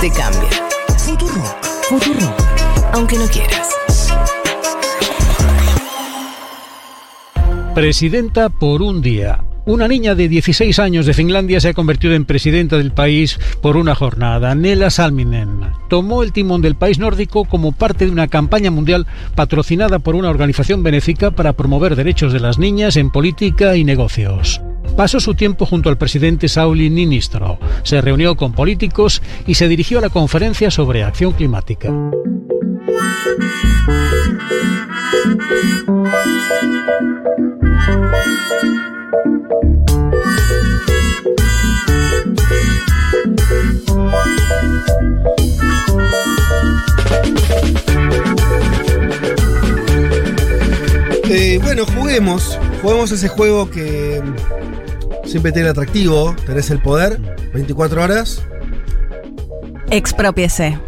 Te cambia. Futurock. Futurock. Aunque no quieras. Presidenta por un día. Una niña de 16 años de Finlandia se ha convertido en presidenta del país por una jornada. Nela Salminen tomó el timón del país nórdico como parte de una campaña mundial patrocinada por una organización benéfica para promover derechos de las niñas en política y negocios. Pasó su tiempo junto al presidente Sauli Niinistö, se reunió con políticos y se dirigió a la conferencia sobre acción climática. Eh, bueno, juguemos. Juguemos ese juego que siempre tiene atractivo. Tenés el poder, 24 horas. Expropiese.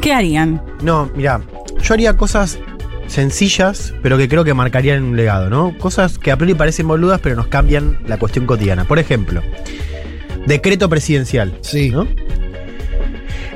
¿Qué harían? No, mira, yo haría cosas sencillas, pero que creo que marcarían un legado, ¿no? Cosas que a priori parecen boludas, pero nos cambian la cuestión cotidiana. Por ejemplo, decreto presidencial. Sí. ¿no?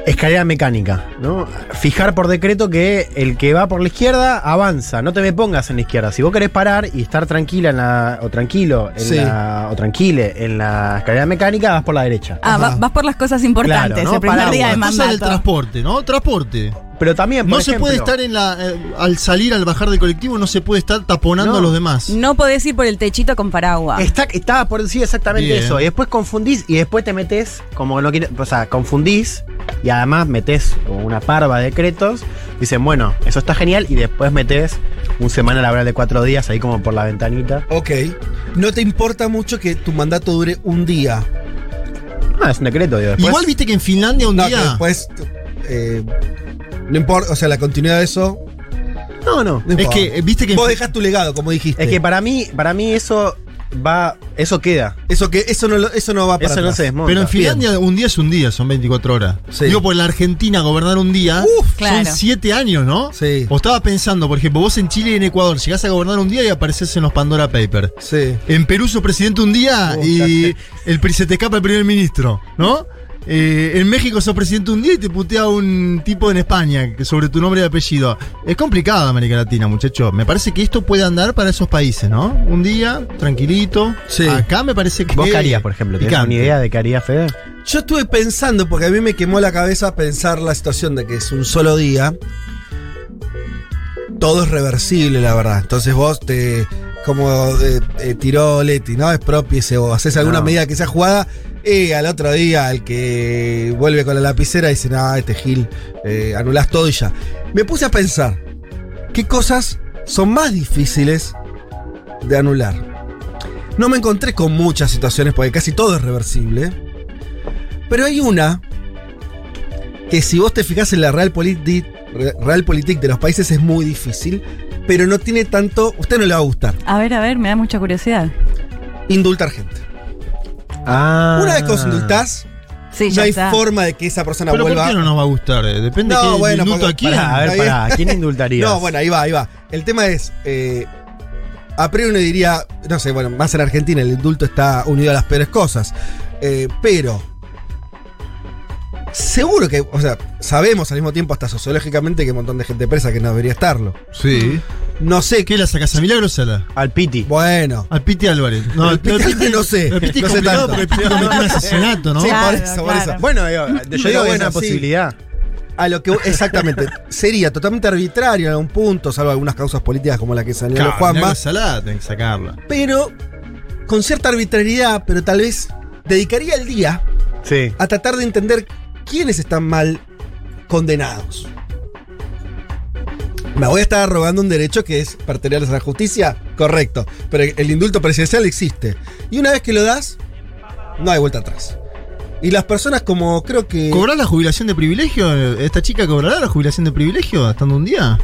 Escalera mecánica, ¿no? Fijar por decreto que el que va por la izquierda avanza, no te me pongas en la izquierda. Si vos querés parar y estar tranquila en la, o tranquilo en Sí. la, o tranquile en la escalera mecánica, vas por la derecha. Ah, va- vas por las cosas importantes, Claro, ¿no? el primer día de Cosa del mandato. transporte, ¿no? Transporte. Pero también, por No se puede estar en la. eh, al salir, al bajar del colectivo, no se puede estar taponando No. a los demás. No podés ir por el techito con paraguas. Está, estaba por decir exactamente Bien. eso. Y después confundís y después te metes, como no quieres, o sea, confundís y además metes una parva de decretos. Dicen, bueno, eso está genial. Y después metes un semana laboral de cuatro días ahí como por la ventanita. Ok. No te importa mucho que tu mandato dure un día. Ah, es un decreto, digo. Después, Igual viste que en Finlandia un No, que día. después. eh, no importa, o sea, la continuidad de eso. No, no. no es importa. que, eh, viste que. Vos dejás tu legado, como dijiste. Es que para mí, para mí eso va. Eso queda. eso, que, eso, no, lo- eso no va para Eso no atrás. se desmonta. Pero en Finlandia un día es un día, son 24 horas. Sí. Digo, por la Argentina gobernar un día Uf, claro. son 7 años, ¿no? Sí. O estaba pensando, por ejemplo, vos en Chile y en Ecuador llegás a gobernar un día y apareces en los Pandora Papers. Sí. En Perú sos presidente un día y el, pri- se te escapa el primer ministro, ¿no? Eh, en México sos presidente un día y te putea un tipo en España sobre tu nombre y apellido. Es complicado América Latina, muchacho. Me parece que esto puede andar para esos países, ¿no? Un día, tranquilito. Sí. Acá me parece que. ¿Vos qué harías, por ejemplo? ¿Tienes Picante. una idea de qué haría Fede? Yo estuve pensando, porque a mí me quemó la cabeza pensar la situación de que es un solo día. Todo es reversible, la verdad. Entonces vos te. Como eh, eh, tiró Leti, ¿no? Expropiese o haces alguna No. medida que sea jugada. Y al otro día, el que vuelve con la lapicera dice, no, este Gil, eh, anulás todo y ya. Me puse a pensar, ¿qué cosas son más difíciles de anular? No me encontré con muchas situaciones porque casi todo es reversible. Pero hay una que si vos te fijas en la Realpolitik Realpolitik de los países es muy difícil, pero no tiene tanto... Usted no le va a gustar. A ver, a ver, me da mucha curiosidad. Indultar gente. Ah. Una vez que vos indultás, Sí, no ya hay está. forma de que esa persona Pero ¿por vuelva... qué no nos va a gustar? Eh, Depende No, de qué bueno, indulto porque- a quién. Pará, a ver, Está bien. pará. ¿A quién indultarías? No, bueno, ahí va, ahí va. El tema es... eh, a priori uno diría, no sé, bueno, más en Argentina el indulto está unido a las peores cosas. Eh, pero seguro que, o sea, sabemos al mismo tiempo, hasta sociológicamente, que hay un montón de gente presa que no debería estarlo. Sí. No sé ¿Qué la sacas a Milagro Sala? Al Piti. Bueno. Al Piti Álvarez. No, El Piti Álvarez no sé, El Piti no es sé tanto. porque el Piti cometió un asesinato, ¿no? Sí, Claro, por eso, por eso. Bueno, yo Pero digo sí. posibilidad. A lo que exactamente sería totalmente arbitrario en algún punto, salvo algunas causas políticas como la que salió Claro, Juanma, Milagro Sala tenés que sacarla. pero con cierta arbitrariedad, pero tal vez dedicaría el día Sí. a tratar de entender quiénes están mal condenados. Me voy a estar arrogando un derecho que es pertenecer a la justicia, correcto, pero el indulto presidencial existe. Y una vez que lo das, no hay vuelta atrás. Y las personas como creo que... ¿Cobrará la jubilación de privilegio? ¿Esta chica cobrará la jubilación de privilegio estando un día?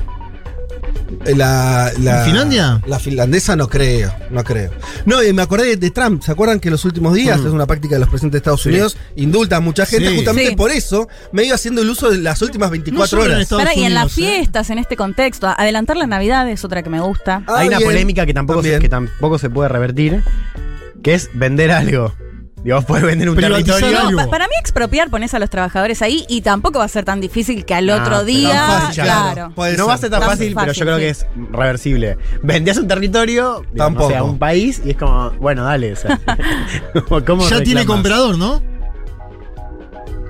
La, la- ¿En Finlandia? La finlandesa no creo, no creo. No, y me acordé de, Trump. ¿Se acuerdan que en los últimos días, Mm. es una práctica de los presidentes de Estados Sí. Unidos, indulta a mucha gente? Sí. Justamente Sí. por eso me iba haciendo el uso de las últimas 24 solo en horas. Y en las ¿eh? fiestas, en este contexto, adelantar la Navidad es otra que me gusta. Ah, Hay una polémica que tampoco, se, que tampoco se puede revertir. que es vender algo. Y vos podés vender un Privatizar territorio. Pa- para mí expropiar pones a los trabajadores ahí y tampoco va a ser tan difícil que al No, otro día, fácil, claro. No va a ser tan Tan fácil, pero yo creo sí. que es reversible. Vendías un territorio, Tampoco. sé, a un país y es como, bueno, dale. o sea, ¿cómo Ya tiene comprador, ¿no?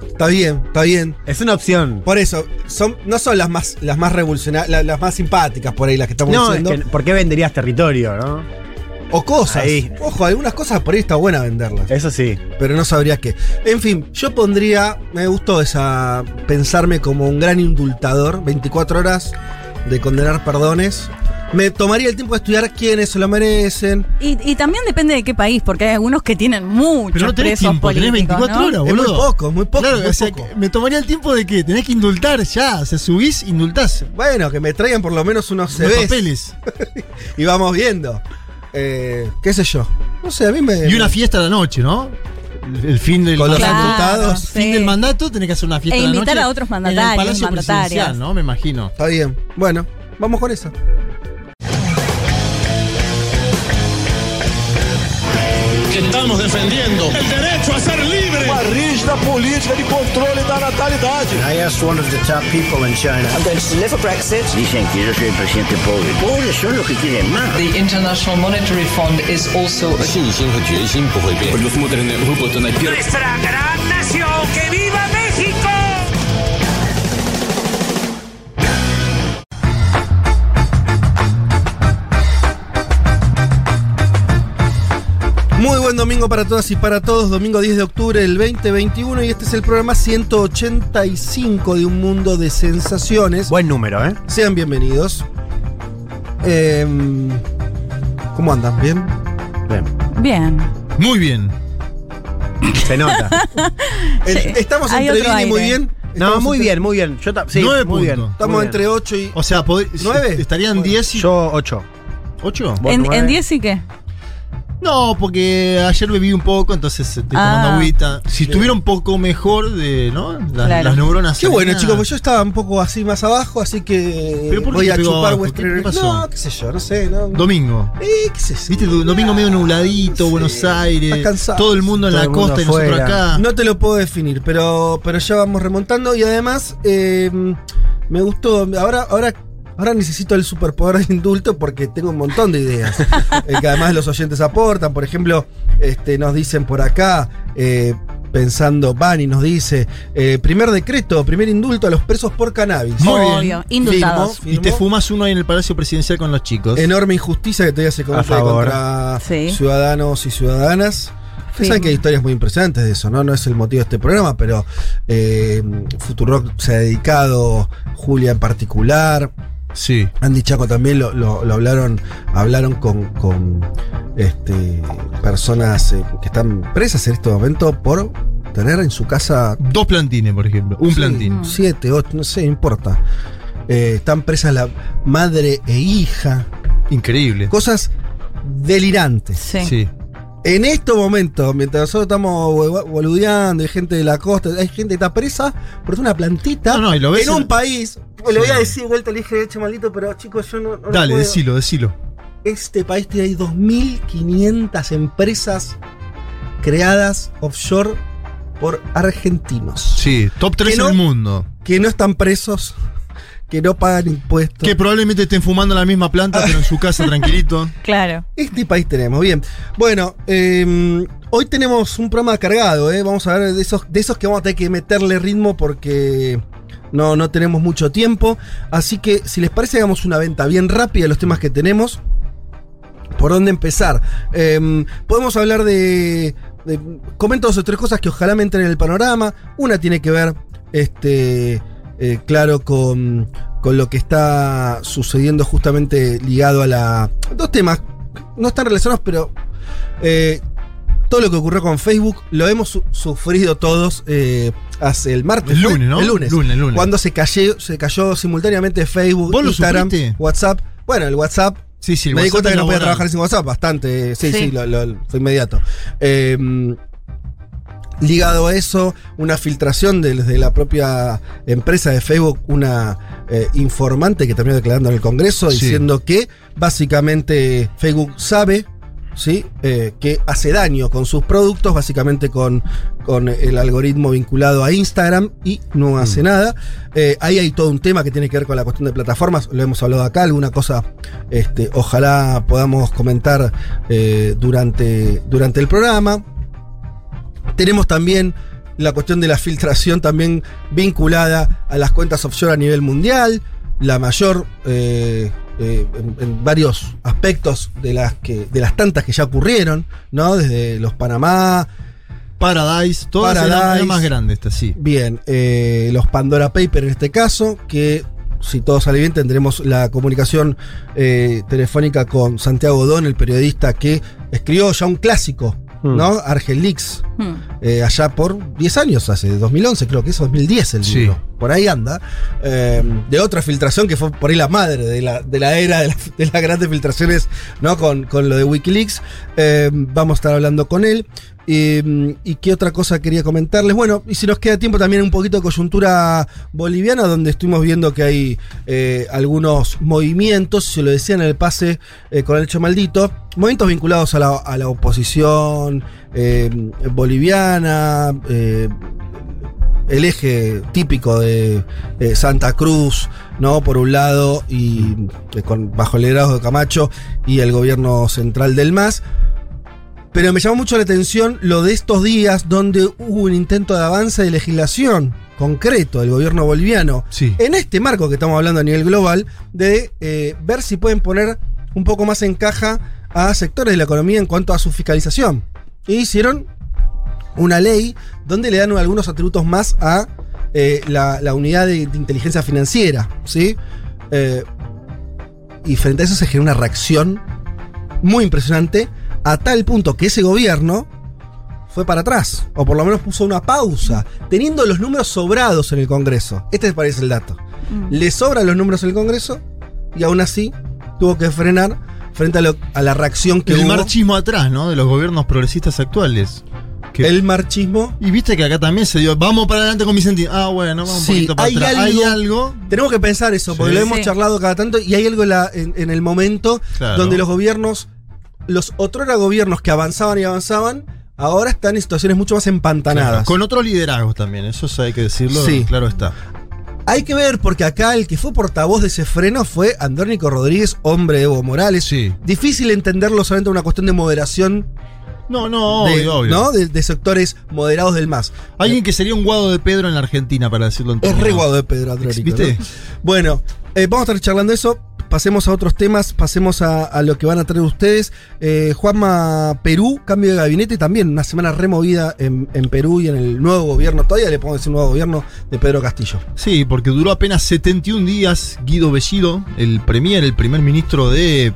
Está bien, está bien. Es una opción. Por eso, son, no son las más, las más revolucionarias, la- las, más simpáticas por ahí las que estamos No, es diciendo. que, ¿por qué venderías territorio, no? O cosas. Ahí. Ojo, algunas cosas por ahí está buena venderlas. Eso sí. Pero no sabría qué. En fin, yo pondría. Me gustó esa. Pensarme como un gran indultador. 24 horas de condenar perdones. Me tomaría el tiempo de estudiar quiénes se lo merecen. Y, y también depende de qué país, porque hay algunos que tienen muchos Pero no tenés presos tiempo, tenés políticos, 24 ¿no? horas, Es muy boludo. poco, muy poco. Claro, muy o sea, poco. me tomaría el tiempo de que tenés que indultar ya. O sea, subís, indultás. Bueno, que me traigan por lo menos unos Los CVs papeles. y vamos viendo. Eh, ¿Qué sé yo? No sé, a mí me. Y una fiesta a la noche, ¿no? El, fin del Con los Claro, sí. fin del mandato tenés que hacer una fiesta E a la noche. invitar a otros En el mandatarios, Palacio. Presidencial, ¿no? Me imagino. Está bien. Bueno, vamos con eso. que estamos defendiendo el derecho a ser libre. uma rígida política de controle da natalidade. I asked one of the top people in China. Dicen que yo soy el presidente pobre. Pobres son los que quieren más. The International Monetary Fund is also a 信心和决心不会变。Предусмотрены выплаты на первый. nuestra gran nación. ¡Que viva México! Muy buen domingo para todas y para todos. Domingo 10 de octubre del 2021 y este es el programa 185 de Un Mundo de Sensaciones. Buen número, ¿eh? Sean bienvenidos. Em, ¿Cómo andan? ¿Bien? Bien. Bien. Muy bien. Se nota. Sí. Estamos Hay entre otro bien y muy aire. bien. No, Estamos muy entre- bien, muy bien. Yo ta- sí, Nueve muy bien. puntos. Estamos muy bien. entre 8 y. O sea, pod- ¿Nueve? estarían Bueno. 10 y. Yo 8. ¿8? Vos ¿En, nueve. en 10 y qué? No, porque ayer bebí un poco, entonces estoy tomando Ah. agüita. Si estuviera un poco mejor de, ¿no? Las, Claro. las neuronas. Qué bueno, chicos, pues yo estaba un poco así más abajo, así que ¿Pero por qué voy te a pegó chupar abajo? vuestra ¿Qué- qué pasó? No, qué sé yo, no sé. No, Domingo. Eh, qué sé yo. Viste, du- domingo medio nubladito, Sí, Buenos Aires. estás cansado. Todo el mundo en Todo la el mundo costa y nosotros afuera. acá. No te lo puedo definir, pero, pero ya vamos remontando. Y además, eh, me gustó. Ahora, ahora, ahora necesito el superpoder de indulto porque tengo un montón de ideas. eh, que además los oyentes aportan. Por ejemplo, este, nos dicen por acá. eh, Pensando, Bani nos dice, eh, primer decreto, primer indulto a los presos por cannabis. Muy bien. Obvio, indultados. Firmo, Y te fumas uno ahí en el Palacio Presidencial con los chicos. Enorme injusticia que todavía se comete favor. contra Sí. ciudadanos y ciudadanas. Ustedes saben que hay historias muy impresionantes de eso, ¿no? No es el motivo de este programa, pero eh, Futurock se ha dedicado, Julia en particular, Sí. Andy Chaco también lo, lo- lo hablaron, hablaron con, con, este, personas eh, que están presas en este momento por tener en su casa Dos plantines, por ejemplo. Un Sí, plantín. siete, ocho, no sé, no importa. Eh, están presas la madre e hija. Increíble. Cosas delirantes. Sí. Sí. En estos momentos, mientras nosotros estamos bol- boludeando, hay gente de la costa, hay gente que está presa por una plantita No, no, y lo ves en en- un país. Le voy a decir de vuelta, le dije, eche maldito, pero chicos, yo no. Dale, puedo. decilo, decilo. Este país tiene ahí 2.500 empresas creadas offshore por argentinos Sí, top 3 Que no- en el mundo. que no están presos, que no pagan impuestos. Que probablemente estén fumando la misma planta, pero en su casa tranquilito. Claro. Este país tenemos, bien. Bueno, eh, hoy tenemos un programa cargado, ¿eh? Vamos a ver de esos, de esos que vamos a tener que meterle ritmo porque no, no tenemos mucho tiempo. Así que, si les parece, hagamos una venta bien rápida de los temas que tenemos. ¿Por dónde empezar? Eh, podemos hablar de, de- Comento dos o tres cosas que ojalá me entren en el panorama. Una tiene que ver, este, eh, claro, con, con lo que está sucediendo justamente ligado a la... Dos temas, no están relacionados, pero... eh, todo lo que ocurrió con Facebook lo hemos su- sufrido todos eh, hace el martes. El lunes, ¿no? El lunes. Lunes, lunes. Cuando se cayó, se cayó simultáneamente Facebook, ¿Vos lo Instagram? WhatsApp. Bueno, el WhatsApp Sí, sí, el me di cuenta que no podía trabajar sin WhatsApp, bastante. Sí, sí, Sí. lo- lo- fue inmediato. Eh, ligado a eso, una filtración de- desde la propia empresa de Facebook, una eh, informante que terminó declarando en el Congreso Sí. diciendo que básicamente Facebook sabe ¿sí? Eh, que hace daño con sus productos, básicamente con, con el algoritmo vinculado a Instagram y no hace nada. Eh, ahí hay todo un tema que tiene que ver con la cuestión de plataformas, lo hemos hablado acá, alguna cosa este, ojalá podamos comentar durante, durante el programa. Tenemos también la cuestión de la filtración también vinculada a las cuentas offshore a nivel mundial, la mayor eh, eh, en, en varios aspectos de las que de las tantas que ya ocurrieron, ¿no? Desde los Panamá, Paradise, todas eran- Paradise. eran más grande esta, sí. Bien, eh, los Pandora Papers en este caso, que si todo sale bien tendremos la comunicación telefónica con Santiago Don, el periodista que escribió ya un clásico, Hmm. ¿no? Argel Leaks, Hmm. eh, allá por 10 años, hace 2011 creo que es 2010 el Sí. libro, por ahí anda, eh, de otra filtración que fue por ahí la madre de la, de la era de, la- de las grandes filtraciones, ¿no? Con, con lo de Wikileaks, Eh, vamos a estar hablando con él. Eh, ¿Y qué otra cosa quería comentarles? Bueno, y si nos queda tiempo también un poquito de coyuntura boliviana, donde estuvimos viendo que hay eh, algunos movimientos, se lo decían en el pase eh, con el hecho maldito, movimientos vinculados a la, oposición eh, boliviana, eh, el eje típico de Santa Cruz, ¿no? Por un lado, y con, bajo el liderazgo de Camacho y el gobierno central del MAS. Pero me llamó mucho la atención lo de estos días donde hubo un intento de avance de legislación concreto del gobierno boliviano. Sí. En este marco que estamos hablando a nivel global, de eh, ver si pueden poner un poco más en caja a sectores de la economía en cuanto a su fiscalización. Y hicieron una ley donde le dan algunos atributos más a eh, la, la unidad de, de inteligencia financiera, ¿sí? Eh, y frente a eso se genera una reacción muy impresionante a tal punto que ese gobierno fue para atrás, o por lo menos puso una pausa, teniendo los números sobrados en el Congreso. Este parece el dato. Le sobran los números en el Congreso y aún así tuvo que frenar frente a, lo- a la reacción que el hubo. marchismo atrás, ¿no? De los gobiernos progresistas actuales. Que- El marchismo. y viste que acá también se dio, vamos para adelante con Vicentino. Ah, bueno, vamos Sí, un poquito para hay atrás. algo- hay algo. Tenemos que pensar eso, porque Sí. lo hemos Sí. charlado cada tanto y hay algo en, la- en- en el momento Claro. donde los gobiernos, los otrora gobiernos que avanzaban y avanzaban, ahora están en situaciones mucho más empantanadas. Claro, con otros liderazgos también, eso hay que decirlo. Sí. Claro está. Hay que ver, porque acá el que fue portavoz de ese freno fue Andrónico Rodríguez, hombre de Evo Morales. Sí. Difícil entenderlo solamente una cuestión de moderación No, no, de, obvio, obvio. ¿no? de, de sectores moderados del MAS. Alguien que sería un guado de Pedro en la Argentina, para decirlo en Es re guado de Pedro Andrónico. ¿Viste? ¿no? Bueno, eh, vamos a estar charlando eso. Pasemos a otros temas, pasemos a, lo que van a traer ustedes. Eh, Juanma, Perú, cambio de gabinete también, una semana removida en, en Perú y en el nuevo gobierno, todavía le podemos decir nuevo gobierno de Pedro Castillo. Sí, porque duró apenas 71 días Guido Bellido, el premier, el primer ministro de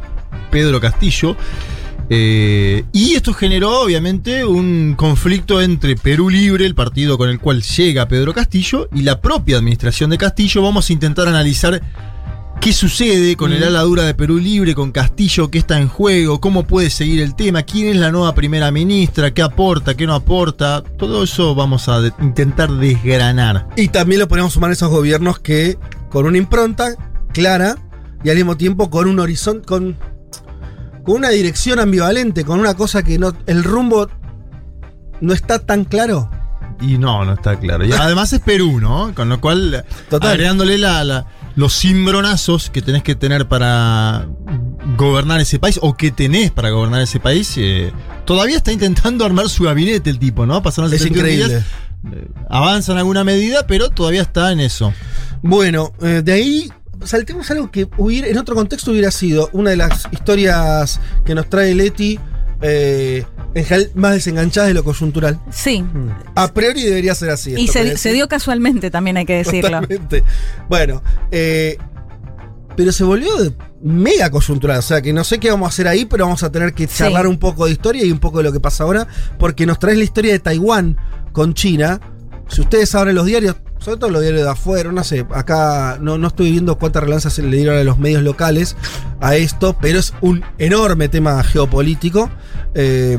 Pedro Castillo. Eh, y esto generó, obviamente, un conflicto entre Perú Libre, el partido con el cual llega Pedro Castillo, y la propia administración de Castillo. Vamos a intentar analizar qué sucede con el ala dura de Perú Libre, con Castillo, qué está en juego, cómo puede seguir el tema, quién es la nueva primera ministra, qué aporta, qué no aporta. Todo eso vamos a de- intentar desgranar. Y también lo podemos sumar a esos gobiernos que, con una impronta clara y al mismo tiempo con un horizonte, con, con una dirección ambivalente, con una cosa que no. El rumbo no está tan claro. Y no, no está claro. Y además es Perú, ¿no? Con lo cual, Total. agregándole la, la- los cimbronazos que tenés que tener para gobernar ese país, o que tenés para gobernar ese país, eh, todavía está intentando armar su gabinete el tipo, ¿no? Pasaron Es 71 increíble. días, eh, avanza en alguna medida, pero todavía está en eso. Bueno, eh, de ahí saltemos algo que hubiera, en otro contexto hubiera sido una de las historias que nos trae Leti, eh, en general más desenganchadas de lo coyuntural. Sí. A priori debería ser así. Y se, dio casualmente, también hay que decirlo. Totalmente. Bueno, eh, pero se volvió de mega coyuntural. O sea, que no sé qué vamos a hacer ahí, pero vamos a tener que Sí. charlar un poco de historia y un poco de lo que pasa ahora, porque nos traes la historia de Taiwán con China. Si ustedes abren los diarios, sobre todo los diarios de afuera, no sé, acá no, no estoy viendo cuánta relevancia se le dieron a los medios locales a esto, pero es un enorme tema geopolítico. Eh,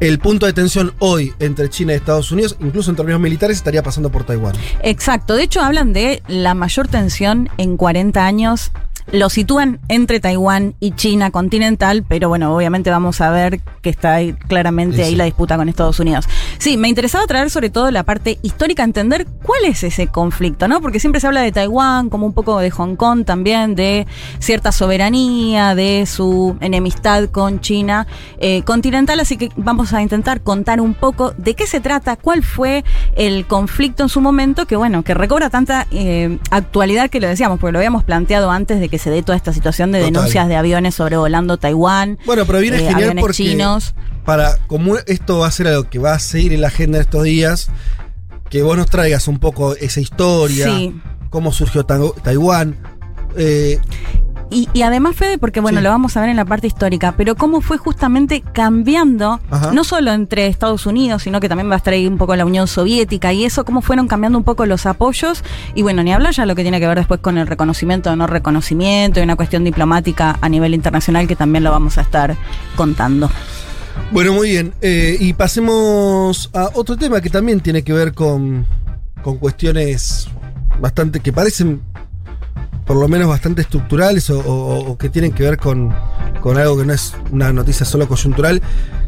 el punto de tensión hoy entre China y Estados Unidos, incluso en términos militares, estaría pasando por Taiwán. Exacto. De hecho, hablan de la mayor tensión en 40 años lo sitúan entre Taiwán y China continental, pero bueno, obviamente vamos a ver que está ahí, claramente Sí, ahí la disputa con Estados Unidos. Sí, me interesaba traer sobre todo la parte histórica, entender cuál es ese conflicto, ¿no? Porque siempre se habla de Taiwán, como un poco de Hong Kong también, de cierta soberanía, de su enemistad con China eh, continental, así que vamos a intentar contar un poco de qué se trata, cuál fue el conflicto en su momento, que bueno, que recobra tanta eh, actualidad que lo decíamos, porque lo habíamos planteado antes de que se dé toda esta situación de Total. denuncias de aviones sobrevolando Taiwán. Bueno, pero viene eh, genial porque chinos. para como esto va a ser algo que va a seguir en la agenda de estos días, que vos nos traigas un poco esa historia, Sí. cómo surgió Ta- Taiwán. eh, Y, y además, Fede, porque bueno, Sí. lo vamos a ver en la parte histórica, pero cómo fue justamente cambiando, Ajá. no solo entre Estados Unidos, sino que también va a estar ahí un poco la Unión Soviética y eso, cómo fueron cambiando un poco los apoyos. Y bueno, ni hablar ya lo que tiene que ver después con el reconocimiento o no reconocimiento y una cuestión diplomática a nivel internacional que también lo vamos a estar contando. Bueno, muy bien. Eh, y pasemos a otro tema que también tiene que ver con, con cuestiones bastante que parecen por lo menos bastante estructurales o, o- o que tienen que ver con, con algo que no es una noticia solo coyuntural.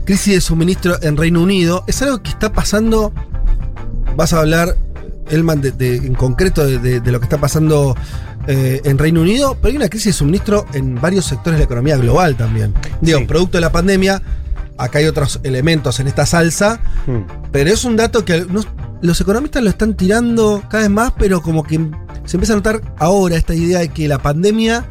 Crisis de suministro en Reino Unido. Es algo que está pasando. Vas a hablar, Elman, de, de- en concreto de, de- de lo que está pasando eh, en Reino Unido, pero hay una crisis de suministro en varios sectores de la economía global también. Digo, Sí. producto de la pandemia, acá hay otros elementos en esta salsa, Hmm. pero es un dato que los economistas lo están tirando cada vez más, pero como que se empieza a notar ahora esta idea de que la pandemia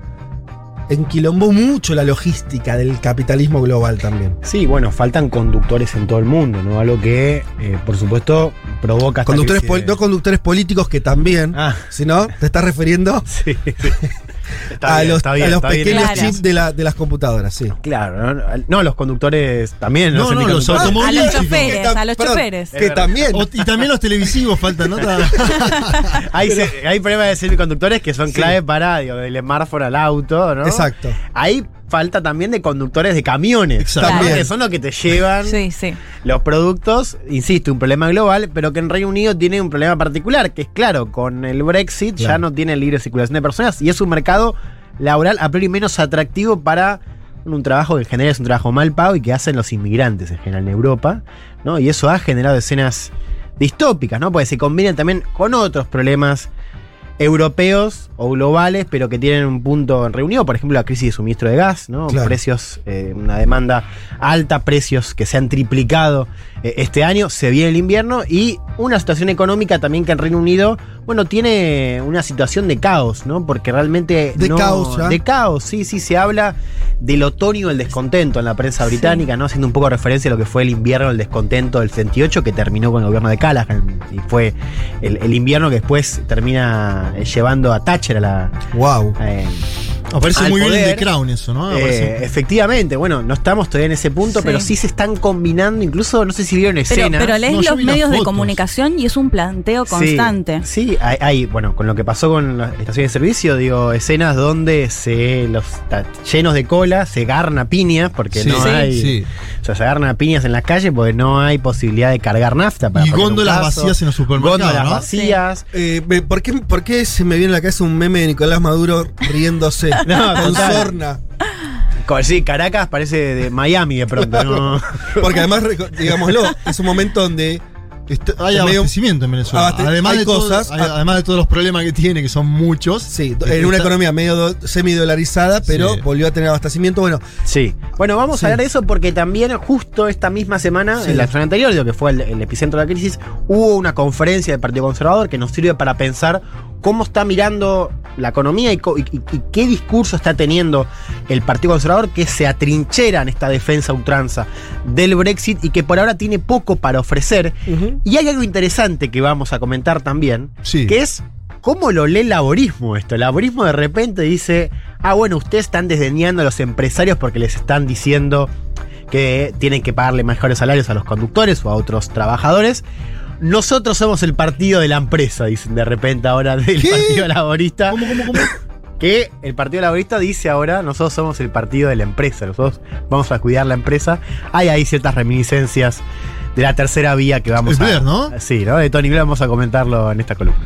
enquilombó mucho la logística del capitalismo global también. Sí, bueno, faltan conductores en todo el mundo, ¿no? Algo que, eh, por supuesto, provoca. Conductores crisis pol- de- no conductores políticos que también, Ah, si no, te estás refiriendo sí, sí. Está a bien, los, está bien, a los está bien. pequeños chips de, la- de las computadoras, sí. Claro, ¿no? no, los conductores también. No, no, los semiconductores. A los choferes, Que a los perdón, choferes. Que también. O- y también los televisivos faltan, ¿no? hay, hay problemas de semiconductores que son Sí. clave para, digo, del smartphone al auto, ¿no? Exacto. Hay falta también de conductores de camiones. También. Que son los que te llevan Sí, sí. los productos. Insisto, un problema global, pero que en Reino Unido tiene un problema particular, que es claro, con el Brexit ya no tiene libre circulación de personas y es un mercado laboral a priori menos atractivo para un trabajo que en general es un trabajo mal pago y que hacen los inmigrantes en general en Europa, ¿no? Y eso ha generado escenas distópicas, ¿no? Porque se combinan también con otros problemas europeos o globales, pero que tienen un punto en reunión, por ejemplo, la crisis de suministro de gas, ¿no? Claro. Precios, eh, una demanda alta, precios que se han triplicado este año, se viene el invierno y una situación económica también que en Reino Unido, bueno, tiene una situación de caos, ¿no? Porque realmente... De no- caos, ¿ya? De caos, sí, sí, se habla del otoño del descontento en la prensa británica, ¿no? Haciendo un poco referencia a lo que fue el invierno del descontento del 78 que terminó con el gobierno de Callaghan y fue el, el invierno que después termina eh, llevando a Thatcher a la... Wow. eh, Me parece Al muy bien poder, de Crown eso, ¿no? Eh, efectivamente, bueno, no estamos todavía en ese punto, Sí. pero sí se están combinando, incluso no sé si vieron escenas. pero lees No, los medios de comunicación y es un planteo constante. Sí, hay, hay, bueno, con lo que pasó con las estaciones de servicio, digo, escenas donde se los está llenos de cola, se agarran a piñas, porque Sí, no sí, hay. sí. O sea, se agarran a piñas en las calles porque no hay posibilidad de cargar nafta. Para Y góndolas vacías en los supermercados, Góndolas ¿no? vacías. Eh, me- ¿por, qué, por qué se me viene a la cabeza un meme de Nicolás Maduro riéndose No, con total. sorna? Sí, Caracas parece de Miami de pronto, ¿no? Porque además, digámoslo, es un momento donde Está- hay medio- abastecimiento en Venezuela. Abaste- además, de todo- cosas- hay- además de todos los problemas que tiene, que son muchos. Sí, en una economía medio do- semidolarizada, pero Sí. volvió a tener abastecimiento. Bueno, Sí. Bueno, vamos Sí. a hablar de eso porque también justo esta misma semana, Sí. en la semana anterior, lo que fue el, el epicentro de la crisis, hubo una conferencia del Partido Conservador que nos sirve para pensar cómo está mirando la economía y, y- y- y qué discurso está teniendo el Partido Conservador que se atrinchera en esta defensa ultranza del Brexit y que por ahora tiene poco para ofrecer. Y hay algo interesante que vamos a comentar también, Sí. que es cómo lo lee el laborismo esto. El laborismo de repente dice, ah, bueno, ustedes están desdeñando a los empresarios porque les están diciendo que tienen que pagarle mejores salarios a los conductores o a otros trabajadores. Nosotros somos el partido de la empresa, dicen de repente ahora del ¿Qué? Partido Laborista. ¿Cómo, cómo, cómo? Que el Partido Laborista dice ahora, nosotros somos el partido de la empresa, nosotros vamos a cuidar la empresa. Hay ahí ciertas reminiscencias de la tercera vía que vamos Es a... Blair, ¿no? Sí, ¿no? De Tony Blair vamos a comentarlo en esta columna.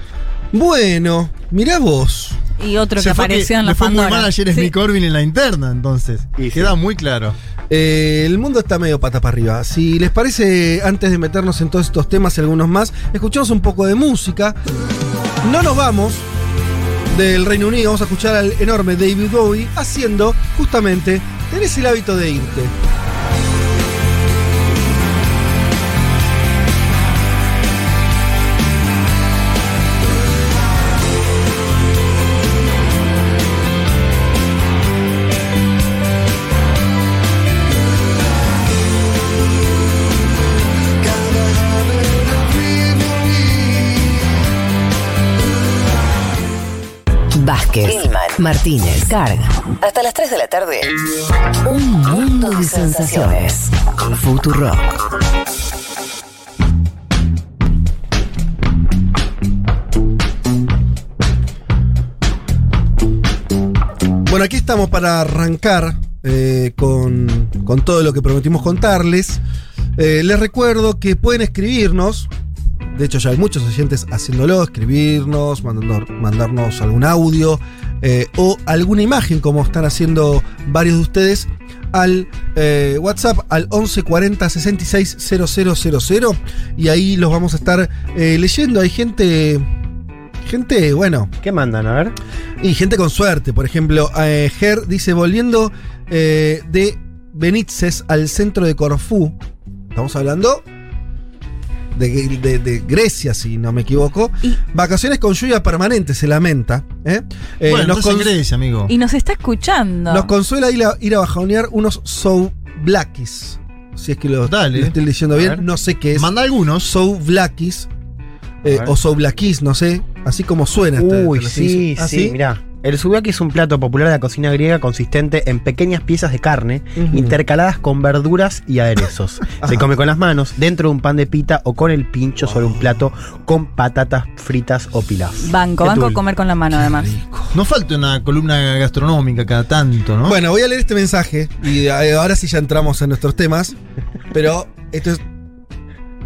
Bueno, mirá vos. Y otro Se que apareció en le la fue muy mal ayer Sí. Smith Corbin en la interna, entonces. Queda muy claro. Eh, el mundo está medio pata para arriba. Si les parece, antes de meternos en todos estos temas y algunos más, escuchamos un poco de música. No nos vamos del Reino Unido, vamos a escuchar al enorme David Bowie haciendo justamente Tenés el hábito de irte. Martínez, Carg. Hasta las 3 de la tarde. Un mundo de sensaciones. Futuro. Bueno, aquí estamos para arrancar eh, con, con todo lo que prometimos contarles. Eh, les recuerdo que pueden escribirnos. De hecho, ya hay muchos oyentes haciéndolo, escribirnos, mandando- mandarnos algún audio eh, o alguna imagen, como están haciendo varios de ustedes, al eh, WhatsApp al 1140 66 000 y ahí los vamos a estar eh, leyendo. Hay gente, gente, bueno, ¿Qué mandan? A ver. y gente con suerte, por ejemplo, Ger dice, volviendo de Benítez al centro de Corfú, estamos hablando de, de- de Grecia, si no me equivoco, vacaciones con lluvia permanente, se lamenta. ¿eh? Eh, bueno, nos, Grecia, amigo. Y nos está escuchando. nos consuela ir a, ir a bajonear unos Sou Blackis, si es que lo, Dale. lo estoy leyendo A bien, ver. no sé qué es. Manda algunos. Sou Blackis. eh, o Sou Blackis, no sé, así como suena. Uy, te sí. ¿Ah, sí, mirá. El souvlaki es un plato popular de la cocina griega consistente en pequeñas piezas de carne intercaladas con verduras y aderezos. Se come con las manos, dentro de un pan de pita o con el pincho sobre un plato con patatas fritas o pilaf. Banco, Qué banco comer con la mano además. No falta una columna gastronómica cada tanto, ¿no? Bueno, voy a leer este mensaje y eh, ahora sí ya entramos en nuestros temas, pero esto es,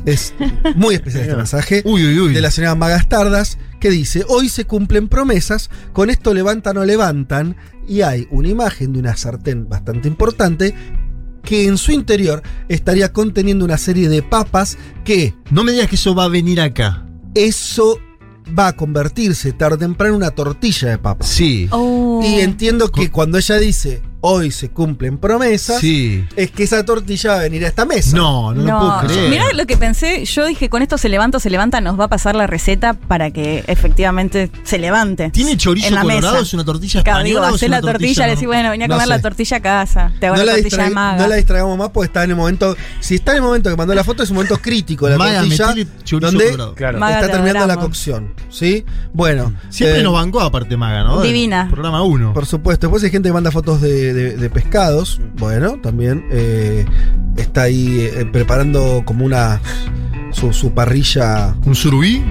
es muy especial este mensaje Uy, uy, uy. de la señora Magastardas que dice, hoy se cumplen promesas, con esto levantan o levantan y hay una imagen de una sartén bastante importante que en su interior estaría conteniendo una serie de papas que No me digas que eso va a venir acá. eso va a convertirse tarde o temprano en una tortilla de papas. Sí. Oh. Y entiendo que cuando ella dice hoy se cumplen promesas, Sí. es que esa tortilla va a venir a esta mesa. No, no, lo puedo creer. mirá lo que pensé, yo dije con esto se levanta, se levanta, nos va a pasar la receta para que efectivamente se levante. ¿Tiene chorizo en la colorado? mesa. ¿Es una tortilla Claro, española? digo, hacé la tortilla, le decís, bueno, venía a No comer la tortilla a casa, te hago No la la, tortilla de maga. no la distraigamos más porque está en el momento. Si está en el momento que mandó la foto, es un momento crítico la Maga, tortilla. donde. Claro. Maga, está te terminando la cocción. ¿Sí? Bueno. Siempre eh, nos bancó aparte Maga, ¿no? Divina. Programa 1. Por supuesto. Después hay gente que manda fotos de, de- de pescados. Bueno, también eh, está ahí eh, preparando como una. Su, su parrilla, ¿Un surubí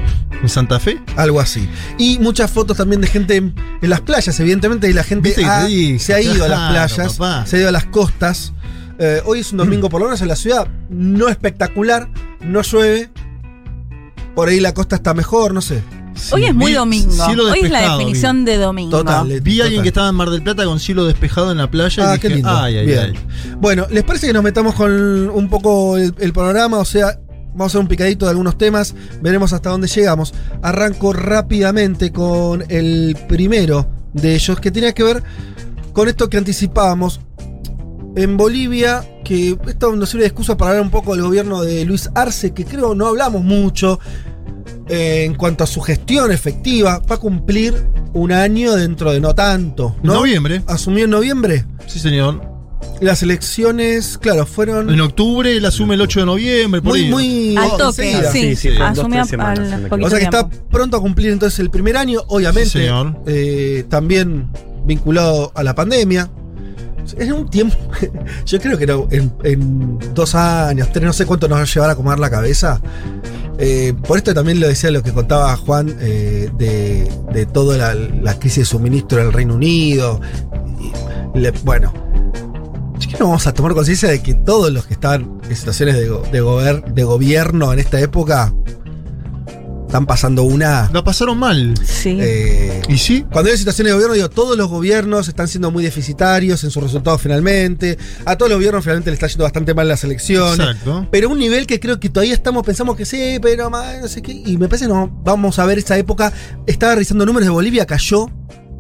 en Santa Fe? algo así. Y muchas fotos también de gente en, en las playas, evidentemente, y la gente ha- se ha ido a las playas, papá. se ha ido a las costas. Eh, hoy es un domingo por lo menos en la ciudad, no espectacular, no llueve. Por ahí la costa está mejor, no sé. Hoy es muy domingo. cielo Hoy es la definición de domingo. Total. Vi a alguien que estaba en Mar del Plata con cielo despejado en la playa Ah, y dije, qué lindo. ay, ay, Bien. ay. Bueno, ¿les parece que nos metamos con un poco el, el panorama? O sea, vamos a hacer un picadito de algunos temas, veremos hasta dónde llegamos. Arranco rápidamente con el primero de ellos, que tenía que ver con esto que anticipábamos. En Bolivia, que esto nos sirve de excusa para hablar un poco del gobierno de Luis Arce, que creo no hablamos mucho eh, en cuanto a su gestión efectiva. Va a cumplir un año dentro de no tanto. ¿no? Noviembre. Asumió en noviembre. Sí, señor. Las elecciones, claro, fueron En octubre él asume el 8 de noviembre. Por muy, ahí. muy Al toque, sí. Sí, sí, Asumía tres semanas, al O sea que está pronto a cumplir entonces el primer año, obviamente. Sí, señor. eh, también vinculado a la pandemia. Es un tiempo. Yo creo que no, en, en dos años, tres, no sé cuánto nos va a llevar a comer la cabeza. Eh, por esto también lo decía lo que contaba Juan eh, de, toda la, crisis de suministro del Reino Unido. Y le- bueno, que vamos a tomar conciencia de que todos los que están en situaciones de gobierno en esta época están pasando una. La pasaron mal. Sí. eh, ¿Y sí? cuando hay situaciones de gobierno, digo, todos los gobiernos están siendo muy deficitarios en sus resultados finalmente. A todos los gobiernos finalmente le está yendo bastante mal las elecciones. Exacto. Pero un nivel que creo que todavía estamos, pensamos que sí, pero más, no sé qué. Y me parece que no, vamos a ver esa época. Estaba revisando números de Bolivia, cayó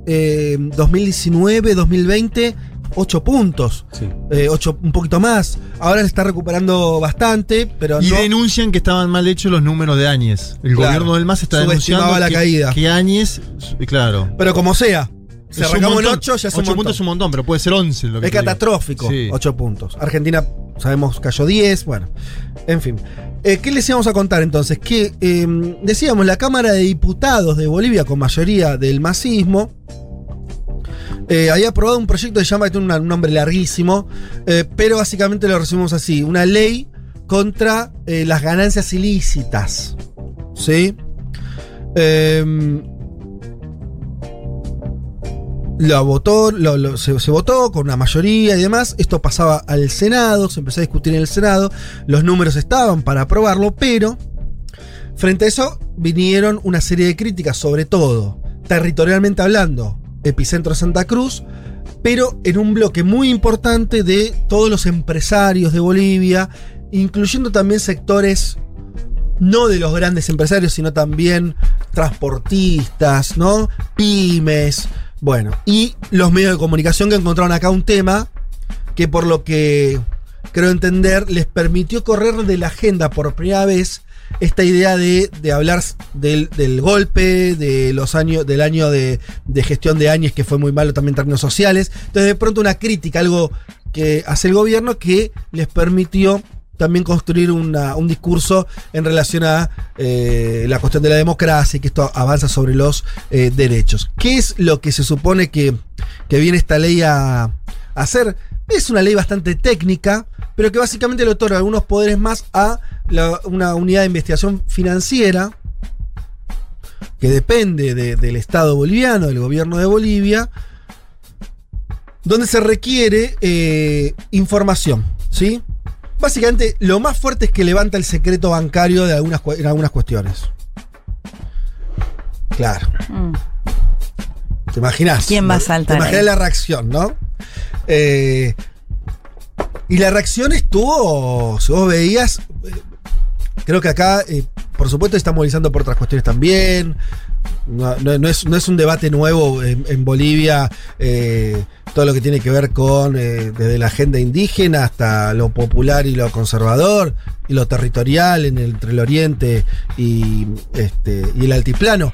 eh, 2019, 2020, 8 puntos. Sí. Eh, 8, un poquito más. Ahora se está recuperando bastante, pero Y no. denuncian que estaban mal hechos los números de Áñez. El Claro. gobierno del MAS está denunciando la que, caída. que Áñez, claro. Pero como sea. Un arrancamos en montón. 8, ya es un Ocho montón. puntos es un montón, pero puede ser 11. Lo que Es catastrófico, Sí. 8 puntos. Argentina, sabemos, cayó 10, bueno, en fin. Eh, ¿Qué les íbamos a contar entonces? Que eh, decíamos, la Cámara de Diputados de Bolivia, con mayoría del masismo, eh, había aprobado un proyecto que llama, que tiene un nombre larguísimo, eh, pero básicamente lo resumimos así, una ley contra eh, las ganancias ilícitas. ¿Sí? Em, lo votó, lo- se, se votó con una mayoría y demás. Esto pasaba al Senado, se empezó a discutir en el Senado. Los números estaban para aprobarlo, pero frente a eso vinieron una serie de críticas, sobre todo territorialmente hablando, epicentro Santa Cruz, pero en un bloque muy importante de todos los empresarios de Bolivia, incluyendo también sectores no de los grandes empresarios, sino también transportistas, ¿no? Pymes, bueno, y los medios de comunicación que encontraron acá un tema que por lo que creo entender les permitió correr de la agenda por primera vez esta idea de, de hablar del, del golpe, de los años, del año de, de gestión de años que fue muy malo también en términos sociales. Entonces de pronto una crítica, algo que hace el gobierno que les permitió también construir una- un discurso en relación a eh, la cuestión de la democracia y que esto avanza sobre los eh, derechos. ¿Qué es lo que se supone que, que viene esta ley a hacer? Es una ley bastante técnica, pero que básicamente le otorga algunos poderes más a la- una unidad de investigación financiera que depende de- del Estado boliviano, del gobierno de Bolivia, donde se requiere eh, información, ¿sí? Básicamente, lo más fuerte es que levanta el secreto bancario de algunas, en algunas cuestiones. Claro. Mm. ¿Te imaginas? ¿Quién va a saltar Te imaginas ahí? la reacción, ¿no? Eh, y la reacción estuvo, si vos veías, eh, creo que acá, eh, por supuesto, está movilizando por otras cuestiones también. No, es, un debate nuevo en, Bolivia, eh, todo lo que tiene que ver con eh, desde la agenda indígena hasta lo popular y lo conservador y lo territorial en entre el oriente y, este, y el altiplano.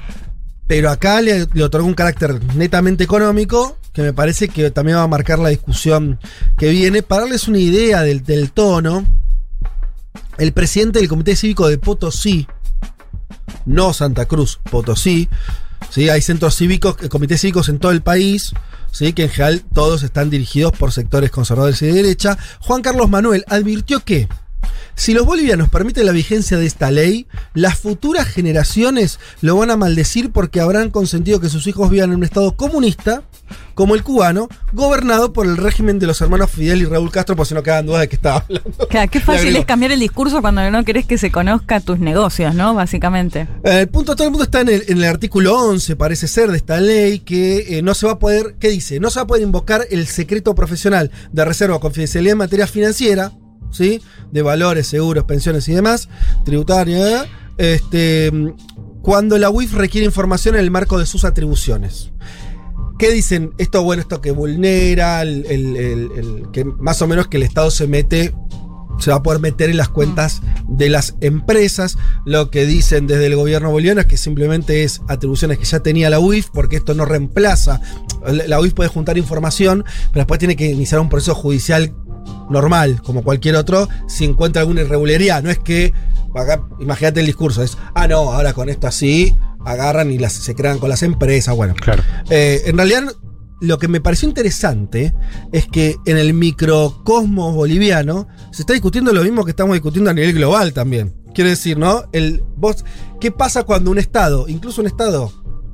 Pero acá le, le otorgó un carácter netamente económico que me parece que también va a marcar la discusión que viene. Para darles una idea del, del tono, el presidente del Comité Cívico de Potosí, no Santa Cruz, Potosí, ¿sí? hay centros cívicos, eh, comités cívicos en todo el país, ¿sí? que en general todos están dirigidos por sectores conservadores y de derecha. Juan Carlos Manuel advirtió que si los bolivianos permiten la vigencia de esta ley, las futuras generaciones lo van a maldecir porque habrán consentido que sus hijos vivan en un estado comunista, como el cubano, gobernado por el régimen de los hermanos Fidel y Raúl Castro, por si no quedan dudas de que estaba hablando. Claro, qué fácil es cambiar el discurso cuando no querés que se conozca tus negocios, ¿no? Básicamente. Eh, El punto, todo el mundo está en el, en el artículo 11, parece ser, de esta ley, que eh, no se va a poder, ¿qué dice? No se va a poder invocar el secreto profesional de reserva confidencialidad en materia financiera, ¿sí? De valores, seguros, pensiones y demás, tributaria, ¿eh? este, cuando la UIF requiere información en el marco de sus atribuciones. ¿Qué dicen? Esto, bueno, esto que vulnera, el, el- que más o menos que el Estado se mete, se va a poder meter en las cuentas de las empresas. Lo que dicen desde el gobierno boliviano es que simplemente es atribuciones que ya tenía la UIF, porque esto no reemplaza. La la UIF puede juntar información, pero después tiene que iniciar un proceso judicial normal, como cualquier otro, si encuentra alguna irregularidad. No es que, imagínate el discurso, es, ah, no, ahora con esto así, agarran y las, se crean con las empresas. Bueno, Claro. eh, en realidad, lo que me pareció interesante es que en el microcosmos boliviano se está discutiendo lo mismo que estamos discutiendo a nivel global también. Quiere decir, ¿no? El, vos, ¿Qué pasa cuando un Estado, incluso un Estado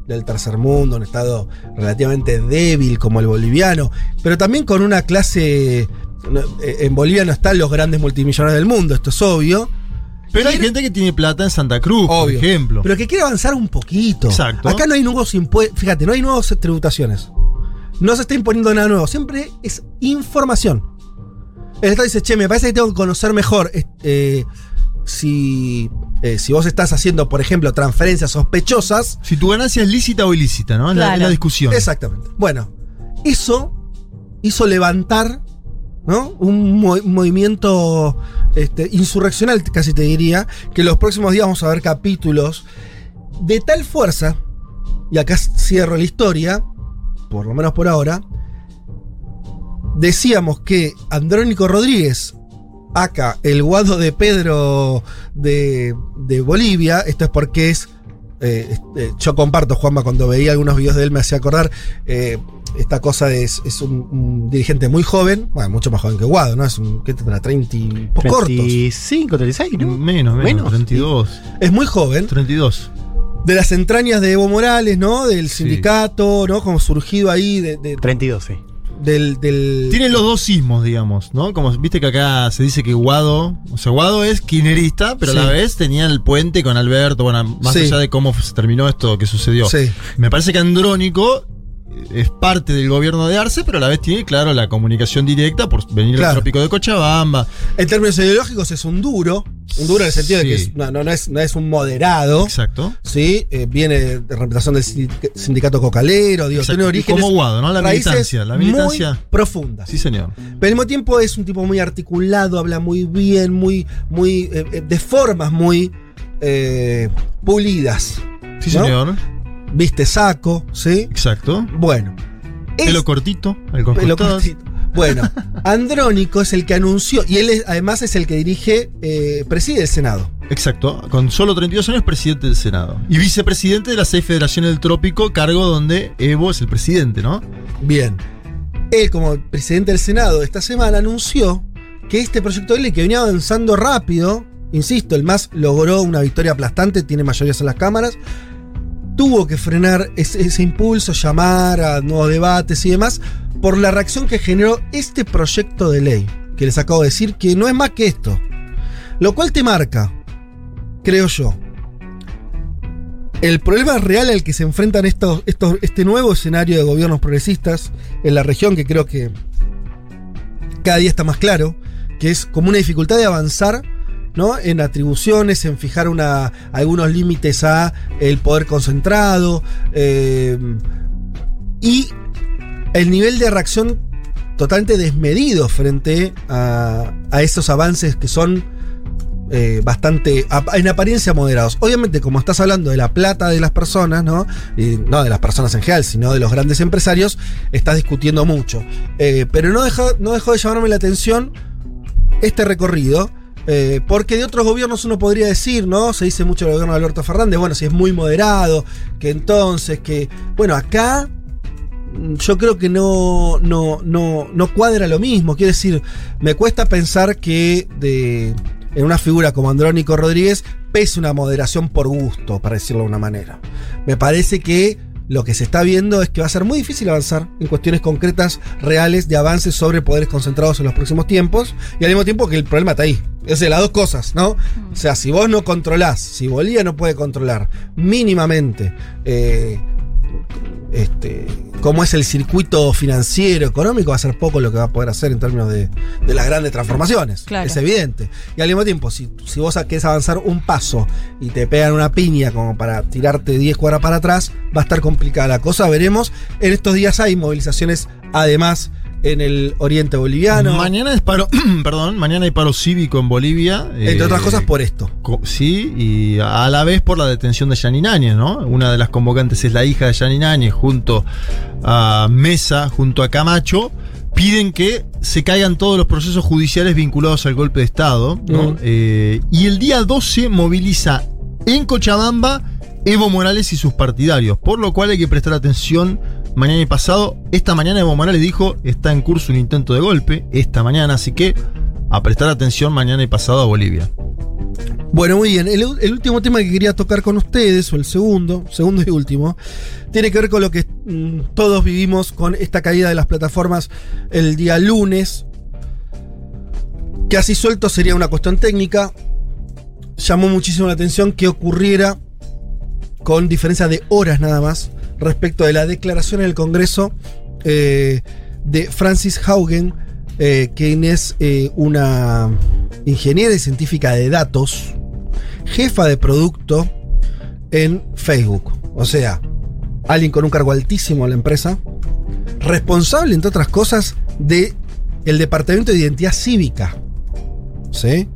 del tercer mundo, un Estado relativamente débil como el boliviano, pero también con una clase... no, eh, En Bolivia no están los grandes multimillonarios del mundo, esto es obvio. Pero hay gente que tiene plata en Santa Cruz, Obvio. por ejemplo. Pero que quiere avanzar un poquito. Exacto. Acá no hay nuevos impuestos. Fíjate, no hay nuevas tributaciones. No se está imponiendo nada nuevo. Siempre es información. El Estado dice, che, me parece que tengo que conocer mejor eh, eh, si, eh, si vos estás haciendo, por ejemplo, transferencias sospechosas. Si tu ganancia es lícita o ilícita, ¿no? La, Claro. la discusión. Exactamente. Bueno, eso hizo levantar ¿no? un mo- movimiento este, insurreccional, casi te diría, que los próximos días vamos a ver capítulos de tal fuerza, y acá cierro la historia, por lo menos por ahora, decíamos que Andrónico Rodríguez, acá el guado de Pedro de, de Bolivia, esto es porque es eh, este, yo comparto, Juanma, cuando veía algunos videos de él me hacía acordar eh, esta cosa de es, es un, un dirigente muy joven, bueno, mucho más joven que Guado, ¿no? Es un, ¿qué tendrá? 30 y po- cortos. 35, 36, ¿no? Menos, menos, Menos. 32. Es muy joven. 32. De las entrañas de Evo Morales, ¿no? Del Sí. sindicato, ¿no? Como surgido ahí de- de- 32, sí. del, del- Tiene los dos sismos, digamos, ¿no? Como viste que acá se dice que Guado, o sea, Guado es kirchnerista, pero a la vez tenía el puente con Alberto, bueno, más Sí. allá de cómo se terminó esto que sucedió. Sí. Me parece que Andrónico es parte del gobierno de Arce, pero a la vez tiene, claro, la comunicación directa por venir Claro. del trópico de Cochabamba. En términos ideológicos es un duro, un duro en el sentido de que es- no, no, no es, no es un moderado. Exacto. Sí, eh, viene de representación del sindic- sindicato cocalero, digo, Exacto. tiene Y orígenes. como Guado, ¿no? La militancia, la militancia. Muy profundas. Sí, señor. Pero al mismo tiempo es un tipo muy articulado, habla muy bien, muy, muy, eh, eh, de formas muy eh, pulidas. Sí, señor. Viste saco, ¿sí? Exacto. Bueno. es- Pelo cortito, al pelo cortito. Bueno, Andrónico es el que anunció, y él es- además es el que dirige, eh, preside el Senado. Exacto, con solo 32 años presidente del Senado. Y vicepresidente de las seis federaciones del trópico, cargo donde Evo es el presidente, ¿no? Bien. Él, como presidente del Senado, esta semana anunció que este proyecto de ley que venía avanzando rápido, insisto, el MAS logró una victoria aplastante, tiene mayorías en las cámaras, tuvo que frenar ese, impulso, llamar a nuevos debates y demás, por la reacción que generó este proyecto de ley, que les acabo de decir que no es más que esto. Lo cual te marca, creo yo, el problema real al que se enfrentan este nuevo escenario de gobiernos progresistas en la región, que creo que cada día está más claro, que es como una dificultad de avanzar ¿no? en atribuciones, en fijar una, algunos límites a el poder concentrado eh, y el nivel de reacción totalmente desmedido frente a, a esos avances que son eh, bastante, en apariencia moderados. Obviamente, como estás hablando de la plata de las personas, ¿no? No de las personas en general, sino de los grandes empresarios, estás discutiendo mucho. Eh, pero no dejó, no dejó de llamarme la atención este recorrido. Eh, porque de otros gobiernos uno podría decir, ¿no? Se dice mucho del gobierno de Alberto Fernández, bueno, si es muy moderado, que entonces, que. Bueno, acá mm, yo creo que no, no, no, no cuadra lo mismo. Quiero decir, me cuesta pensar que de, en una figura como Andrónico Rodríguez pese una moderación por gusto, para decirlo de una manera. Me parece que lo que se está viendo es que va a ser muy difícil avanzar en cuestiones concretas, reales, de avances sobre poderes concentrados en los próximos tiempos, y al mismo tiempo que el problema está ahí. Es de las dos cosas, ¿no? O sea, si vos no controlás, si Bolivia no puede controlar mínimamente eh, este, cómo es el circuito financiero, económico, va a ser poco lo que va a poder hacer en términos de, de las grandes transformaciones. Claro. Es evidente. Y al mismo tiempo, si, si vos querés avanzar un paso y te pegan una piña como para tirarte 10 cuadras para atrás, va a estar complicada la cosa. Veremos. En estos días hay movilizaciones, además, en el oriente boliviano. Mañana es paro, perdón, mañana hay paro cívico en Bolivia. entre eh, otras cosas, por esto. Sí, y a la vez por la detención de Yanine Áñez, ¿no? Una de las convocantes es la hija de Yanine Áñez junto a Mesa, junto a Camacho. Piden que se caigan todos los procesos judiciales vinculados al golpe de Estado. ¿no? Mm. Eh, y el día 12 moviliza en Cochabamba Evo Morales y sus partidarios. Por lo cual hay que prestar atención mañana y pasado. Esta mañana Evo Morales dijo está en curso un intento de golpe. Esta mañana, así que a prestar atención mañana y pasado a Bolivia. Bueno, muy bien. El, último tema que quería tocar con ustedes, o el segundo, segundo y último, tiene que ver con lo que mm, todos vivimos con esta caída de las plataformas el día lunes. Que así suelto sería una cuestión técnica. llamó muchísimo la atención que ocurriera con diferencia de horas nada más respecto de la declaración en el Congreso eh, de Francis Haugen, eh, quien es eh, una ingeniera y científica de datos, jefa de producto en Facebook. O sea, alguien con un cargo altísimo en la empresa, responsable, entre otras cosas, de el Departamento de Identidad Cívica. ¿Sí?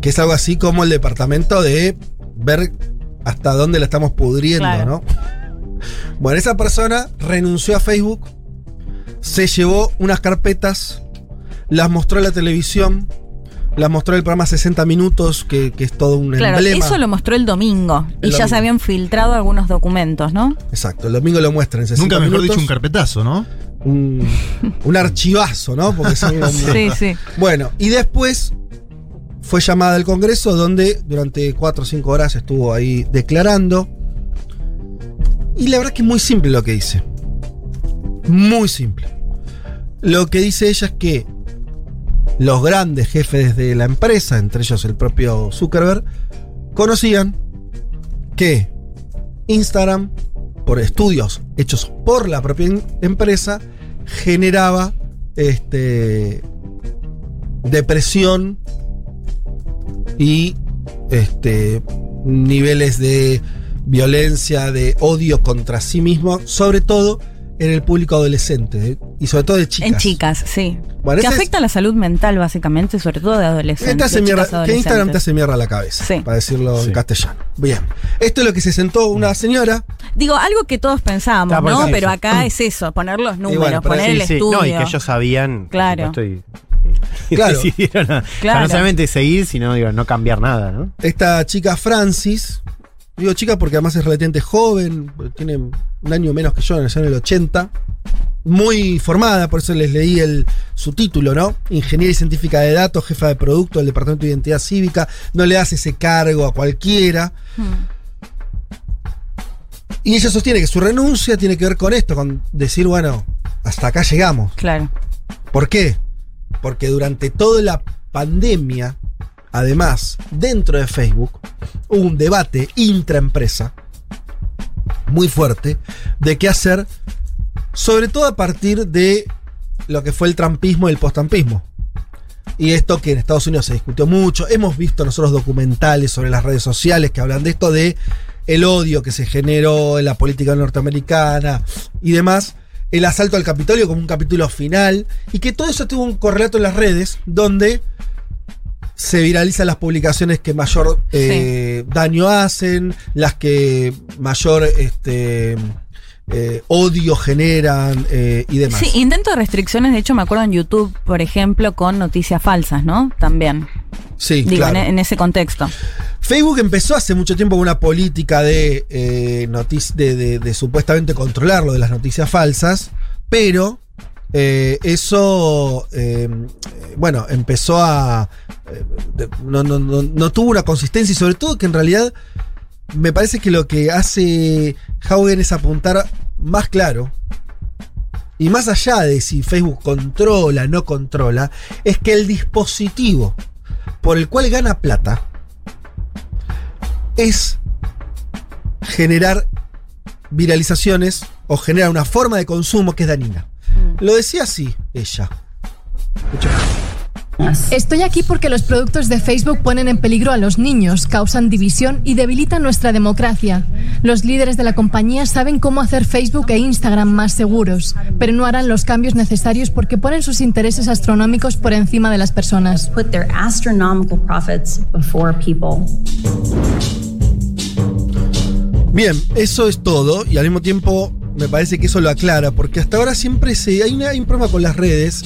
Que es algo así como el departamento de ver hasta dónde la estamos pudriendo, Claro. ¿no? Bueno, esa persona renunció a Facebook, se llevó unas carpetas, las mostró en la televisión, las mostró en el programa 60 Minutos, que, que es todo un Claro, emblema. eso lo mostró el domingo. El y ya se habían filtrado algunos documentos, ¿no? Exacto, el domingo lo muestra en 60 Nunca mejor minutos. dicho un carpetazo, ¿no? un, un archivazo, ¿no? Porque son Sí, sí. Bueno, y después fue llamada al Congreso donde durante 4 o 5 horas estuvo ahí declarando. Y la verdad que es muy simple lo que dice. Muy simple. Lo que dice ella es que los grandes jefes de la empresa, entre ellos el propio Zuckerberg, conocían que Instagram, por estudios hechos por la propia em- empresa, generaba este, depresión y este, niveles de violencia, de odio contra sí mismo, sobre todo en el público adolescente ¿eh? y sobre todo de chicas. En chicas, sí. Bueno, que es- afecta a la salud mental, básicamente, sobre todo de adolescentes. Que te hace de mierda- chicas que Instagram te hace mierda la cabeza, Sí. para decirlo en castellano. Bien. Esto es lo que se sentó una señora. Digo, algo que todos pensábamos, por ¿no? eso. Pero acá es eso, poner los números, bueno, poner Sí, el sí. estudio. No, y que ellos sabían. Claro. supuesto, y- y Claro. decidieron a- o sea, Claro. no solamente seguir, sino digo, no cambiar nada, ¿no? Esta chica Francis, digo chica porque además es relativamente joven, tiene un año menos que yo, nació en el 80, muy formada, por eso les leí el, su título, ¿no? Ingeniera y científica de datos, jefa de producto del Departamento de Identidad Cívica, no le hace ese cargo a cualquiera. Hmm. Y ella sostiene que su renuncia tiene que ver con esto, con decir, bueno, hasta acá llegamos. Claro. ¿Por qué? Porque durante toda la pandemia, además, dentro de Facebook, hubo un debate intraempresa muy fuerte de qué hacer, sobre todo a partir de lo que fue el trampismo y el postampismo. Y esto que en Estados Unidos se discutió mucho, hemos visto nosotros documentales sobre las redes sociales que hablan de esto de el odio que se generó en la política norteamericana y demás, el asalto al Capitolio como un capítulo final, y que todo eso tuvo un correlato en las redes donde se viralizan las publicaciones que mayor eh, daño hacen, las que mayor este, eh, odio generan eh, y demás. Sí, intento de restricciones, de hecho me acuerdo en YouTube, por ejemplo, con noticias falsas, ¿no? También. Sí, Digo, claro. en, en ese contexto. Facebook empezó hace mucho tiempo con una política de, de, de- de supuestamente controlar lo de las noticias falsas, pero eh, eso, eh, bueno, empezó a... eh, no, tuvo una consistencia y sobre todo que en realidad me parece que lo que hace Haugen es apuntar más claro. Y más allá de si Facebook controla, no controla, es que el dispositivo por el cual gana plata es generar viralizaciones o generar una forma de consumo que es dañina. Lo decía así ella. Estoy aquí porque los productos de Facebook ponen en peligro a los niños, causan división y debilitan nuestra democracia. Los líderes de la compañía saben cómo hacer Facebook e Instagram más seguros, pero no harán los cambios necesarios porque ponen sus intereses astronómicos por encima de las personas. Put their astronomical profits before people. Bien, eso es todo y al mismo tiempo me parece que eso lo aclara porque hasta ahora siempre se, hay, una- hay un problema con las redes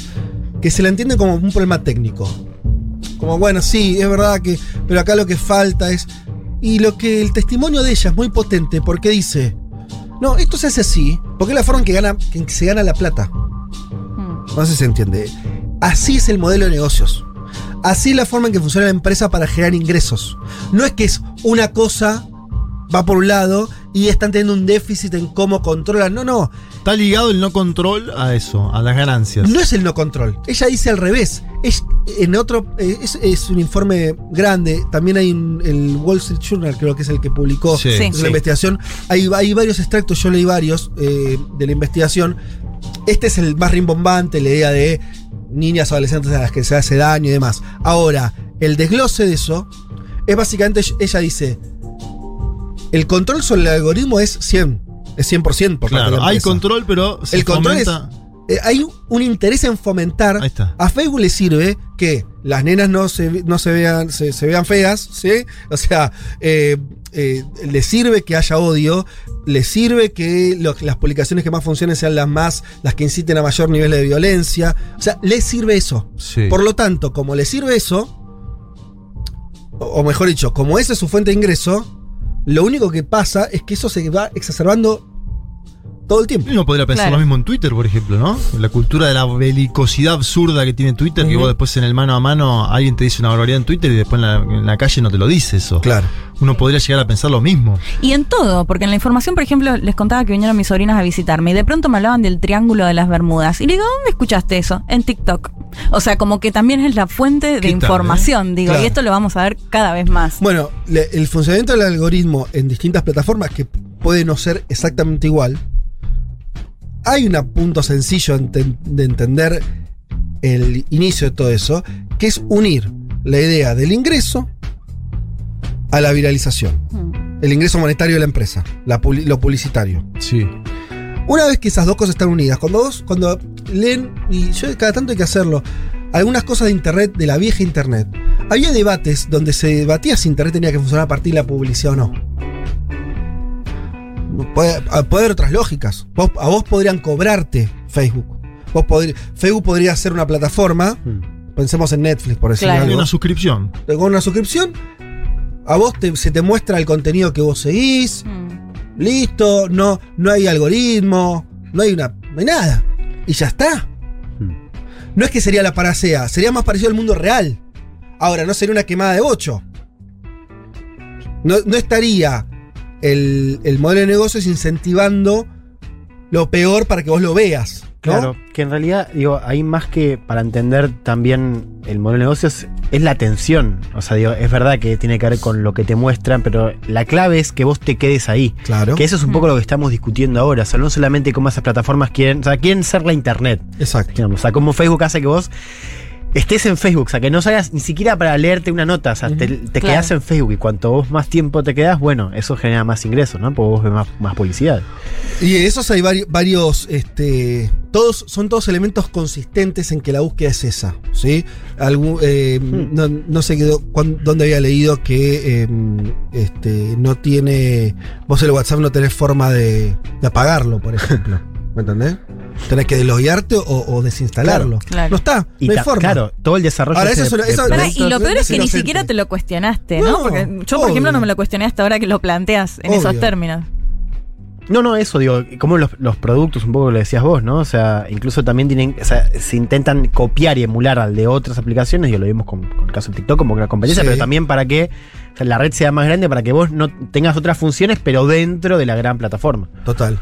que se la entiende como un problema técnico. Como bueno, sí, es verdad que, pero acá lo que falta es... Y lo que el testimonio de ella es muy potente porque dice, no, esto se hace así, porque es la forma en que, gana, que se gana la plata. No sé si se entiende. Así es el modelo de negocios. Así es la forma en que funciona la empresa para generar ingresos. No es que es una cosa, va por un lado, y están teniendo un déficit en cómo controlan. No, no. Está ligado el no control a eso, a las ganancias. No es el no control. Ella dice al revés. Es, en otro, eh, es, es un informe grande. También hay un- el Wall Street Journal, creo que es el que publicó Sí. la Sí. investigación. Hay, hay varios extractos, yo leí varios eh, de la investigación. Este es el más rimbombante, la idea de niñas adolescentes a las que se hace daño y demás. Ahora, el desglose de eso es básicamente, ella dice, el control sobre el algoritmo es 100, es 100% por parte de Claro, la hay control, pero se El control es- fomenta- Eh, hay un interés en fomentar. A Facebook le sirve que las nenas no se, no se vean, se, se vean feas, ¿sí? O sea, eh, eh, le sirve que haya odio, le sirve que lo- las publicaciones que más funcionen sean las más, las que inciten a mayor nivel de violencia. O sea, le sirve eso. Sí. Por lo tanto, como le sirve eso, o, o mejor dicho, como esa es su fuente de ingreso, lo único que pasa es que eso se va exacerbando todo el tiempo. Uno podría pensar Claro. lo mismo en Twitter, por ejemplo, ¿no? La cultura de la belicosidad absurda que tiene Twitter, que Ujú. vos después en el mano a mano alguien te dice una barbaridad en Twitter y después en la, en la calle no te lo dice eso. Claro. Uno podría llegar a pensar lo mismo. Y en todo, porque en la información, por ejemplo, les contaba que vinieron mis sobrinas a visitarme y de pronto me hablaban del Triángulo de las Bermudas. Y le digo, ¿dónde escuchaste eso? En TikTok. O sea, como que también es la fuente de ¿Qué tal, información, eh? digo, Claro. y esto lo vamos a ver cada vez más. Bueno, le- el funcionamiento del algoritmo en distintas plataformas que puede no ser exactamente igual. Hay un punto sencillo enten- de entender el inicio de todo eso, que es unir la idea del ingreso a la viralización. El ingreso monetario de la empresa, la lo publicitario. Sí. Una vez que esas dos cosas están unidas, cuando vos, cuando leen, y yo cada tanto hay que hacerlo, algunas cosas de internet, de la vieja internet, había debates donde se debatía si internet tenía que funcionar a partir de la publicidad o no. Puede, a- puede haber otras lógicas. Vos- a vos podrían cobrarte Facebook. Vos podri- Facebook podría ser una plataforma. Pensemos en Netflix, por decir Claro. algo. Una suscripción. Con una suscripción, a vos te- se te muestra el contenido que vos seguís. Listo, no, no hay algoritmo, no hay una. No hay nada. Y ya está. No es que sería la paracea, sería más parecido al mundo real. Ahora, no sería una quemada de bocho. No, no estaría el, el modelo de negocios incentivando lo peor para que vos lo veas. ¿No? Claro, que en realidad, digo, hay más que para entender también el modelo de negocios, es la atención. O sea, digo, es verdad que tiene que ver con lo que te muestran, pero la clave es que vos te quedes ahí. Claro. Que eso es un poco lo que estamos discutiendo ahora. O sea, no solamente cómo esas plataformas quieren, o sea, quieren ser la internet. Exacto. Digamos, o sea, cómo Facebook hace que vos estés en Facebook, o sea, que no salgas ni siquiera para leerte una nota, o sea, te, te Claro. quedás en Facebook y cuanto vos más tiempo te quedas, bueno, eso genera más ingresos, ¿no? Porque vos ves más, más publicidad. Y de esos hay vari- varios, este, todos, son todos elementos consistentes en que la búsqueda es esa, ¿sí? Algún, eh, no, no sé qué- cuán- dónde había leído que eh, este, no tiene, vos el WhatsApp no tenés forma de, de apagarlo, por ejemplo, ¿me entendés? Tenés que desloguearte o, o desinstalarlo. Claro. No está, Y no hay ta- forma. claro, todo el desarrollo Ahora, ese eso es una- de- eso- de y lo peor es que ni siquiera te lo cuestionaste, ¿no? No, Porque yo, por obvio. ejemplo, no me lo cuestioné hasta ahora que lo planteas en esos términos. No, no, eso, digo, como los, los productos, un poco lo decías vos, ¿no? O sea, incluso también tienen, o sea, se intentan copiar y emular al de otras aplicaciones, y lo vimos con, con el caso de TikTok como una competencia, Sí. pero también para que o sea, la red sea más grande, para que vos no tengas otras funciones, pero dentro de la gran plataforma. Total.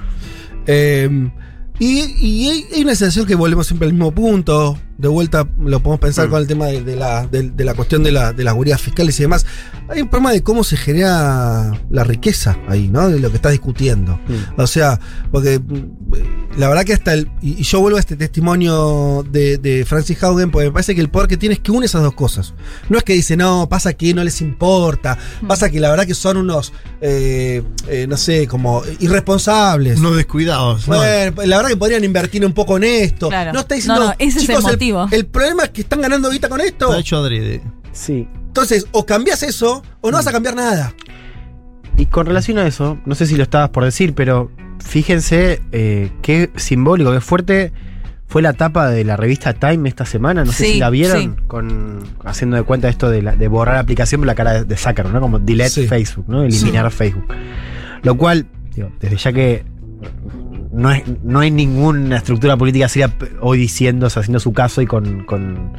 Eh, y, hay una sensación que volvemos siempre al mismo punto. De vuelta lo podemos pensar Mm. con el tema de, de la, de- de la cuestión de, la, de las gurías fiscales y demás. Hay un problema de cómo se genera la riqueza ahí, ¿no? De lo que estás discutiendo. O sea, porque mm, la verdad que hasta el. Y, y yo vuelvo a este testimonio de, de Francis Haugen, porque me parece que el poder que tiene es que une esas dos cosas. No es que dice, no, pasa que no les importa. Pasa que la verdad que son unos, eh, eh, no sé, como irresponsables. Unos descuidados. ¿no? Bueno, la verdad que podrían invertir un poco en esto. Claro. No está diciendo. No, no, ese es el "Chicos, motivo". El, problema es que están ganando guita con esto. Está hecho adrede. Sí. Entonces, o cambias eso o no vas a cambiar nada. Y con relación a eso, no sé si lo estabas por decir, pero fíjense eh, qué simbólico, qué fuerte fue la tapa de la revista Time esta semana. No sé Sí, si la vieron, sí. con, haciendo de cuenta esto de, la- de borrar la aplicación por la cara de, de Zuckerberg, ¿no? Como delete Sí. Facebook, ¿no? Eliminar Facebook. Lo cual, digo, desde ya que no, es, no hay ninguna estructura política seria hoy diciendo, o sea, haciendo su caso y con, con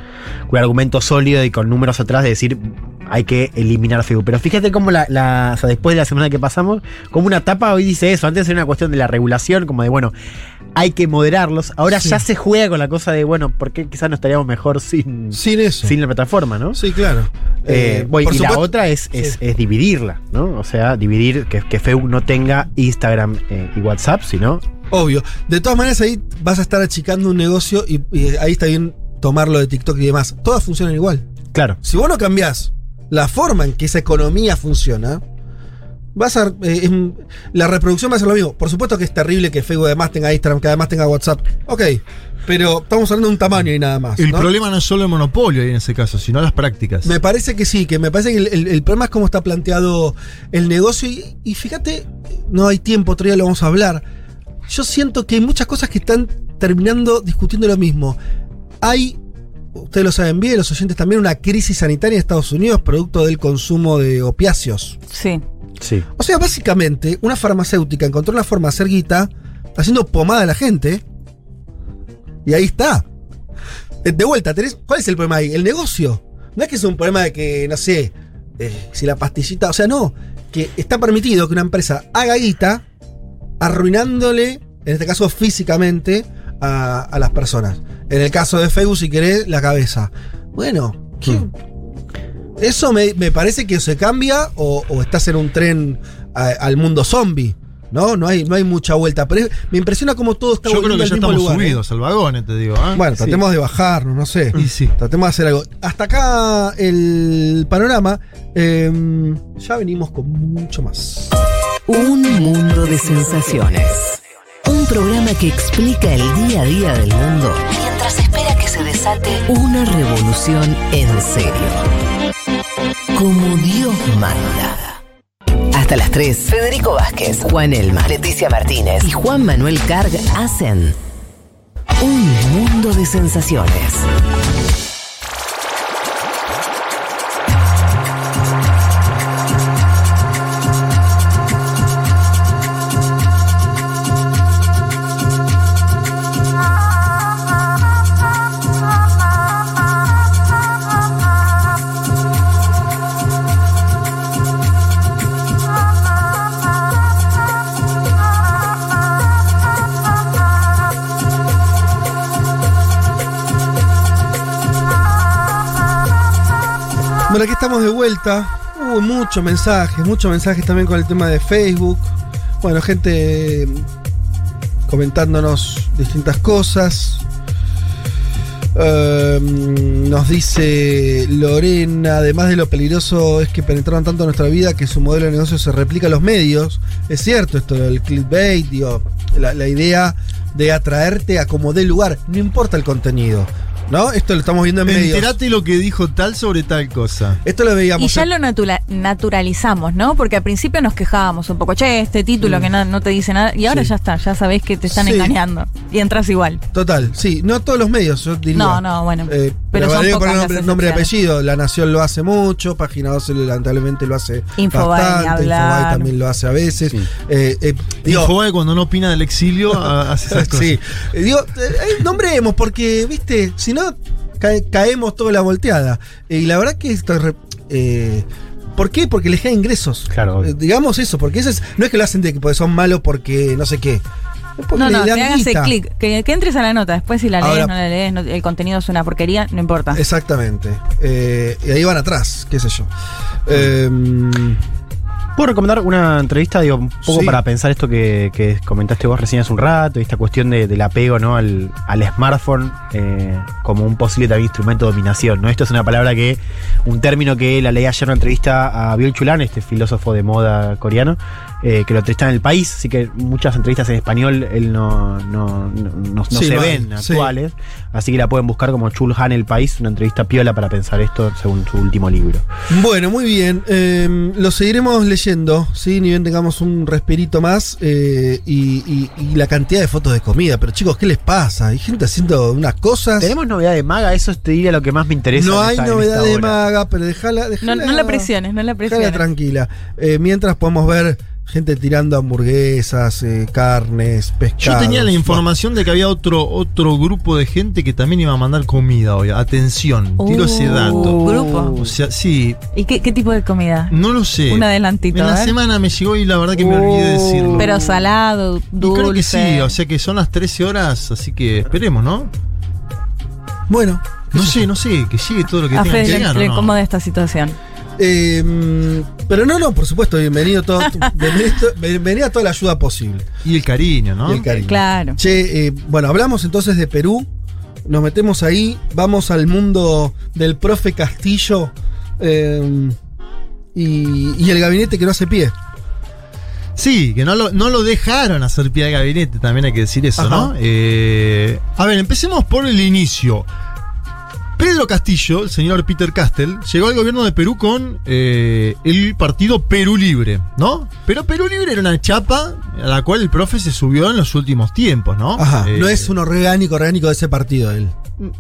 un argumento sólido y con números atrás de decir hay que eliminar Facebook. Pero fíjate cómo la, después de la semana que pasamos, como una etapa hoy dice eso. Antes era una cuestión de la regulación, como de, bueno, hay que moderarlos. Ahora Sí. ya se juega con la cosa de, bueno, ¿por qué quizás no estaríamos mejor sin, Sin eso. sin la plataforma, no? Sí, claro. Eh, Eh, y la otra es, es, Sí. es dividirla, ¿no? O sea, dividir que, que Facebook no tenga Instagram eh, y WhatsApp, sino Obvio. De todas maneras, ahí vas a estar achicando un negocio y, y ahí está bien tomarlo de TikTok y demás. Todas funcionan igual. Claro. Si vos no cambiás la forma en que esa economía funciona, vas a. eh, es- la reproducción va a ser lo mismo. Por supuesto que es terrible que Facebook además tenga Instagram, que además tenga WhatsApp. Ok. Pero estamos hablando de un tamaño y nada más. El ¿no? problema no es solo el monopolio ahí en ese caso, sino las prácticas. Me parece que sí, que me parece que el, el- el problema es cómo está planteado el negocio. Y, y fíjate, no hay tiempo, otro día lo vamos a hablar. Yo siento que hay muchas cosas que están terminando discutiendo lo mismo. Hay, ustedes lo saben bien, los oyentes también, una crisis sanitaria en Estados Unidos producto del consumo de opiáceos. Sí. Sí. O sea, básicamente, una farmacéutica encontró una forma de hacer guita haciendo pomada a la gente. Y ahí está. Eh, De vuelta, tenés, ¿cuál es el problema ahí? El negocio. No es que es un problema de que, no sé, eh, si la pastillita. O sea, no. Que está permitido que una empresa haga guita arruinándole, en este caso físicamente, a, a las personas. En el caso de Facebook, si querés, la cabeza. Bueno, ¿qué? Eso me, me parece que se cambia o, o estás en un tren a- al mundo zombie. ¿No? No hay, no hay mucha vuelta. Pero es- me impresiona cómo todo está Yo creo que ya estamos lugar, ¿eh? al vagón, te digo. ¿ah? Bueno, Sí. tratemos de bajarnos, no sé. Y sí. Tratemos de hacer algo. Hasta acá el panorama. Eh, ya venimos con mucho más. Un mundo de sensaciones. Un programa que explica el día a día del mundo mientras espera que se desate una revolución en serio. Como Dios manda. Hasta las 3, Federico Vázquez, Juan Elma, Leticia Martínez y Juan Manuel Carg hacen Un mundo de sensaciones. Bueno, aquí estamos de vuelta. Hubo muchos mensajes, muchos mensajes también con el tema de Facebook. Bueno, gente comentándonos distintas cosas. Eh, nos dice Lorena, además de lo peligroso es que penetraron tanto en nuestra vida que su modelo de negocio se replica a los medios. Es cierto esto del clickbait, la, la idea de atraerte a como dé lugar, no importa el contenido. ¿No? Esto lo estamos viendo en medios. Enterate lo que dijo tal sobre tal cosa. Esto lo veíamos. Y ya en- lo natura- naturalizamos, ¿no? Porque al principio nos quejábamos un poco, che, este título que no, no te dice nada. Y ahora. Sí. ya está, ya sabés que te están Sí. engañando. Y entras igual. Total, sí, no todos los medios, yo diría. No, no, bueno. Eh, pero pero son pocas poner las nombre, nombre y apellido. La Nación lo hace mucho, Página 12 lamentablemente lo hace Infobae, bastante. Infobae también lo hace a veces. Eh, eh, digo, Infobae cuando no opina del exilio hace esas cosas. sí, Eh, digo, eh, nombremos porque, viste, si no cae- caemos toda la volteada. Y la verdad que esto eh, ¿Por qué? Porque les genera ingresos. Claro. Eh, digamos eso, porque eso es, no es que lo hacen de que porque son malos porque no sé qué. Es porque No, no, que hagas clic, que, que entres a la nota. Después si la lees, Ahora- no la lees, no- el contenido es una porquería, no importa. Exactamente. Eh, y ahí van atrás, qué sé yo. Eh, ¿Puedo recomendar una entrevista, digo, un poco Sí. para pensar esto que, que comentaste vos recién hace un rato, esta cuestión de- del apego ¿no? al, al smartphone eh, como un posible también instrumento de dominación? ¿no? Esto es una palabra que, un término que la leí ayer en una entrevista a Bill Chulan, este filósofo de moda coreano, eh, que lo entrevista en el país, así que muchas entrevistas en español él no, no, no, no- no Sí, se hay, ven sí. actuales, así que la pueden buscar como Chul Han el país, una entrevista piola para pensar esto según su último libro. Bueno, muy bien. Eh, lo seguiremos leyendo, ¿sí? Ni bien tengamos un respirito más. eh, y, y- y la cantidad de fotos de comida. Pero chicos, ¿qué les pasa? Hay gente haciendo unas cosas. ¿Tenemos novedad de Maga? Eso te diría lo que más me interesa. no hay novedad de hora. maga, pero déjala. No, déjala no la presiones, no la déjala presiones. tranquila. Eh, mientras podemos ver gente tirando hamburguesas, eh, carnes, pescados. Yo tenía la información de que había otro, otro grupo de gente que también iba a mandar comida hoy. Atención, tiro ese Uh, dato. grupo. O sea, sí, ¿Y qué, qué tipo de comida? no lo sé. Un adelantito. En la semana me llegó y la verdad que me olvidé de decirlo. Pero salado, Y dulce. creo que sí, o sea que son las 13 horas, así que esperemos, ¿no? Bueno, No sé, no sé, que llegue todo lo que a tenga que llegar. ¿o le no? incomoda esta situación. Eh, pero no, no, por supuesto, bienvenido todo, bienvenido, bienvenida toda la ayuda posible. Y el cariño, ¿no? Y el cariño. Claro. Che, eh, bueno, hablamos entonces de Perú. Nos metemos ahí, vamos al mundo del profe Castillo eh, y, y el gabinete que no hace pie. Sí, que no lo, no lo dejaron hacer pie al gabinete, también hay que decir eso, Ajá. ¿no? Eh, a ver, empecemos por el inicio. Pedro Castillo, el señor Peter Castell, llegó al gobierno de Perú con eh, el partido Perú Libre, ¿no? Pero Perú Libre era una chapa a la cual el profe se subió en los últimos tiempos, ¿no? Ajá, Eh, no es un orgánico, orgánico de ese partido él.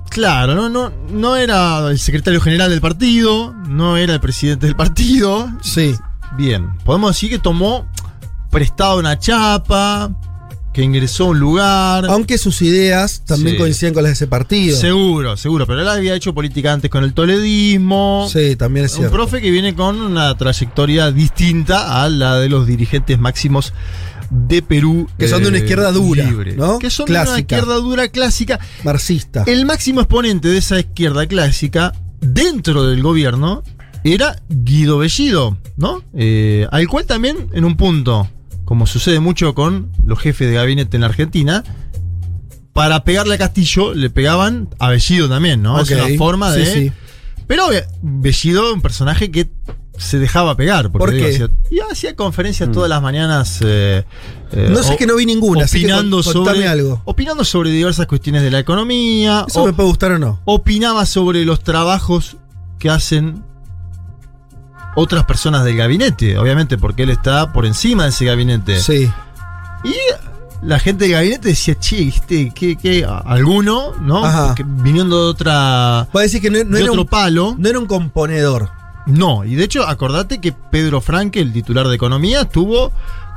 Claro, no, no, no era el secretario general del partido, no era el presidente del partido. Sí. Bien, podemos decir que tomó prestado una chapa, que ingresó a un lugar. Aunque sus ideas también Sí. coinciden con las de ese partido. Seguro, seguro, pero él había hecho política antes con el toledismo. Sí, también es Un cierto. profe que viene con una trayectoria distinta a la de los dirigentes máximos de Perú. Que son de una eh, izquierda dura, libre. ¿no? Que son de una izquierda dura clásica. Marxista. El máximo exponente de esa izquierda clásica dentro del gobierno era Guido Bellido, ¿no? Eh, al cual también, en un punto, como sucede mucho con los jefes de gabinete en la Argentina, para pegarle a Castillo le pegaban a Bellido también, ¿no? Ok, Es una forma de. sí. Pero Bellido, un personaje que se dejaba pegar. Porque ¿Por digo, qué? hacía- y hacía conferencias todas las mañanas. eh, eh, No sé o- que no vi ninguna, así que Opinando contame sobre, algo. opinando sobre diversas cuestiones de la economía. Eso o- me puede gustar o no. opinaba sobre los trabajos que hacen otras personas del gabinete, obviamente, porque él está por encima de ese gabinete. Sí. Y la gente del gabinete decía, che, ¿qué, qué? Alguno, ¿no? Ajá. Que viniendo de otra. Puede decir que no, no de era otro un, palo. no era un componedor. No, y de hecho, acordate que Pedro Franque, el titular de Economía, tuvo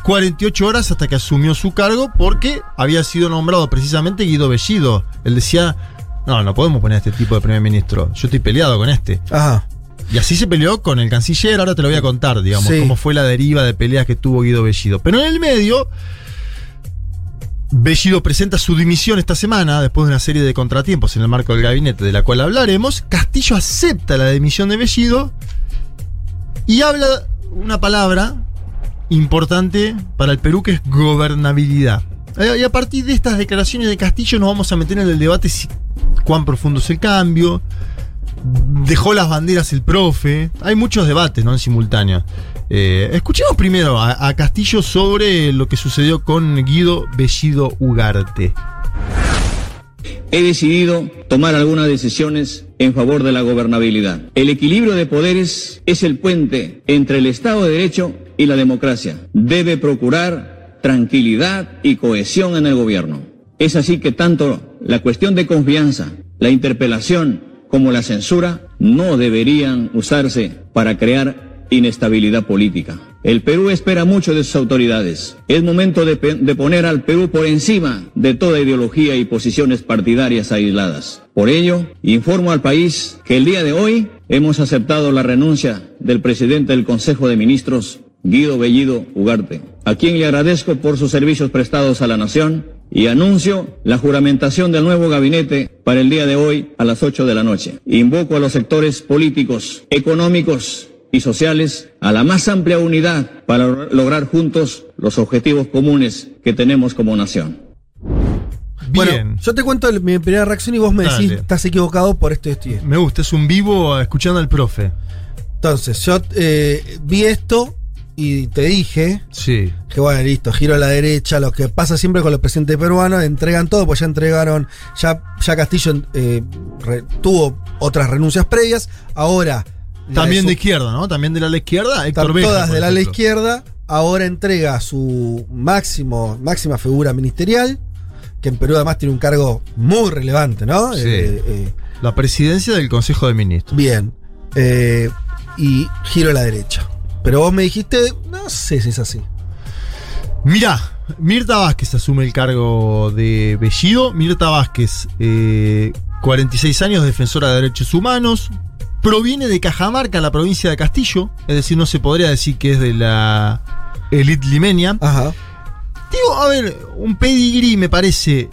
48 horas hasta que asumió su cargo porque había sido nombrado precisamente Guido Bellido. Él decía, no, no podemos poner a este tipo de primer ministro. Yo estoy peleado con este. Ajá. Y así se peleó con el canciller, ahora te lo voy a contar, digamos, Sí. cómo fue la deriva de peleas que tuvo Guido Bellido. Pero en el medio, Bellido presenta su dimisión esta semana, después de una serie de contratiempos en el marco del gabinete, de la cual hablaremos. Castillo acepta la dimisión de Bellido y habla una palabra importante para el Perú que es gobernabilidad. Eh, Y a partir de estas declaraciones de Castillo nos vamos a meter en el debate si cuán profundo es el cambio, dejó las banderas el profe. Hay muchos debates, ¿no? En simultáneo. Eh, escuchemos primero a, a Castillo sobre lo que sucedió con Guido Bellido Ugarte. He decidido tomar algunas decisiones en favor de la gobernabilidad. El equilibrio de poderes es el puente entre el Estado de Derecho y la democracia. Debe procurar tranquilidad y cohesión en el gobierno. Es así que tanto la cuestión de confianza, la interpelación como la censura no deberían usarse para crear inestabilidad política. El Perú espera mucho de sus autoridades. Es momento de, poner al Perú por encima de toda ideología y posiciones partidarias aisladas. Por ello, informo al país que el día de hoy hemos aceptado la renuncia del presidente del Consejo de Ministros, Guido Bellido Ugarte, a quien le agradezco por sus servicios prestados a la nación y anuncio la juramentación del nuevo gabinete para el día de hoy a las 8 de la noche. Invoco a los sectores políticos, económicos y sociales a la más amplia unidad para lograr- juntos los objetivos comunes que tenemos como nación. Bueno, yo te cuento el- mi primera reacción y vos me decís, Dale. estás equivocado por esto y esto y esto. Me gusta, es un vivo escuchando al profe. Entonces, yo eh, vi esto y te dije Sí. que bueno, listo, giro a la derecha, lo que pasa siempre con los presidentes peruanos, entregan todo, pues ya entregaron, ya, ya Castillo eh, re- tuvo otras renuncias previas, ahora... la También su- de izquierda, ¿no? También de la ala izquierda, Héctor Beja, todas ala ejemplo. izquierda, ahora entrega su máximo, máxima figura ministerial, que en Perú además tiene un cargo muy relevante, ¿no? Sí. Eh, eh, La presidencia del Consejo de Ministros. bien. Eh, y giro a la derecha. Pero vos me dijiste, no sé si es así. Mirá, Mirta Vázquez asume el cargo de Bellido. Mirta Vázquez, eh, 46 años, defensora de derechos humanos. Proviene de Cajamarca, la provincia de Castillo. Es decir, no se podría decir que es de la elite limeña. Ajá. Digo, a ver, un pedigrí me parece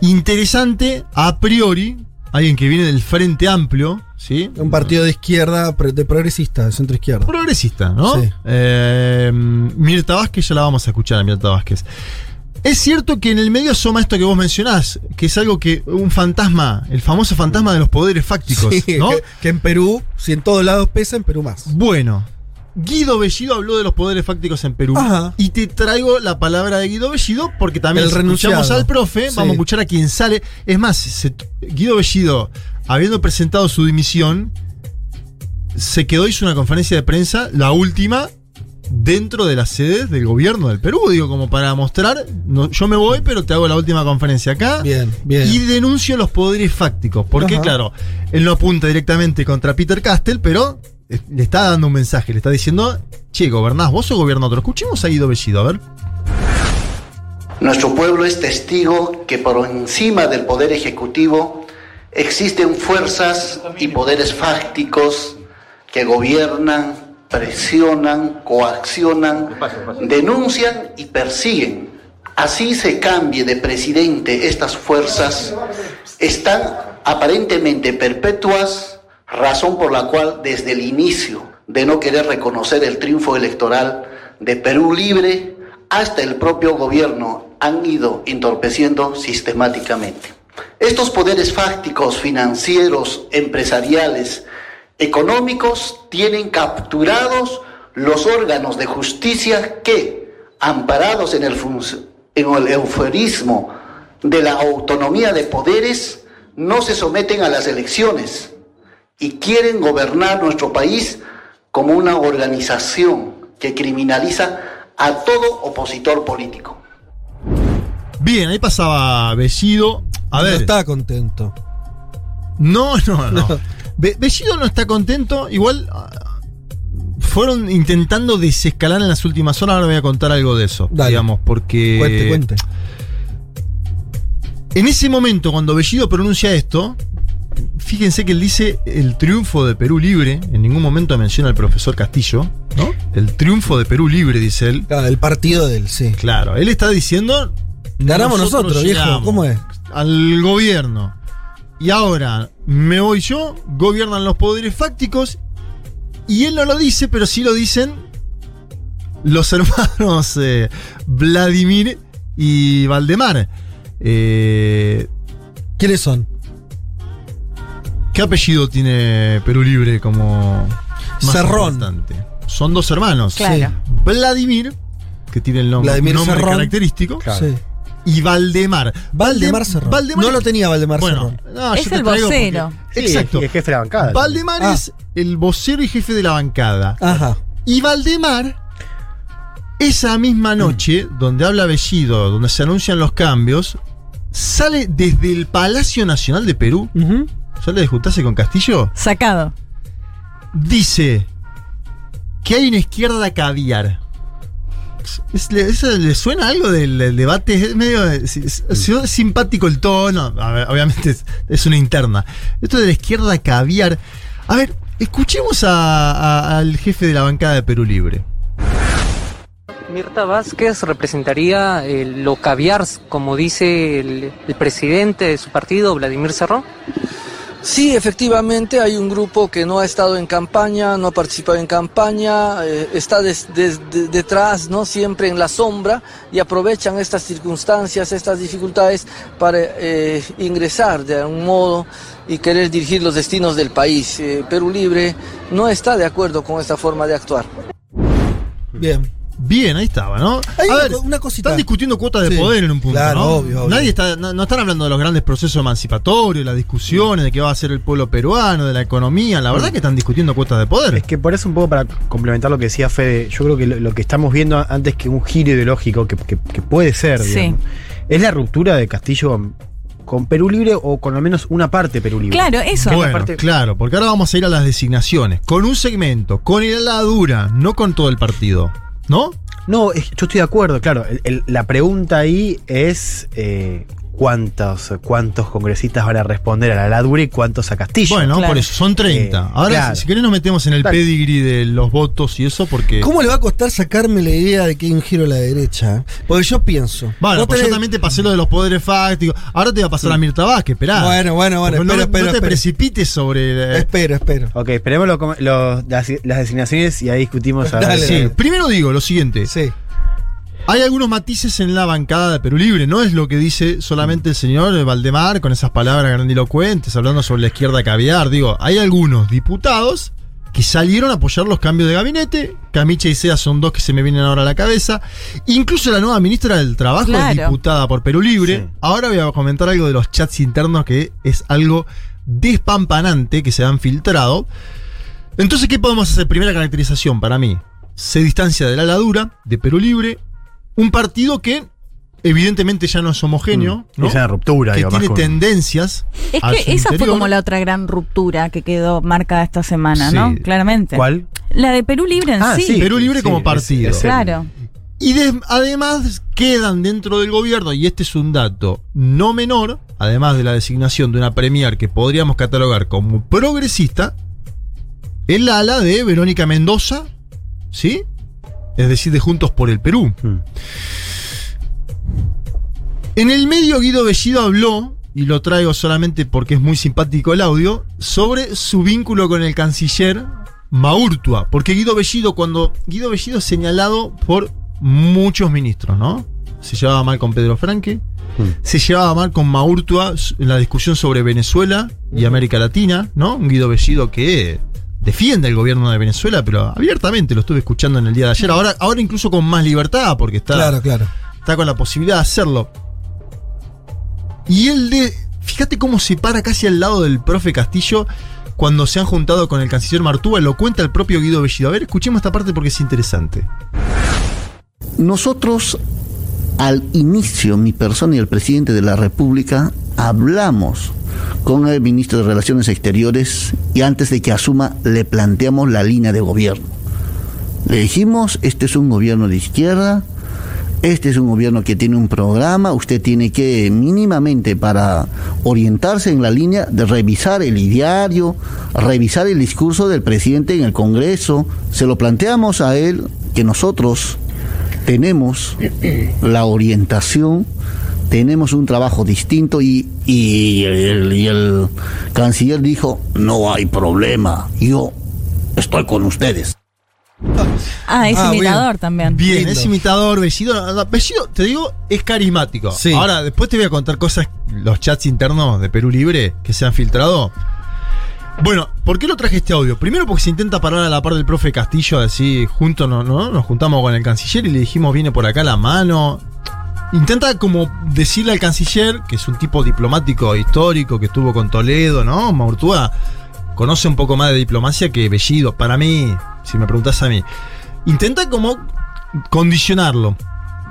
interesante a priori. Alguien que viene del Frente Amplio, ¿sí? Un partido de izquierda, de progresista, de centro izquierda. Progresista, ¿no? Sí. Eh, Mirta Vázquez, ya la vamos a escuchar a Mirta Vázquez. Es cierto que en el medio asoma esto que vos mencionás, que es algo que un fantasma, el famoso fantasma de los poderes fácticos, Sí, ¿no? que, que en Perú, si en todos lados pesa, en Perú más. Bueno, Guido Bellido habló de los poderes fácticos en Perú. Ajá. Y te traigo la palabra de Guido Bellido porque también El renunciado. al profe, Sí. vamos a escuchar a quien sale. Es más, se- Guido Bellido, habiendo presentado su dimisión, se quedó, hizo una conferencia de prensa, la última, dentro de las sedes del gobierno del Perú, digo, como para mostrar, no, yo me voy, pero te hago la última conferencia acá. Bien, bien. Y denuncio los poderes fácticos. Porque, Ajá. claro, él no apunta directamente contra Peter Castell, pero le está dando un mensaje, le está diciendo, che, gobernás vos o gobierna otro. Escuchemos a Guido Bellido, a ver. Nuestro pueblo es testigo que por encima del poder ejecutivo existen fuerzas y poderes fácticos que gobiernan, presionan, coaccionan, denuncian y persiguen. Así se cambie de presidente estas fuerzas, están aparentemente perpetuas, razón por la cual desde el inicio de no querer reconocer el triunfo electoral de Perú Libre hasta el propio gobierno han ido entorpeciendo sistemáticamente. Estos poderes fácticos, financieros, empresariales, económicos tienen capturados los órganos de justicia que, amparados en el, en el de la autonomía de poderes, no se someten a las elecciones y quieren gobernar nuestro país como una organización que criminaliza a todo opositor político. Bien, ahí pasaba Bellido. A no ver. está contento. No, no, no. Be- Bellido no está contento. Igual ah, fueron intentando desescalar en las últimas horas. Ahora voy a contar algo de eso. Dale. Digamos, porque. Cuente, cuente. En ese momento, cuando Bellido pronuncia esto, fíjense que él dice el triunfo de Perú libre. En ningún momento menciona al profesor Castillo, ¿no? El triunfo de Perú libre, dice él. Claro, el partido del, sí. Claro, él está diciendo. Ganamos nosotros, viejo. llegamos ¿Cómo es? Al gobierno. Y ahora me voy yo, gobiernan los poderes fácticos. Y él no lo dice, pero sí lo dicen los hermanos eh, Vladimir y Valdemar. Eh, ¿Quiénes son? ¿Qué apellido tiene Perú Libre como más Cerrón. importante? Son dos hermanos. Claro. Vladimir, que tiene el nombre, Vladimir nombre Cerrón. característico. Sí. Y Valdemar. Valdemar Valdem- Cerrón. Valdemar- no lo tenía Valdemar Bueno, Cerrón. no, Es yo el porque- vocero. Sí, Exacto. y el jefe de la bancada. Valdemar Ah. es el vocero y jefe de la bancada. Ajá. Y Valdemar, esa misma noche, donde habla Bellido, donde se anuncian los cambios, sale desde el Palacio Nacional de Perú, Ujú. Sale de juntarse con Castillo, Sacado. dice que hay una izquierda caviar. Es- le, eso le suena algo del, del debate? Es medio es- es- es simpático el tono. A ver, obviamente es, es una interna. Esto de la izquierda caviar. A ver, escuchemos a- a- al jefe de la bancada de Perú Libre. Mirta Vázquez representaría eh, lo caviar, como dice el, el presidente de su partido, Vladimir Cerrón. Sí, efectivamente hay un grupo que no ha estado en campaña, no ha participado en campaña, eh, está des- des- de- detrás, ¿no? Siempre en la sombra y aprovechan estas circunstancias, estas dificultades para eh, ingresar de algún modo y querer dirigir los destinos del país. Eh, Perú Libre no está de acuerdo con esta forma de actuar. Bien. Bien, ahí estaba, ¿no? Hay a una ver, co- una cosita. están discutiendo cuotas de Sí, poder en un punto, claro, ¿no? obvio, obvio. Nadie está, no, no están hablando de los grandes procesos emancipatorios, las discusiones de qué va a hacer el pueblo peruano, de la economía. La verdad que están discutiendo cuotas de poder. Es que por eso un poco para complementar lo que decía Fede, yo creo que lo, lo que estamos viendo antes que un giro ideológico, que, que- que puede ser, Sí. digamos, es la ruptura de Castillo con Perú Libre o con al menos una parte Perú Libre. Claro, eso. Bueno, claro, porque ahora vamos a ir a las designaciones. Con un segmento, con la dura, no con todo el partido. ¿No? No, yo estoy de acuerdo, claro. La pregunta ahí es eh, cuántos, cuántos congresistas van a responder a la Ladura y cuántos a Castillo. Bueno, por eso, son 30. Eh, Ahora, claro. si querés, nos metemos en el Dale. pedigree de los votos y eso, porque. ¿Cómo le va a costar sacarme la idea de que hay un giro a la derecha? Porque yo pienso. Bueno, pues yo también te pasé lo de los poderes fácticos. Ahora te va a pasar a Mirta Vázquez, esperá. Bueno, bueno, bueno, no, espero, espero, no te espero. precipites sobre. eh, Espero, espero. Ok, esperemos lo las, las designaciones y ahí discutimos a ver Dale, si- Sí, primero digo lo siguiente. Sí. Hay algunos matices en la bancada de Perú Libre, no es lo que dice solamente el señor Valdemar con esas palabras grandilocuentes, hablando sobre la izquierda caviar. Digo, hay algunos diputados que salieron a apoyar los cambios de gabinete. Camicha y Sea son dos que se me vienen ahora a la cabeza. Incluso la nueva ministra del Trabajo es diputada por Perú Libre. Sí. Ahora voy a comentar algo de los chats internos que es algo despampanante que se han filtrado. Entonces, ¿qué podemos hacer? Primera caracterización para mí. Se distancia de la ladura, de Perú Libre, un partido que evidentemente ya no es homogéneo, ¿no? Es una ruptura, que tiene con- tendencias. Es que esa fue como la otra gran ruptura que quedó marcada esta semana, Sí. ¿no? Claramente. ¿Cuál? La de Perú Libre en Ah, sí. sí. Perú Libre Sí, como es- partido. es el- Claro. Y de- además quedan dentro del gobierno, y este es un dato no menor, además de la designación de una premier que podríamos catalogar como progresista, el ala de Verónica Mendoza, ¿sí? Es decir, de Juntos por el Perú. Hmm. En el medio Guido Bellido habló, y lo traigo solamente porque es muy simpático el audio, sobre su vínculo con el canciller Maurtua. Porque Guido Bellido, cuando Guido Bellido es señalado por muchos ministros, ¿no? Se llevaba mal con Pedro Franque, se llevaba mal con Maurtua en la discusión sobre Venezuela y América Latina, ¿no? Un Guido Bellido que defiende el gobierno de Venezuela, pero abiertamente lo estuve escuchando en el día de ayer. Ahora, ahora incluso con más libertad, porque está Claro, claro. está con la posibilidad de hacerlo. Y él de. Fíjate cómo se para casi al lado del profe Castillo cuando se han juntado con el canciller Martúa. Lo cuenta el propio Guido Bellido. A ver, escuchemos esta parte porque es interesante. Nosotros, al inicio, mi persona y el presidente de la República, hablamos con el ministro de Relaciones Exteriores y antes de que asuma le planteamos la línea de gobierno. Le dijimos, este es un gobierno de izquierda, este es un gobierno que tiene un programa, usted tiene que mínimamente para orientarse en la línea de revisar el ideario, revisar el discurso del presidente en el Congreso. Se lo planteamos a él que nosotros tenemos la orientación, tenemos un trabajo distinto y, y el, y el canciller dijo, no hay problema, yo estoy con ustedes. Ah, es Ah, imitador bien. también. Bien, Lindo. es imitador, Bellido. Bellido, te digo, es carismático. Sí. Ahora, después te voy a contar cosas, los chats internos de Perú Libre que se han filtrado. Bueno, ¿por qué lo traje este audio? Primero porque se intenta parar a la par del profe Castillo, así, juntos no, no, nos juntamos con el canciller y le dijimos, viene por acá la mano. Intenta como decirle al canciller, que es un tipo diplomático histórico, que estuvo con Toledo, ¿no? Maurtúa conoce un poco más de diplomacia que Bellido. Para mí, si me preguntas a mí. Intenta como condicionarlo.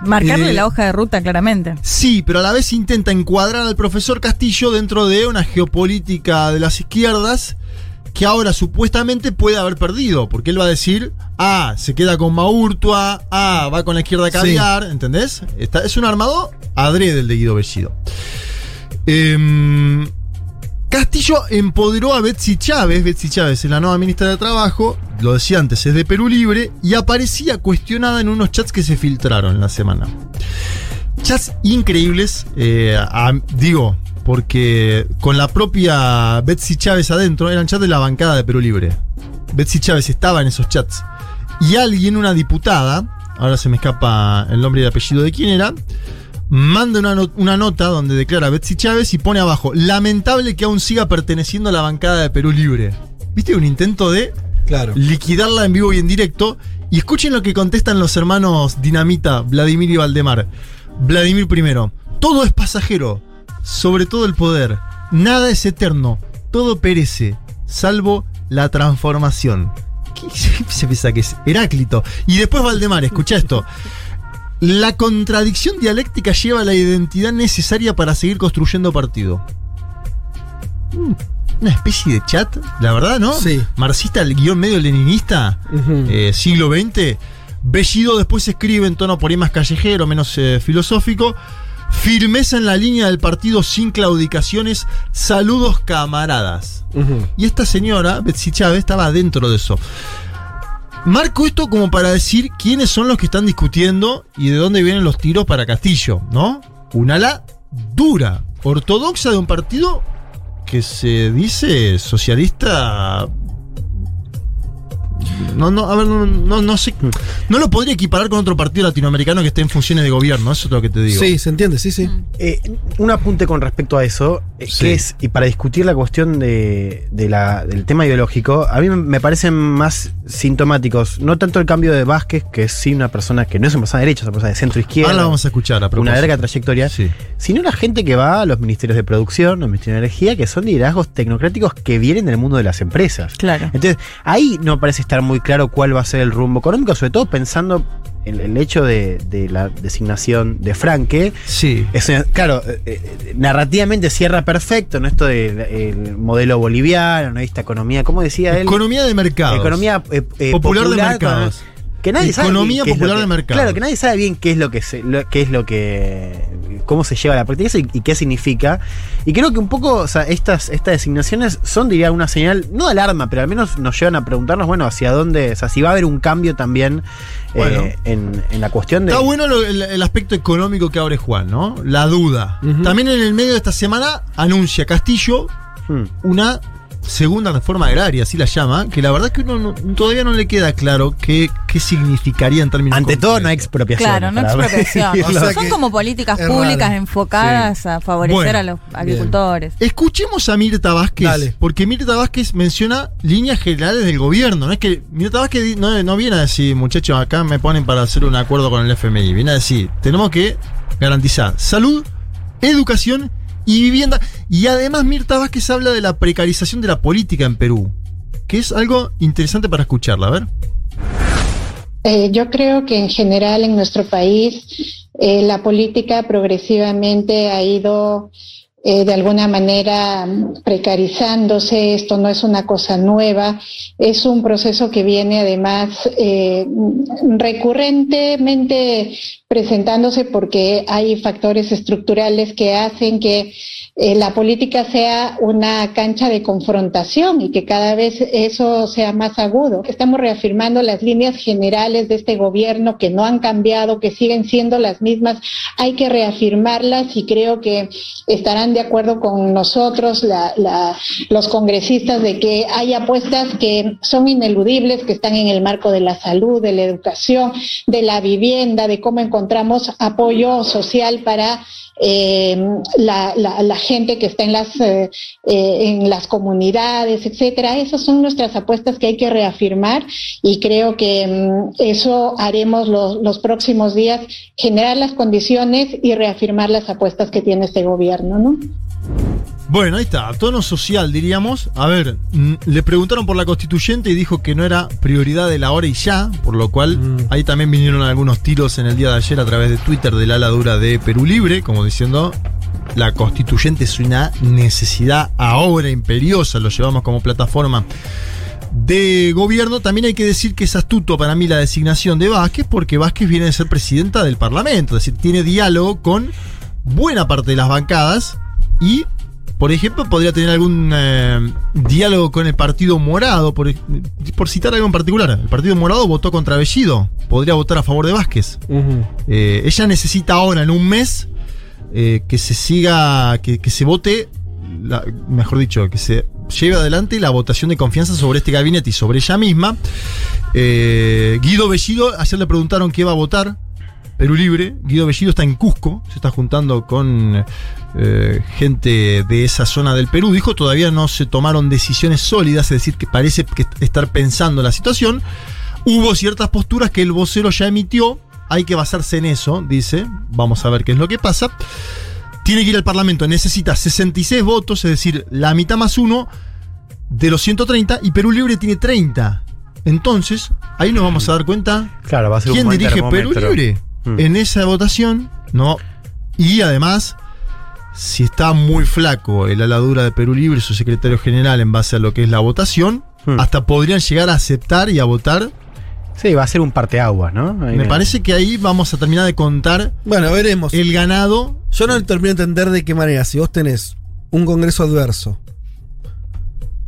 Marcarle Eh, la hoja de ruta claramente. Sí, pero a la vez intenta encuadrar al profesor Castillo dentro de una geopolítica de las izquierdas que ahora supuestamente puede haber perdido, porque él va a decir, ah, se queda con Maurtua, ah, va con la izquierda a caviar, ¿entendés? Está- es un armado adrede el de Guido Bellido. Em, Castillo empoderó a Betsy Chávez, Betsy Chávez es la nueva ministra de Trabajo, lo decía antes, es de Perú Libre, y aparecía cuestionada en unos chats que se filtraron la semana. Chats increíbles, eh, a- digo, porque con la propia Betsy Chávez adentro, eran chats de la bancada de Perú Libre. Betsy Chávez estaba en esos chats. Y alguien, una diputada, ahora se me escapa el nombre y el apellido de quién era, manda una, una nota donde declara a Betsy Chávez y pone abajo, lamentable que aún siga perteneciendo a la bancada de Perú Libre. ¿Viste? Un intento de Claro. liquidarla en vivo y en directo. Y escuchen lo que contestan los hermanos Dinamita, Vladimir y Valdemar. Vladimir primero, todo es pasajero, sobre todo el poder. Nada es eterno, todo perece, salvo la transformación. ¿Qué se piensa que es? Heráclito. Y después Valdemar, escucha esto. La contradicción dialéctica lleva la identidad necesaria para seguir construyendo partido. Mm, Una especie de chat, la verdad, ¿no? Sí. Marxista, el guion medio leninista, eh, siglo XX. Bellido después escribe en tono por ahí más callejero, menos eh, filosófico. Firmeza en la línea del partido sin claudicaciones. Saludos, camaradas. Y esta señora, Betsy Chávez, estaba dentro de eso. Marco esto como para decir quiénes son los que están discutiendo y de dónde vienen los tiros para Castillo, ¿no? Una ala dura, ortodoxa de un partido que se dice socialista. No, no, a ver, no, no, no sé. No lo podría equiparar con otro partido latinoamericano que esté en funciones de gobierno, eso es lo que te digo. Sí, se entiende, sí, sí. Eh, un apunte con respecto a eso, eh, Sí. que es, y para discutir la cuestión de, de la- del tema ideológico, a mí me- parecen más sintomáticos, no tanto el cambio de Vázquez, que es sí una persona que no es una persona de derecha, es una persona de centro izquierda. Ahora la vamos a escuchar a propósito. Una larga trayectoria, sino la gente que va a los ministerios de producción, los ministerios de energía, que son liderazgos tecnocráticos que vienen del mundo de las empresas. Claro. Entonces, ahí no parece estar muy claro cuál va a ser el rumbo económico, sobre todo pensando en el hecho de, de la designación de Franque. Sí. Es una- claro, eh, eh, narrativamente cierra perfecto, ¿no? Esto del modelo boliviano, ¿no? Esta economía, ¿cómo decía él? Economía de mercados. Economía eh, Popular de con- mercados. Que nadie sabe Economía bien es lo popular que- de mercados. Claro, que nadie sabe bien qué es lo que se, lo- qué es lo que cómo se lleva a la práctica y, y qué significa. Y creo que un poco, o sea, estas, estas designaciones son, diría, una señal, no de alarma, pero al menos nos llevan a preguntarnos, bueno, hacia dónde, o sea, si va a haber un cambio también eh, en, en la cuestión de. Está bueno lo- el, el aspecto económico que abre Juan, ¿no? La duda. También en el medio de esta semana anuncia Castillo Hmm. una segunda reforma agraria, así la llama, que la verdad es que uno no- todavía no le queda claro qué, qué significaría en términos Ante todo, no expropiación. Claro, no expropiación. O sea Son como políticas públicas raro. enfocadas a favorecer Bueno, a los agricultores. Escuchemos a Mirta Vázquez, Dale. porque Mirta Vázquez menciona líneas generales del gobierno. No es que Mirta Vázquez no, no viene a decir, muchachos, acá me ponen para hacer un acuerdo con el FMI. Viene a decir, tenemos que garantizar salud, educación y vivienda. Y además Mirta Vázquez habla de la precarización de la política en Perú, que es algo interesante para escucharla. A ver. Eh, yo creo que en general en nuestro país eh, la política progresivamente ha ido eh, de alguna manera mm, precarizándose. Esto no es una cosa nueva, es un proceso que viene además eh, mm, recurrentemente presentándose porque hay factores estructurales que hacen que eh, la política sea una cancha de confrontación y que cada vez eso sea más agudo. Estamos reafirmando las líneas generales de este gobierno que no han cambiado, que siguen siendo las mismas. Hay que reafirmarlas y creo que estarán de acuerdo con nosotros la- la- los congresistas de que hay apuestas que son ineludibles, que están en el marco de la salud, de la educación, de la vivienda, de cómo encontramos apoyo social para eh, la, la- la gente que está en las, eh, eh, en las comunidades, etcétera. Esas son nuestras apuestas que hay que reafirmar y creo que mm, eso haremos los, los próximos días, generar las condiciones y reafirmar las apuestas que tiene este gobierno, ¿no? Bueno, ahí está, tono social diríamos. A ver, mm, le preguntaron por la constituyente y dijo que no era prioridad de la hora y ya, por lo cual ahí también vinieron algunos tiros en el día de ayer a través de Twitter del ala dura de Perú Libre, como diciendo, la constituyente es una necesidad ahora imperiosa, lo llevamos como plataforma de gobierno. También hay que decir que es astuto para mí la designación de Vázquez, porque Vázquez viene de ser presidenta del Parlamento, es decir, tiene diálogo con buena parte de las bancadas y, por ejemplo, podría tener algún eh, diálogo con el Partido Morado, por, por citar algo en particular. El Partido Morado votó contra Bellido, podría votar a favor de Vázquez. Eh, ella necesita ahora, en un mes, eh, que se siga, que, que se vote, la- mejor dicho, que se lleve adelante la votación de confianza sobre este gabinete y sobre ella misma. Guido Bellido, ayer le preguntaron qué va a votar. Perú Libre, Guido Bellido está en Cusco, se está juntando con eh, gente de esa zona del Perú. Dijo, todavía no se tomaron decisiones sólidas, es decir, que parece que estar pensando la situación. Hubo ciertas posturas que el vocero ya emitió, hay que basarse en eso, dice, vamos a ver qué es lo que pasa. Tiene que ir al Parlamento, necesita 66 votos, es decir, la mitad más uno de los 130, y Perú Libre tiene 30. Entonces, ahí nos vamos a dar cuenta Claro, va a ser un quién buen dirige Perú. Libre Mm. en esa votación. No. Y además, si está muy flaco el ala dura de Perú Libre, su secretario general, en base a lo que es la votación, Hmm. hasta podrían llegar a aceptar y a votar Sí, va a ser un parteaguas, ¿no? Ahí Me parece que ahí vamos a terminar de contar Bueno, veremos. el ganado. Yo no termino de entender de qué manera, si vos tenés un congreso adverso,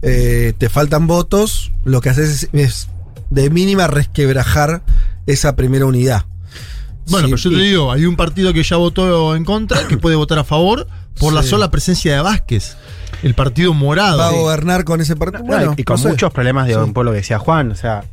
eh, te faltan votos, lo que haces es, es de mínima resquebrajar esa primera unidad. Bueno, Sí, pero yo te digo, hay un partido que ya votó en contra, que puede votar a favor por la sola presencia de Vázquez, el partido morado. Va a gobernar con ese partido. No, Bueno, y con no sé. muchos problemas de Sí. un pueblo que decía Juan, o sea,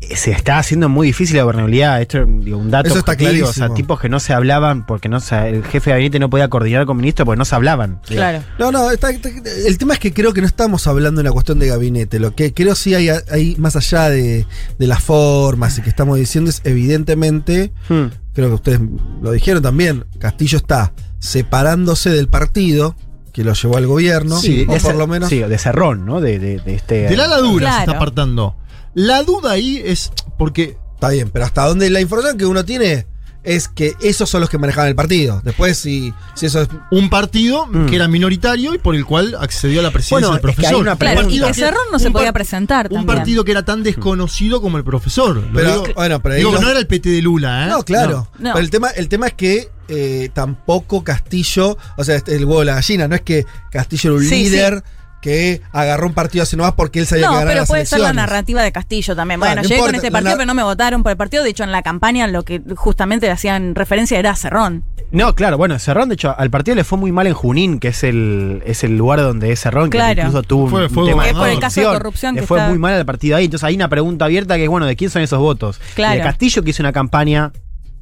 se está haciendo muy difícil la gobernabilidad. Esto digo, un dato Eso está objetivo, o sea, clarísimo. tipos que no se hablaban porque no se- el jefe de gabinete no podía coordinar con ministros porque no se hablaban. Claro. No, no, está- está- el tema es que creo que no estamos hablando de una cuestión de gabinete. Lo que creo sí hay, hay más allá de, de las formas y que estamos diciendo es evidentemente, Hmm. creo que ustedes lo dijeron también, Castillo está separándose del partido que lo llevó al gobierno, Sí, o de por lo menos... sí, de cerrón, ¿no? De, de- de este. De la ladura se está apartando. La duda ahí es porque Está bien, pero hasta donde la información que uno tiene es que esos son los que manejaban el partido. Después, si, si eso es... un partido Mm. que era minoritario y por el cual accedió a la presidencia Bueno, del es que hay profesor. una Un Claro, y partido que Cerrón no se podía presentar Un también. partido que era tan desconocido como el profesor. Pero, digo, bueno, pero ahí digo, los- no era el PT de Lula, ¿eh? No, claro. No. Pero el tema, el tema es que eh, tampoco Castillo, o sea, este, el huevo de la gallina, no es que Castillo era un Sí, líder que agarró un partido así nomás porque él sabía que No, ganaba pero las puede ser la narrativa de Castillo también. Claro, Bueno, no llegué con importa, este la partido, pero no me votaron por el partido. De hecho, en la campaña lo que justamente le hacían referencia era a Cerrón. No, claro, bueno, Cerrón, de hecho, al partido le fue muy mal en Junín, que es el, es el lugar donde es Cerrón, que Claro. incluso tuvo un, Fue- un tema de por el caso de corrupción Le que fue está- muy mal al partido ahí. Entonces hay una pregunta abierta que es, bueno, ¿de quién son esos votos? Claro. ¿De Castillo, que hizo una campaña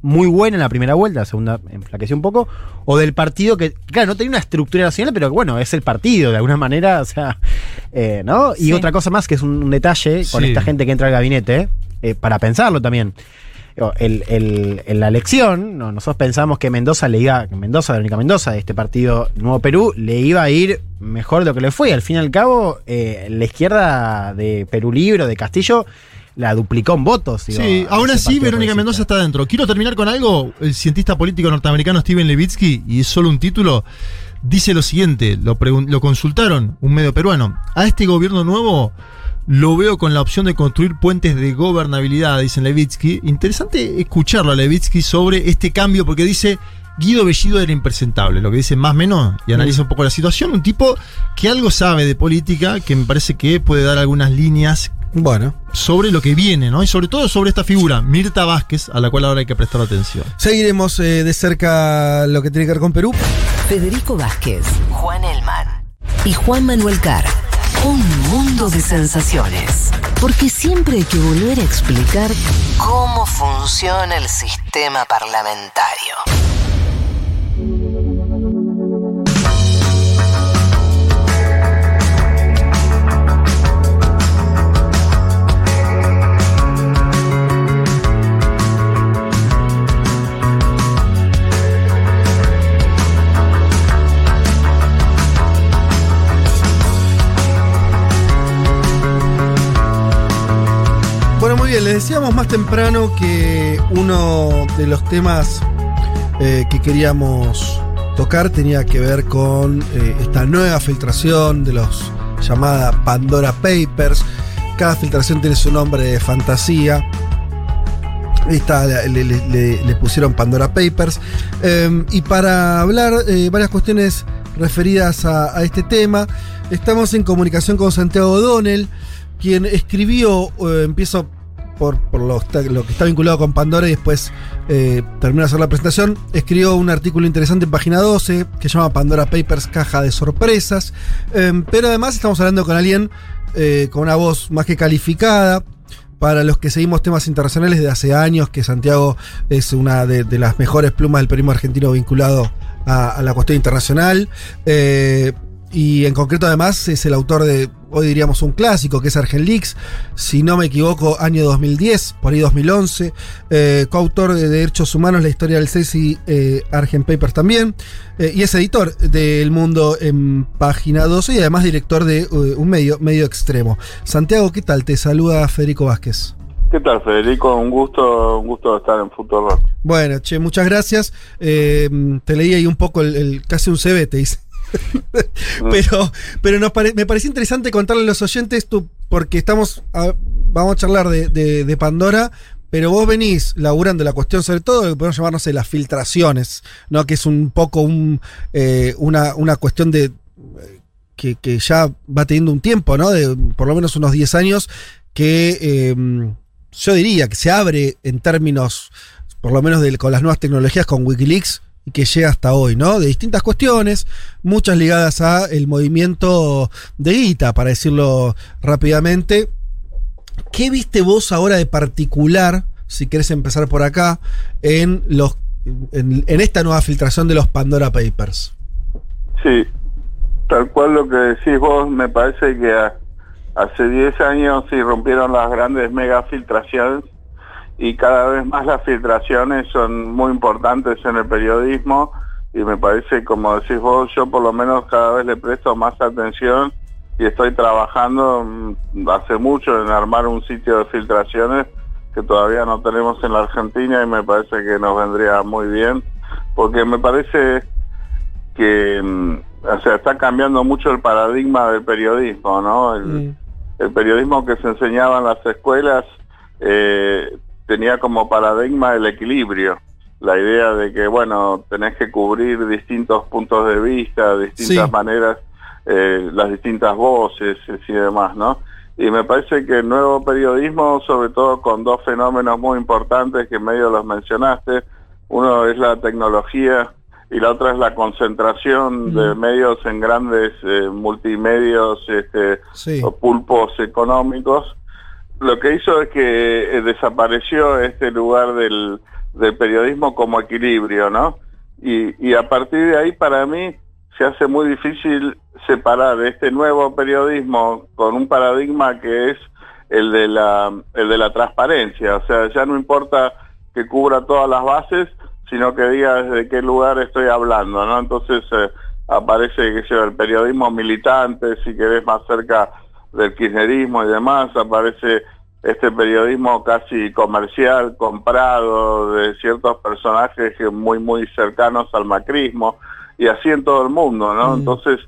muy buena en la primera vuelta, la segunda enflaqueció un poco? ¿O del partido que, claro, no tenía una estructura nacional, pero bueno, es el partido, de alguna manera, o sea, eh, ¿no? Y Sí. otra cosa más, que es un, un detalle con Sí. esta gente que entra al gabinete, eh, para pensarlo también. El- el- en la elección, no, nosotros pensamos que Mendoza le iba, Mendoza, Verónica Mendoza, de este partido Nuevo Perú, le iba a ir mejor de lo que le fue. Al fin y al cabo, eh, la izquierda de Perú Libre, de Castillo, la duplicó en votos. digo, Sí, aún así Verónica. Mendoza está dentro. Quiero terminar con algo. El cientista político norteamericano Steven Levitsky, y es solo un título, dice lo siguiente, lo, consultaron, un medio peruano. A este gobierno nuevo lo veo con la opción de construir puentes de gobernabilidad, dicen Levitsky. Interesante escucharlo a Levitsky sobre este cambio, porque dice... Guido Bellido era impresentable, lo que dice más o menos, y analiza un poco la situación. Un tipo que algo sabe de política, que me parece que puede dar algunas líneas Bueno, sobre lo que viene, ¿no? Y sobre todo sobre esta figura, Mirta Vázquez, a la cual ahora hay que prestar atención. seguiremos eh, de cerca lo que tiene que ver con Perú. Federico Vázquez, Juan Elman y Juan Manuel Carr. Un mundo de sensaciones. Porque siempre hay que volver a explicar cómo funciona el sistema parlamentario. Bueno, muy bien, les decíamos más temprano que uno de los temas eh, que queríamos tocar tenía que ver con eh, esta nueva filtración de los llamada Pandora Papers. Cada filtración tiene su nombre de fantasía. Esta le, pusieron Pandora Papers. Eh, y para hablar eh, varias cuestiones referidas a, este tema, estamos en comunicación con Santiago O'Donnell, quien escribió, empiezo por, lo, que está vinculado con Pandora y después eh, de hacer la presentación, escribió un artículo interesante en página 12 que se llama Pandora Papers, caja de sorpresas. Eh, pero además estamos hablando con alguien eh, con una voz más que calificada. Para los que seguimos temas internacionales de hace años, que Santiago es una de, las mejores plumas del periodismo argentino vinculado a, a la cuestión internacional. Eh, y en concreto además es el autor de, hoy diríamos un clásico, que es Argen Leaks, si no me equivoco, año 2010, por ahí 2011, eh, coautor de Derechos Humanos, la historia del CESI, eh, Argen Papers también, eh, y es editor del Mundo en Página 12 y además director de eh, un medio, medio extremo. Santiago, ¿qué tal? Te saluda Federico Vázquez. ¿Qué tal, Federico? Un gusto, un gusto estar en Futuro Bueno, che, muchas gracias. Te leí ahí un poco, el, el- casi un CV, te hice. pero pero me pareció interesante contarle a los oyentes, tú, porque estamos, vamos a charlar de, Pandora, pero vos venís laburando la cuestión, sobre todo, lo que podemos llamarnos las filtraciones, ¿no? Que es un poco eh, una, una cuestión de que, que ya va teniendo un tiempo, ¿no? De por lo menos unos 10 años, que eh, yo diría que se abre en términos, por lo menos con las nuevas tecnologías, con Wikileaks, que llega hasta hoy, ¿no? De distintas cuestiones, muchas ligadas a el movimiento de guita, para decirlo rápidamente. ¿Qué viste vos ahora de particular, si querés empezar por acá, en los en, esta nueva filtración de los Pandora Papers? Sí, tal cual lo que decís vos, me parece que hace 10 años sí rompieron las grandes mega filtraciones y cada vez más las filtraciones son muy importantes en el periodismo y me parece, como decís vos, yo por lo menos cada vez le presto más atención y estoy trabajando mm, hace mucho en armar un sitio de filtraciones que todavía no tenemos en la Argentina y me parece que nos vendría muy bien porque me parece que mm, o sea está cambiando mucho el paradigma del periodismo no el, el periodismo que se enseñaba en las escuelas eh, tenía como paradigma el equilibrio la idea de que bueno tenés que cubrir distintos puntos de vista distintas Sí. maneras eh, las distintas voces eh, y demás no y me parece que el nuevo periodismo sobre todo con dos fenómenos muy importantes que medio los mencionaste uno es la tecnología y la otra es la concentración de medios en grandes eh, multimedios este, Sí. o pulpos económicos, lo que hizo es que eh, desapareció este lugar del, del periodismo como equilibrio, ¿no? Y, y a partir de ahí para mí se hace muy difícil separar este nuevo periodismo con un paradigma que es el de la, el de la transparencia, o sea, ya no importa que cubra todas las bases, sino que diga desde qué lugar estoy hablando, ¿no? Entonces eh, aparece que el periodismo militante, si querés más cerca del kirchnerismo y demás, aparece este periodismo casi comercial, comprado de ciertos personajes muy muy cercanos al macrismo y así en todo el mundo, ¿no? Entonces,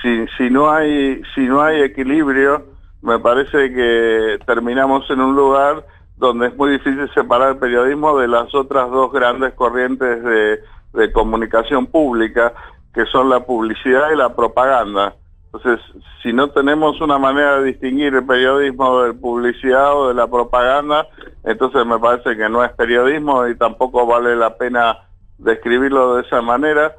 si, si no hay si no hay equilibrio, me parece que terminamos en un lugar donde es muy difícil separar el periodismo de las otras dos grandes corrientes de, de comunicación pública, que son la publicidad y la propaganda. Entonces, si no tenemos una manera de distinguir el periodismo de publicidad o de la propaganda, entonces me parece que no es periodismo y tampoco vale la pena describirlo de esa manera,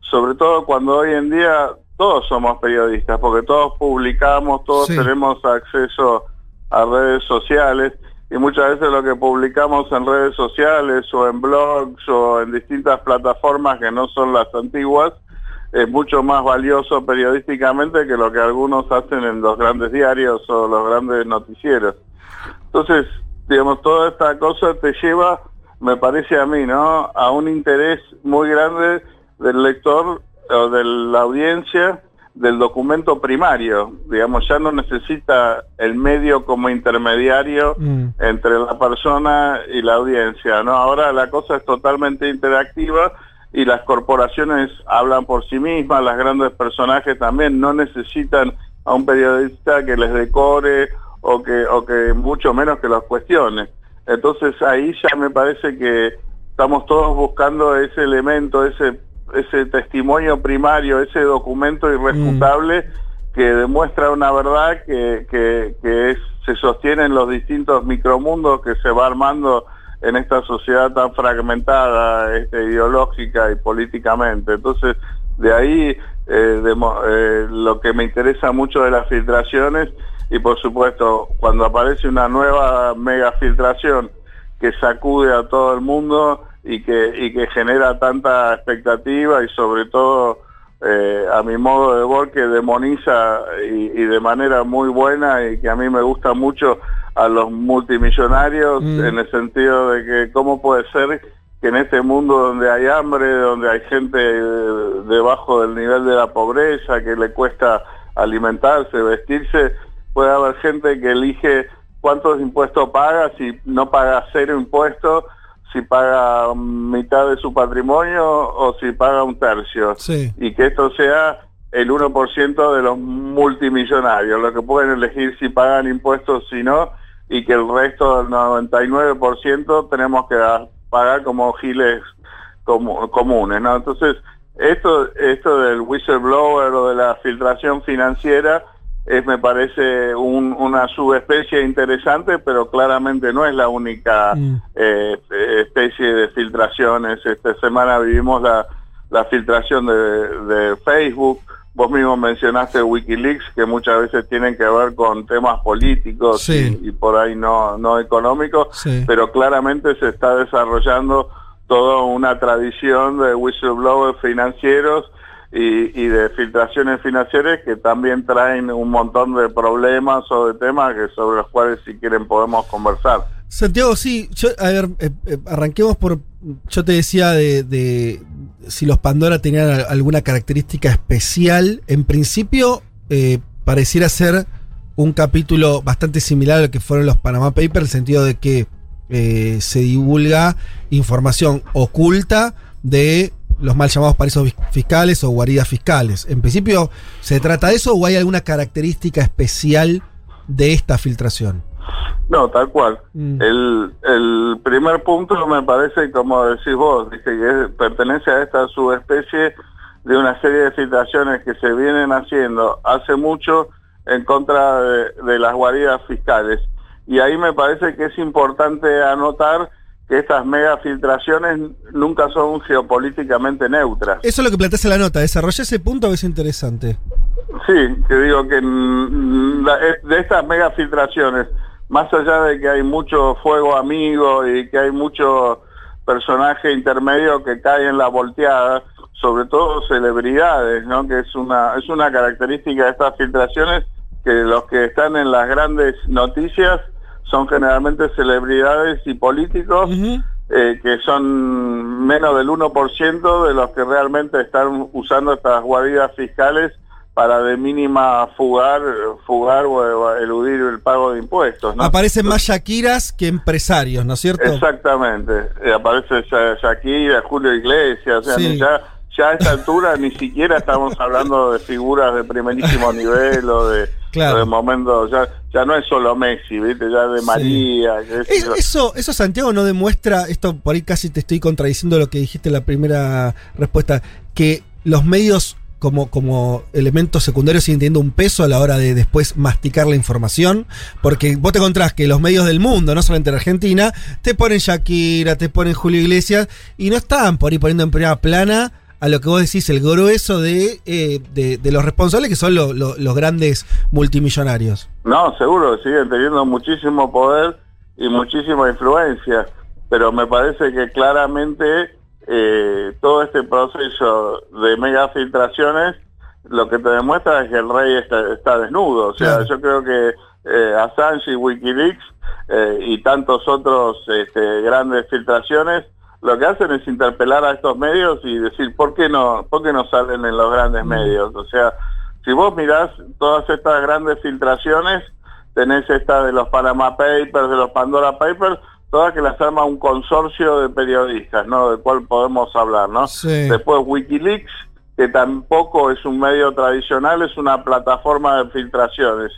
sobre todo cuando hoy en día todos somos periodistas, porque todos publicamos, todos Sí. tenemos acceso a redes sociales y muchas veces lo que publicamos en redes sociales o en blogs o en distintas plataformas que no son las antiguas es mucho más valioso periodísticamente que lo que algunos hacen en los grandes diarios o los grandes noticieros. Entonces, digamos, toda esta cosa te lleva, me parece a mí, ¿no? A un interés muy grande del lector o de la audiencia del documento primario. Digamos, ya no necesita el medio como intermediario entre la persona y la audiencia, ¿no? Ahora la cosa es totalmente interactiva y las corporaciones hablan por sí mismas, las grandes personajes también no necesitan a un periodista que les decore o que, o que mucho menos que los cuestione. Entonces ahí ya me parece que estamos todos buscando ese elemento, ese, ese testimonio primario, ese documento irrefutable que demuestra una verdad que, que, que es, se sostiene en los distintos micromundos que se va armando en esta sociedad tan fragmentada este, ideológica y políticamente. Entonces, de ahí eh, eh, lo que me interesa mucho de las filtraciones y por supuesto cuando aparece una nueva mega filtración que sacude a todo el mundo y que, y que genera tanta expectativa y sobre todo eh, a mi modo de ver que demoniza y, y de manera muy buena y que a mí me gusta mucho a los multimillonarios en el sentido de que cómo puede ser que en este mundo donde hay hambre, donde hay gente eh, debajo del nivel de la pobreza, que le cuesta alimentarse, vestirse, puede haber gente que elige cuántos impuestos paga, si no paga cero impuestos, si paga mitad de su patrimonio o si paga un tercio. Sí. Y que esto sea el 1% de los multimillonarios, los que pueden elegir si pagan impuestos o no, y que el resto del 99% tenemos que pagar como giles como, comunes, ¿no? Entonces, esto, esto del whistleblower o de la filtración financiera es, me parece, un, una subespecie interesante, pero claramente no es la única Mm. eh, especie de filtraciones. Esta semana vivimos la, la filtración de, de Facebook. Vos mismo mencionaste Wikileaks, que muchas veces tienen que ver con temas políticos Sí. y, y por ahí no, no económicos, Sí. pero claramente se está desarrollando toda una tradición de whistleblowers financieros y, y de filtraciones financieras que también traen un montón de problemas o de temas que sobre los cuales si quieren podemos conversar. Santiago, sí, yo, a ver, eh, eh, arranquemos por. Yo te decía de, de si los Pandora tenían al- alguna característica especial. En principio, eh, pareciera ser un capítulo bastante similar a lo que fueron los Panama Papers, en el sentido de que eh, se divulga información oculta de los mal llamados paraísos fis- fiscales o guaridas fiscales. En principio, ¿se trata de eso o hay alguna característica especial de esta filtración? No, tal cual. Mm. El, el primer punto me parece, como decís vos, dice que es- pertenece a esta subespecie de una serie de filtraciones que se vienen haciendo hace mucho en contra de, de las guaridas fiscales. Y ahí me parece que es importante anotar que estas mega filtraciones nunca son geopolíticamente neutras. Eso es lo que planteas en la nota. Desarrolla ese punto que es interesante. Sí, que digo que es- de estas mega filtraciones, más allá de que hay mucho fuego amigo y que hay mucho personaje intermedio que cae en la volteada, sobre todo celebridades, ¿no? Que es una es una característica de estas filtraciones que los que están en las grandes noticias son generalmente celebridades y políticos eh, que son menos del 1% de los que realmente están usando estas guaridas fiscales para de mínima fugar, fugar o, eludir el pago de impuestos. ¿no? Aparecen más Shakiras que empresarios, ¿no es cierto? Exactamente. Eh, aparece Sha- Shakira, Julio Iglesias, o sea, Sí. ya, ya a esta altura ni siquiera estamos hablando de figuras de primerísimo nivel o de, Claro. o de momentos, ya, ya no es solo Messi, ¿viste? ya de María. Es- eso, eso Santiago no demuestra, esto por ahí casi te estoy contradiciendo lo que dijiste en la primera respuesta, que los medios como, como elementos secundarios siguen teniendo un peso a la hora de después masticar la información, porque vos te encontrás que los medios del mundo, no solamente en Argentina, te ponen Shakira, te ponen Julio Iglesias, y no están por ahí poniendo en primera plana a lo que vos decís, el grueso de, eh, de, de los responsables que son lo- lo- los grandes multimillonarios. No, seguro, siguen teniendo muchísimo poder y muchísima influencia, pero me parece que claramente eh, todo este proceso de mega filtraciones lo que te demuestra es que el rey está, está desnudo. O sea, Claro. yo creo que eh, Assange y Wikileaks eh, y tantos otros este, grandes filtraciones lo que hacen es interpelar a estos medios y decir por qué no, por qué no salen en los grandes medios. O sea, si vos mirás todas estas grandes filtraciones, tenés esta de los Panama Papers, de los Pandora Papers, todas que las arma un consorcio de periodistas, ¿no? Del cual podemos hablar, ¿no? Sí. Después Wikileaks, que tampoco es un medio tradicional, es una plataforma de filtraciones.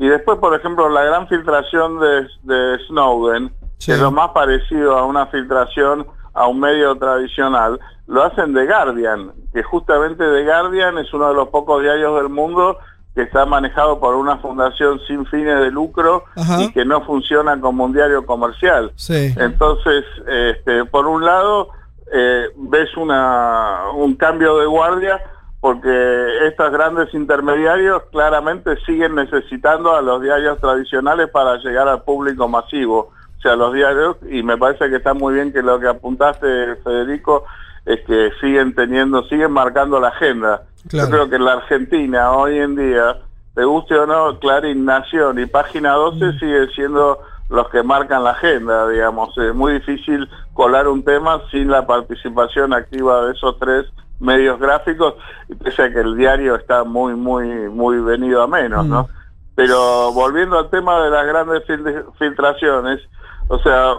Y después, por ejemplo, la gran filtración de, de Snowden, Sí. que es lo más parecido a una filtración a un medio tradicional, lo hacen The Guardian, que justamente The Guardian es uno de los pocos diarios del mundo que está manejado por una fundación sin fines de lucro Ajá. y que no funciona como un diario comercial. Sí. Entonces, este, por un lado, eh, ves una, un cambio de guardia porque estos grandes intermediarios claramente siguen necesitando a los diarios tradicionales para llegar al público masivo. Sea, los diarios, y me parece que está muy bien que lo que apuntaste, Federico, es que siguen teniendo, siguen marcando la agenda. Claro. Yo creo que en la Argentina hoy en día, te guste o no, Clarín, Nación y Página 12 siguen siendo los que marcan la agenda, digamos. Es muy difícil colar un tema sin la participación activa de esos tres medios gráficos, pese a que el diario está muy, muy, muy venido a menos, ¿no? Pero volviendo al tema de las grandes fil- filtraciones, o sea,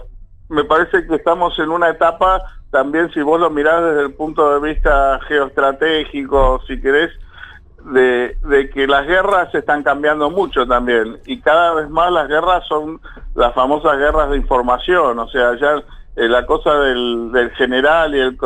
me parece que estamos en una etapa, también si vos lo mirás desde el punto de vista geoestratégico, si querés, de, de que las guerras están cambiando mucho también y cada vez más las guerras son las famosas guerras de información, o sea, ya eh, la cosa del, del general y el,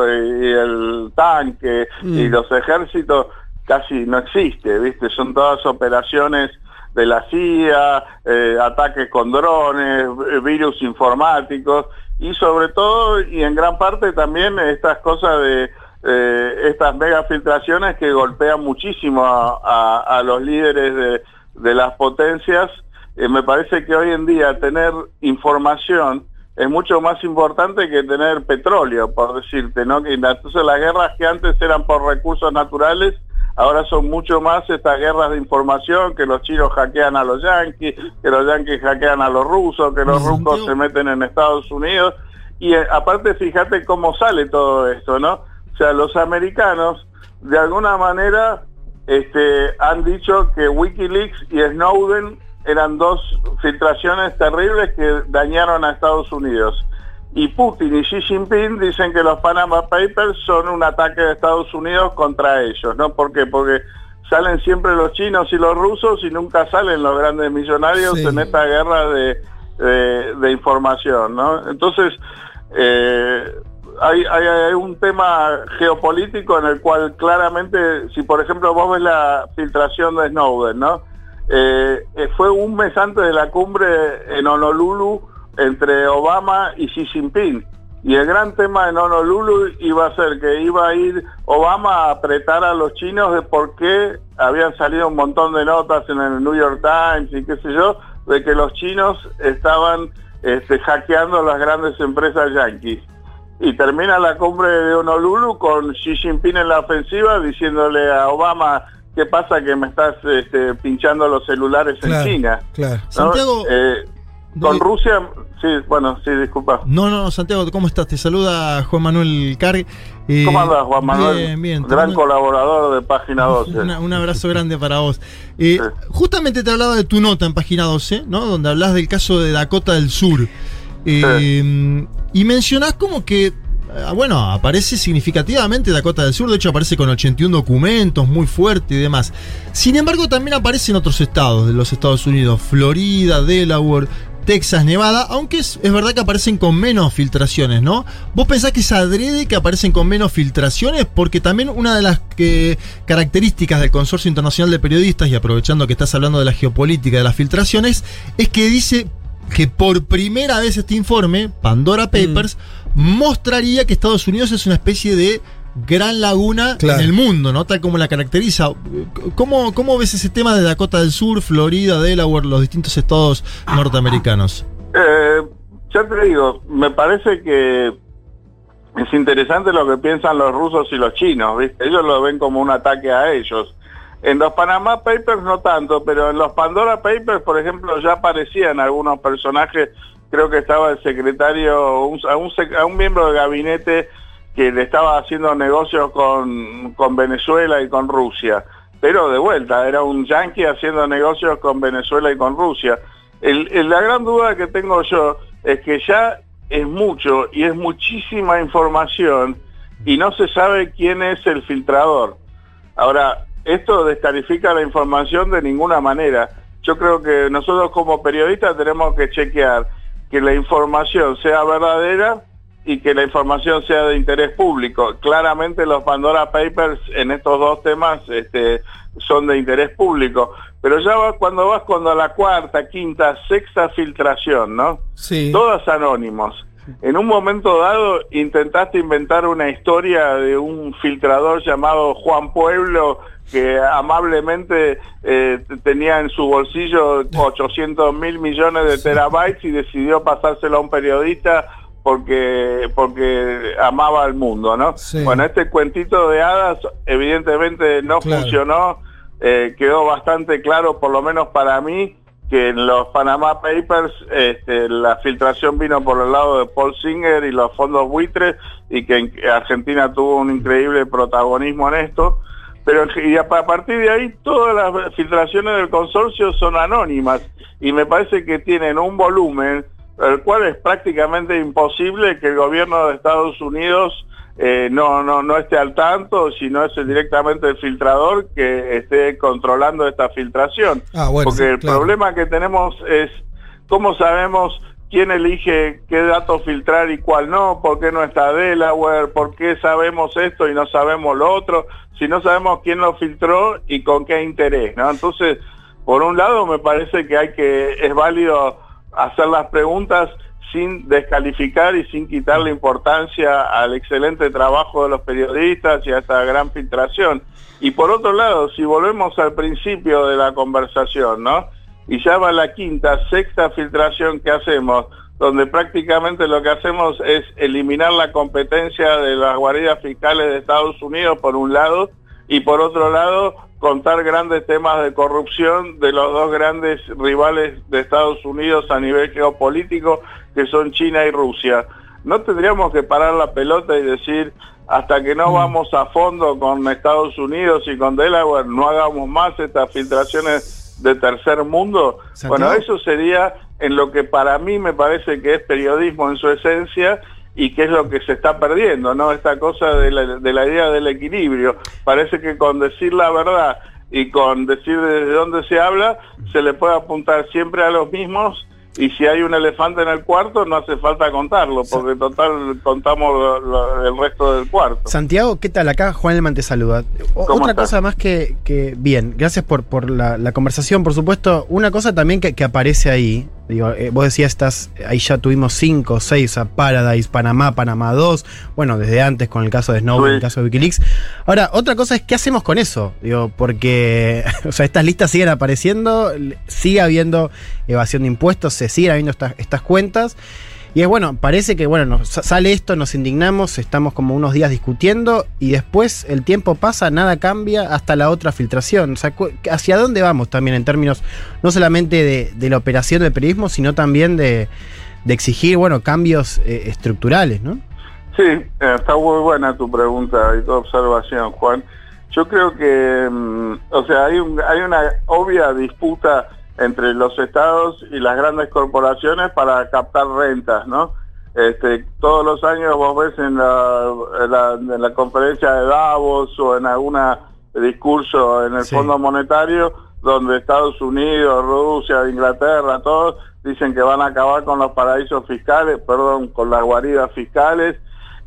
y el tanque y Mm. los ejércitos casi no existe, ¿viste? Son todas operaciones de la CIA, eh, ataques con drones, eh, virus informáticos y sobre todo y en gran parte también estas cosas de eh, estas mega filtraciones que golpean muchísimo a, los líderes de, las potencias. Me parece que hoy en día tener información es mucho más importante que tener petróleo, por decirte, ¿no? Entonces las guerras que antes eran por recursos naturales, ahora son mucho más estas guerras de información, que los chinos hackean a los yanquis, que los yanquis hackean a los rusos, que los rusos se meten en Estados Unidos. Y eh, aparte, fíjate cómo sale todo esto, ¿no? O sea, los americanos, de alguna manera, este, han dicho que Wikileaks y Snowden eran dos filtraciones terribles que dañaron a Estados Unidos. Y Putin y Xi Jinping dicen que los Panama Papers son un ataque de Estados Unidos contra ellos, ¿no? ¿Por qué? Porque salen siempre los chinos y los rusos y nunca salen los grandes millonarios Sí. en esta guerra de, de- de información, ¿no? Entonces, eh, hay, hay- hay un tema geopolítico en el cual claramente, si por ejemplo vos ves la filtración de Snowden, ¿no? Eh, eh, fue un mes antes de la cumbre en Honolulu entre Obama y Xi Jinping. Y el gran tema en Honolulu iba a ser que iba a ir Obama a apretar a los chinos de por qué habían salido un montón de notas en el New York Times y qué sé yo, de que los chinos estaban este, hackeando las grandes empresas yanquis. Y termina la cumbre de Honolulu con Xi Jinping en la ofensiva diciéndole a Obama, ¿qué pasa que me estás este, pinchando los celulares Claro, en China? claro. ¿No? Santiago, Eh, con Rusia, sí, bueno, sí, disculpa. No, no, Santiago, ¿cómo estás? Te saluda Juan Manuel Carg. Eh, ¿Cómo andas, Juan Manuel? Bien, bien. Gran colaborador de Página 12. una- un abrazo grande para vos. Eh, Justamente te hablaba de tu nota en página 12, ¿no? Donde hablas del caso de Dakota del Sur. Eh, Y mencionás como que, ah, bueno, aparece significativamente Dakota del Sur. De hecho, aparece con 81 documentos, muy fuerte y demás. Sin embargo, también aparecen otros estados de los Estados Unidos: Florida, Delaware. Texas, Nevada, aunque es, es verdad que aparecen con menos filtraciones, ¿no? ¿Vos pensás que es adrede que aparecen con menos filtraciones? Porque también una de las que- características del Consorcio Internacional de Periodistas, y aprovechando que estás hablando de la geopolítica de las filtraciones, es que dice que por primera vez este informe, Pandora Papers, mostraría que Estados Unidos es una especie de gran laguna Claro. en el mundo, ¿no? Tal como la caracteriza. ¿Cómo, ¿Cómo ves ese tema de Dakota del Sur, Florida, Delaware, los distintos estados norteamericanos? Eh, ya te digo, me parece que es interesante lo que piensan los rusos y los chinos, ¿viste? Ellos lo ven como un ataque a ellos. En los Panama Papers no tanto, pero en los Pandora Papers, por ejemplo, ya aparecían algunos personajes, creo que estaba el secretario, un- a, un, sec- a un miembro del gabinete que le estaba haciendo negocios con, con Venezuela y con Rusia. Pero de vuelta, era un yanqui haciendo negocios con Venezuela y con Rusia. La gran duda que tengo yo es que ya es mucho y es muchísima información y no se sabe quién es el filtrador. Ahora, esto descalifica la información de ninguna manera. Yo creo que nosotros como periodistas tenemos que chequear que la información sea verdadera y que la información sea de interés público. Claramente los Pandora Papers en estos dos temas este, son de interés público, pero ya va, cuando vas cuando a la cuarta, quinta, sexta filtración, ¿no? Sí. Todas anónimos. En un momento dado intentaste inventar una historia de un filtrador llamado Juan Pueblo que amablemente eh, tenía en su bolsillo 800 mil millones de terabytes y decidió pasárselo a un periodista porque porque amaba al mundo, ¿no? Sí. Bueno, este cuentito de hadas evidentemente no Claro. funcionó, eh, quedó bastante claro, por lo menos para mí, que en los Panama Papers este, la filtración vino por el lado de Paul Singer y los fondos buitres y que en- Argentina tuvo un increíble protagonismo en esto. Pero y a a partir de ahí todas las filtraciones del consorcio son anónimas y me parece que tienen un volumen el cual es prácticamente imposible que el gobierno de Estados Unidos eh, no, no, no esté al tanto, sino es directamente el filtrador que esté controlando esta filtración. Ah, bueno, Porque el claro. problema que tenemos es cómo sabemos quién elige qué datos filtrar y cuál no, por qué no está Delaware, por qué sabemos esto y no sabemos lo otro, si no sabemos quién lo filtró y con qué interés, ¿no? Entonces, por un lado me parece que hay que, es válido hacer las preguntas sin descalificar y sin quitarle importancia al excelente trabajo de los periodistas y a esta gran filtración. Y por otro lado, si volvemos al principio de la conversación, ¿no? Y ya va la quinta, sexta filtración que hacemos, donde prácticamente lo que hacemos es eliminar la competencia de las guaridas fiscales de Estados Unidos por un lado y por otro lado contar grandes temas de corrupción de los dos grandes rivales de Estados Unidos a nivel geopolítico que son China y Rusia. No tendríamos que parar la pelota y decir hasta que no vamos a fondo con Estados Unidos y con Delaware no hagamos más estas filtraciones de tercer mundo. Bueno, eso sería en lo que para mí me parece que es periodismo en su esencia y que es lo que se está perdiendo, ¿no? Esta cosa de la, de la idea del equilibrio. Parece que con decir la verdad y con decir desde dónde se habla, se le puede apuntar siempre a los mismos y si hay un elefante en el cuarto no hace falta contarlo, porque total contamos lo- lo- el resto del cuarto. Santiago, ¿qué tal? Acá Juan Elman te saluda. O- ¿Cómo Otra estás? cosa más que, que- bien, gracias por, por la, la conversación, por supuesto. Una cosa también que, que aparece ahí, digo, eh, vos decías, estás, ahí ya tuvimos cinco, o seis, a Paradise, Panamá, Panamá 2, bueno, desde antes con el caso de Snowden, Sí. el caso de Wikileaks. Ahora, otra cosa es, ¿qué hacemos con eso? Digo, porque, o sea, estas listas siguen apareciendo, sigue habiendo evasión de impuestos, se siguen habiendo estas- estas cuentas. Y es bueno, parece que bueno, nos sa- sale esto, nos indignamos, estamos como unos días discutiendo y después el tiempo pasa, nada cambia hasta la otra filtración. O sea, ¿hacia dónde vamos también en términos no solamente de, de la operación del periodismo, sino también de, de exigir, bueno, cambios eh, estructurales, ¿no? Sí, eh, está muy buena tu pregunta y tu observación, Juan. Yo creo que, mm, o sea, hay, un- hay una obvia disputa entre los estados y las grandes corporaciones para captar rentas, ¿no? Este, todos los años vos ves en la, en la, en la conferencia de Davos o en alguna discurso en el Sí. Fondo Monetario donde Estados Unidos, Rusia, Inglaterra, todos dicen que van a acabar con los paraísos fiscales, perdón, con las guaridas fiscales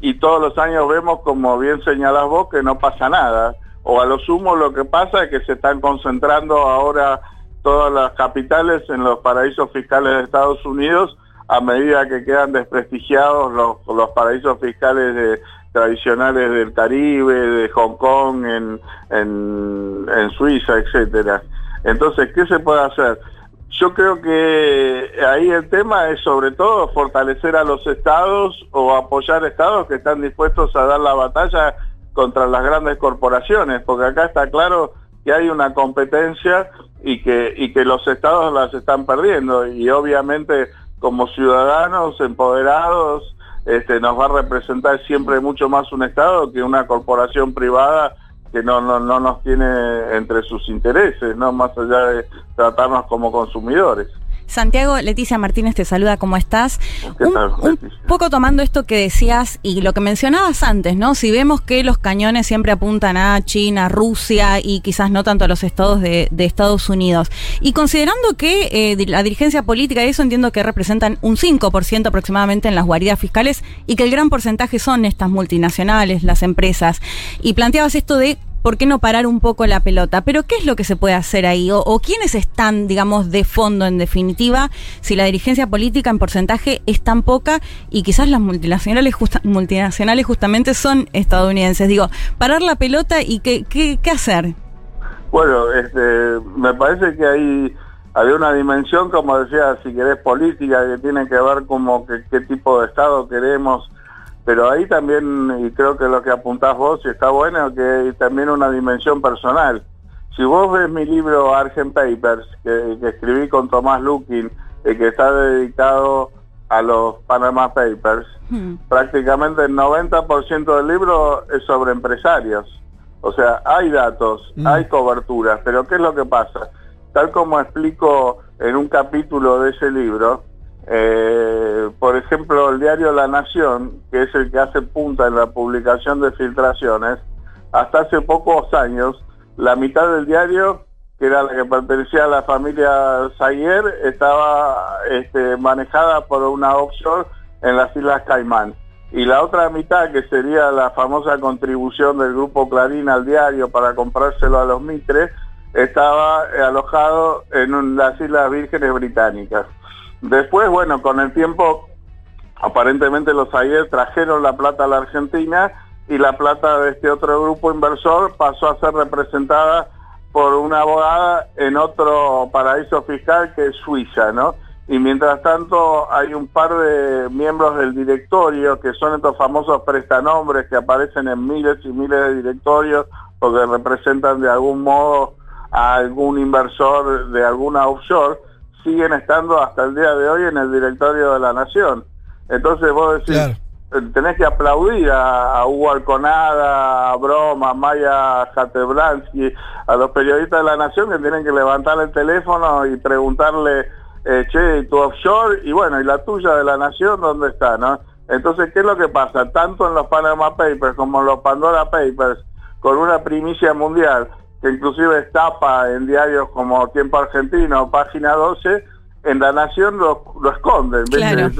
y todos los años vemos, como bien señalás vos, que no pasa nada. O a lo sumo lo que pasa es que se están concentrando ahora todas las capitales en los paraísos fiscales de Estados Unidos a medida que quedan desprestigiados los, los paraísos fiscales tradicionales del Caribe, de Hong Kong, en, en, en Suiza, etcétera. Entonces, ¿qué se puede hacer? Yo creo que ahí el tema es sobre todo fortalecer a los estados o apoyar estados que están dispuestos a dar la batalla contra las grandes corporaciones, porque acá está claro que hay una competencia y que, y que los estados las están perdiendo y obviamente como ciudadanos empoderados este, nos va a representar siempre mucho más un estado que una corporación privada que no, no, no nos tiene entre sus intereses, no más allá de tratarnos como consumidores. Santiago, Leticia Martínez te saluda, ¿cómo estás? ¿Qué Un, tal, un Leticia? poco tomando esto que decías y lo que mencionabas antes, ¿no? Si vemos que los cañones siempre apuntan a China, Rusia y quizás no tanto a los estados de, de Estados Unidos. Y considerando que eh, la dirigencia política y eso entiendo que representan un 5% aproximadamente en las guaridas fiscales y que el gran porcentaje son estas multinacionales, las empresas. Y planteabas esto de ¿por qué no parar un poco la pelota? Pero ¿qué es lo que se puede hacer ahí? ¿O, o quiénes están, digamos, de fondo en definitiva, si la dirigencia política en porcentaje es tan poca y quizás las multinacionales, justa- multinacionales justamente son estadounidenses? Digo, parar la pelota y qué, qué, qué hacer. Bueno, este, me parece que hay había una dimensión, como decía, si querés política, que tiene que ver como que, qué tipo de Estado queremos, pero ahí también, y creo que lo que apuntás vos, y está bueno, que hay también una dimensión personal. Si vos ves mi libro Argent Papers, que, que escribí con Tomás Lukin, y que está dedicado a los Panama Papers, prácticamente el 90% del libro es sobre empresarios. O sea, hay datos, hay coberturas, pero ¿qué es lo que pasa? Tal como explico en un capítulo de ese libro, Eh, por ejemplo, el diario La Nación, que es el que hace punta en la publicación de filtraciones, hasta hace pocos años, la mitad del diario, que era la que pertenecía a la familia Zayer, estaba este, manejada por una offshore en las Islas Caimán. Y la otra mitad, que sería la famosa contribución del grupo Clarín al diario para comprárselo a los Mitres, estaba alojado en las Islas Vírgenes Británicas. Después, bueno, con el tiempo, aparentemente los ayer trajeron la plata a la Argentina y la plata de este otro grupo inversor pasó a ser representada por una abogada en otro paraíso fiscal que es Suiza, ¿no? Y mientras tanto hay un par de miembros del directorio que son estos famosos prestanombres que aparecen en miles y miles de directorios porque representan de algún modo a algún inversor de alguna offshore, siguen estando hasta el día de hoy en el directorio de la Nación. Entonces vos decís, eh, tenés que aplaudir a, a Hugo Alconada, a Broma, a Maya Jateblansky, a los periodistas de la Nación que tienen que levantar el teléfono y preguntarle, eh, che, ¿y tu offshore? Y bueno, ¿y la tuya de la Nación dónde está? no Entonces, ¿qué es lo que pasa? Tanto en los Panama Papers como en los Pandora Papers, con una primicia mundial, que inclusive estapa en diarios como Tiempo Argentino, Página 12, en La Nación lo, lo esconden.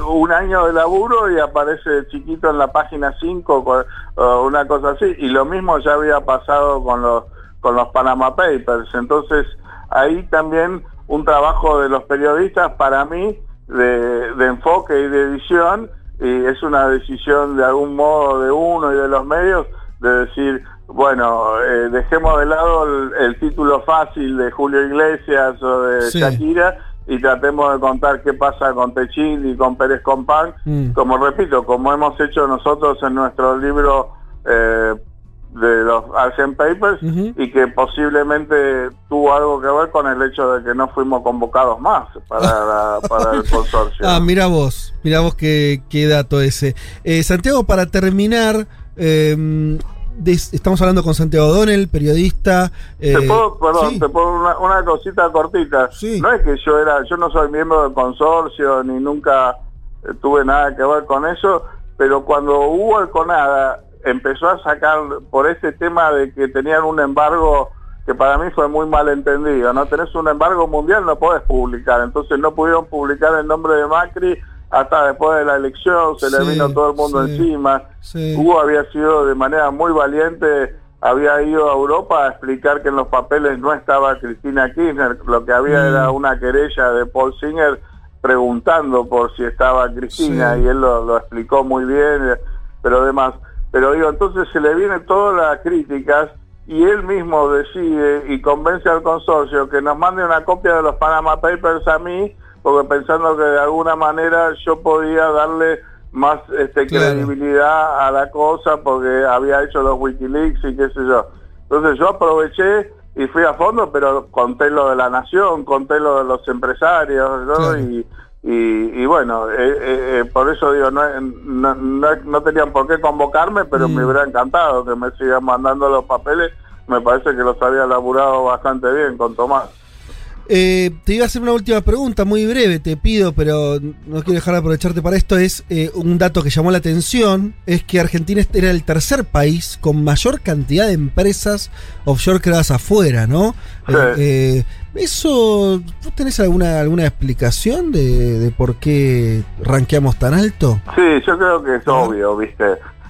Un año de laburo y aparece chiquito en la página 5, co- o una cosa así. Y lo mismo ya había pasado con los, con los Panama Papers. Entonces, ahí también un trabajo de los periodistas, para mí, de, de enfoque y de edición, y es una decisión de algún modo de uno y de los medios, de decir, bueno, eh, dejemos de lado el, el título fácil de Julio Iglesias o de Sí. Shakira y tratemos de contar qué pasa con Techín y con Pérez Compán, Mm. como repito, como hemos hecho nosotros en nuestro libro eh, de los Argent Papers y que posiblemente tuvo algo que ver con el hecho de que no fuimos convocados más para, la- para el consorcio. Ah, mira vos, mira vos qué, qué dato ese. Eh, Santiago, para terminar, eh, estamos hablando con Santiago Donel, periodista. eh, te puedo, perdón, sí. te puedo una, una cosita cortita. No es que yo era, yo no soy miembro del consorcio ni nunca eh, tuve nada que ver con eso, pero cuando hubo el CONADA empezó a sacar por ese tema de que tenían un embargo que para mí fue muy mal entendido, ¿no? Tenés un embargo mundial, no podés publicar, entonces no pudieron publicar el nombre de Macri hasta después de la elección, se le vino todo el mundo sí. encima. Sí. Hugo había sido de manera muy valiente, había ido a Europa a explicar que en los papeles no estaba Cristina Kirchner, lo que había Mm. era una querella de Paul Singer preguntando por si estaba Cristina y él lo, lo explicó muy bien, eh, pero demás. Pero digo, entonces se le vienen todas las críticas y él mismo decide y convence al consorcio que nos mande una copia de los Panama Papers a mí, porque pensando que de alguna manera yo podía darle más este, Claro. credibilidad a la cosa porque había hecho los Wikileaks y qué sé yo. Entonces yo aproveché y fui a fondo, pero conté lo de la nación, conté lo de los empresarios, ¿no? Claro. Y, y, y bueno, eh, eh, eh, por eso digo, no, no, no- tenían por qué convocarme, pero Mm. me hubiera encantado que me sigan mandando los papeles. Me parece que los había laburado bastante bien con Tomás. Eh, te iba a hacer una última pregunta, muy breve, te pido, pero no quiero dejar de aprovecharte para esto. Es eh, un dato que llamó la atención: es que Argentina era el tercer país con mayor cantidad de empresas offshore creadas afuera, ¿no? Sí. Eh, eh, eso, ¿vos tenés alguna, alguna explicación de, de por qué rankeamos tan alto? Sí, yo creo que es obvio, ¿viste?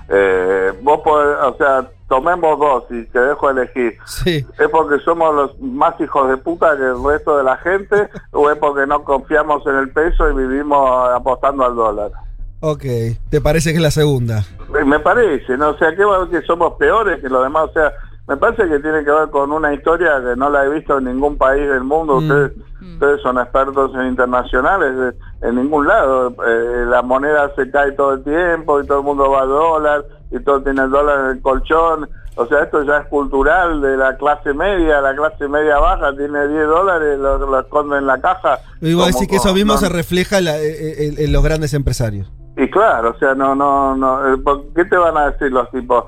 Eh, vos podés, o sea, tomemos dos y te dejo elegir. Sí. ¿Es porque somos los más hijos de puta que el resto de la gente o es porque no confiamos en el peso y vivimos apostando al dólar? Ok, ¿te parece que es la segunda? Eh, Me parece, ¿no? O sea, ¿qué va a ver que somos peores que los demás? O sea, me parece que tiene que ver con una historia que no la he visto en ningún país del mundo. Mm. Ustedes, ustedes son expertos en internacionales, de- en ningún lado. Eh, la moneda se cae todo el tiempo y todo el mundo va al dólar y todo tiene el dólar en el colchón. O sea, esto ya es cultural de la clase media. La clase media baja tiene 10 dólares, lo, lo esconde en la caja. Y vos decís que eso mismo no- se refleja en, la- eh, en- en los grandes empresarios. y claro, o sea, no, no, no, eh, ¿por ¿qué te van a decir los tipos?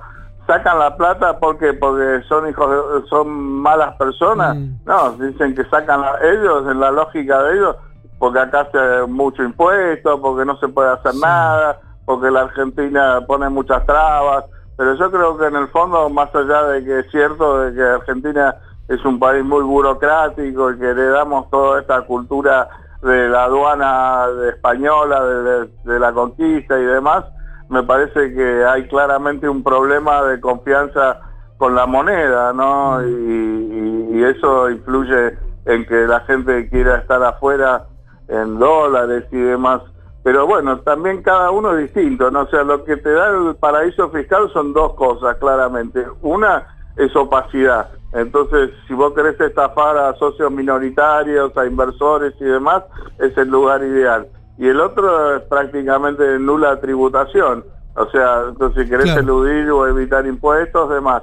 ¿Sacan la plata porque porque son hijos de- son malas personas? Mm. No, dicen que sacan ellos, en la lógica de ellos, porque acá se mucho impuesto, porque no se puede hacer nada, porque la Argentina pone muchas trabas, pero yo creo que en el fondo, más allá de que es cierto de que Argentina es un país muy burocrático y que heredamos toda esta cultura de la aduana de española, de, de- de la conquista y demás, me parece que hay claramente un problema de confianza con la moneda, ¿no? Y, y- y eso influye en que la gente quiera estar afuera en dólares y demás. Pero bueno, también cada uno es distinto, ¿no? O sea, lo que te da el paraíso fiscal son dos cosas, claramente. Una es opacidad. Entonces, si vos querés estafar a socios minoritarios, a inversores y demás, es el lugar ideal. Y el otro es prácticamente nula tributación. O sea, entonces si querés Claro. eludir o evitar impuestos, demás.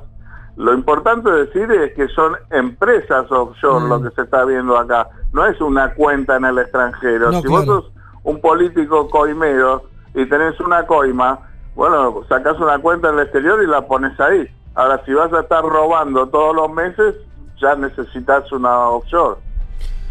Lo importante decir es que son empresas offshore Mm. lo que se está viendo acá. No es una cuenta en el extranjero. No, si vos claro. sos un político coimero y tenés una coima, bueno, sacás una cuenta en el exterior y la pones ahí. Ahora, si vas a estar robando todos los meses, ya necesitas una offshore.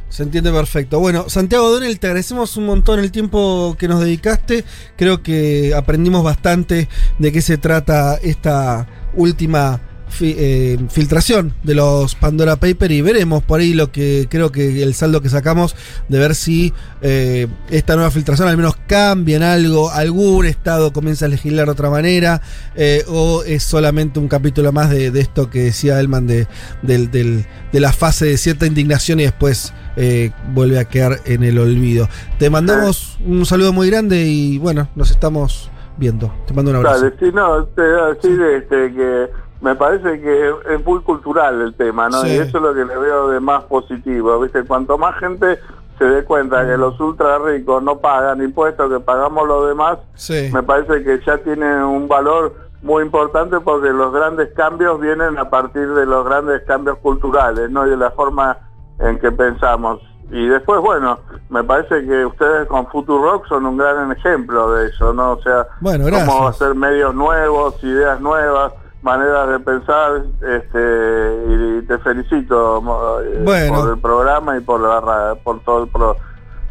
Se entiende perfecto. Bueno, Santiago Donel, te agradecemos un montón el tiempo que nos dedicaste. Creo que aprendimos bastante de qué se trata esta última fi- eh, filtración de los Pandora Paper y veremos por ahí lo que creo que el saldo que sacamos de ver si eh, esta nueva filtración al menos cambia en algo, algún estado comienza a legislar de otra manera eh, o es solamente un capítulo más de, de esto que decía Elman de, del- del- de la fase de cierta indignación y después eh, vuelve a quedar en el olvido. Te mandamos un saludo muy grande y bueno, nos estamos viendo. Te mando un abrazo. Dale, sí, no, te voy a decir este, que me parece que es muy cultural el tema, ¿no? Sí. Y eso es lo que le veo de más positivo, ¿viste? Cuanto más gente se dé cuenta que los ultra ricos no pagan impuestos, que pagamos los demás, Sí. me parece que ya tiene un valor muy importante porque los grandes cambios vienen a partir de los grandes cambios culturales, ¿no? Y de la forma en que pensamos. Y después, bueno, me parece que ustedes con Futurock son un gran ejemplo de eso, ¿no? O sea, Bueno, cómo hacer medios nuevos, ideas nuevas, maneras de pensar, este, y te felicito eh, Bueno. por el programa y por la por todo el pro,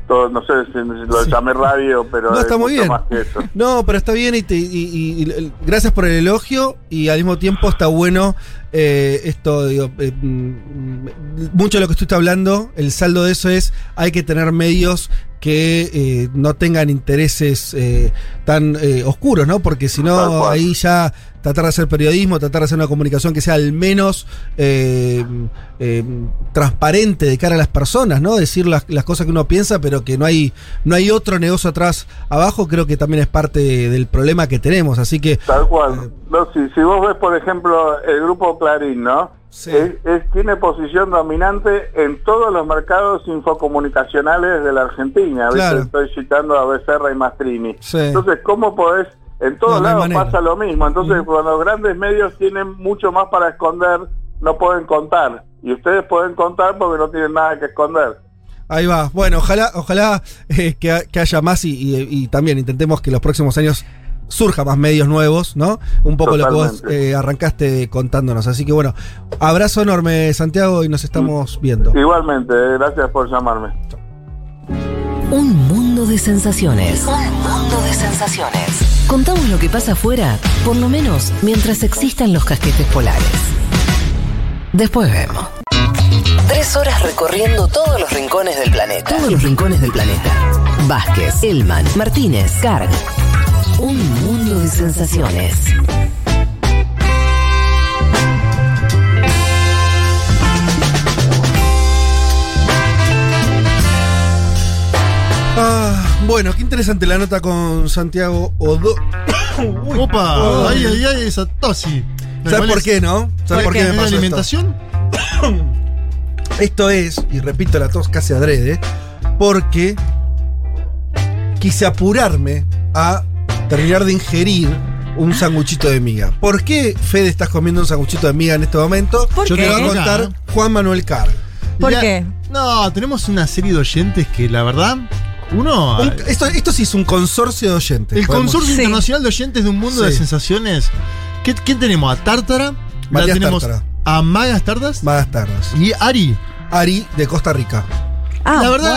todo, no sé si lo Sí. llamé radio, pero No, es está muy bien. más que eso. No, pero está bien y, te- y- y- y gracias por el elogio y al mismo tiempo está bueno eh, esto, digo, eh, mm, mucho de lo que tú estás hablando, el saldo de eso es hay que tener medios que eh, no tengan intereses eh, tan eh, oscuros, ¿no? Porque si no, ahí ya tratar de hacer periodismo, tratar de hacer una comunicación que sea al menos eh, eh, transparente de cara a las personas, ¿no? Decir las, las cosas que uno piensa, pero que no hay, no hay otro negocio atrás abajo, creo que también es parte del problema que tenemos. Así que Tal cual. No, si, si vos ves, por ejemplo, el grupo Clarín, ¿no? Sí. Es, es- tiene posición dominante en todos los mercados infocomunicacionales de la Argentina. ¿viste? Claro. Estoy citando a Becerra y Mastrini. Sí. Entonces, ¿cómo podés? En todos No, lados manera. pasa lo mismo. Entonces, cuando los grandes medios tienen mucho más para esconder, no pueden contar. Y ustedes pueden contar porque no tienen nada que esconder. ahí va. Bueno, ojalá, ojalá eh, que, ha- que haya más y, y- y también intentemos que los próximos años surja más medios nuevos, ¿no? Un poco lo que vos eh, arrancaste contándonos. Así que bueno, abrazo enorme Santiago y nos estamos viendo. Igualmente, eh, gracias por llamarme. Un mundo de sensaciones. Un mundo de sensaciones. Contamos lo que pasa afuera, por lo menos mientras existan los casquetes polares. Después vemos. Tres horas recorriendo todos los rincones del planeta. Todos los rincones del planeta. Vázquez, Elman, Martínez, Carg. Un mundo de sensaciones. Ah, bueno, qué interesante la nota con Santiago Odo. Opa, Uy. ay, ay, ay, esa tosi. ¿Sabes por qué, no? ¿Sabes por qué me ¿Es pasó esto? alimentación? Esto es, y repito la tos casi adrede, porque quise apurarme a terminar de ingerir un sanguchito de miga. ¿Por qué, Fede, estás comiendo un sanguchito de miga en este momento? ¿Por Yo qué? te voy a contar Juan Manuel Carr. ¿Por Ya- qué? No, tenemos una serie de oyentes que la verdad, uno... Un- esto, esto sí es un consorcio de oyentes. el podemos- Consorcio Sí. Internacional de Oyentes de un Mundo de. Sensaciones. ¿Qué, ¿Quién tenemos? A Tártara, Matías la tenemos Tártara. a Magas Tardas Magas tardes. y Ari. Ari de Costa Rica. Ah, la verdad,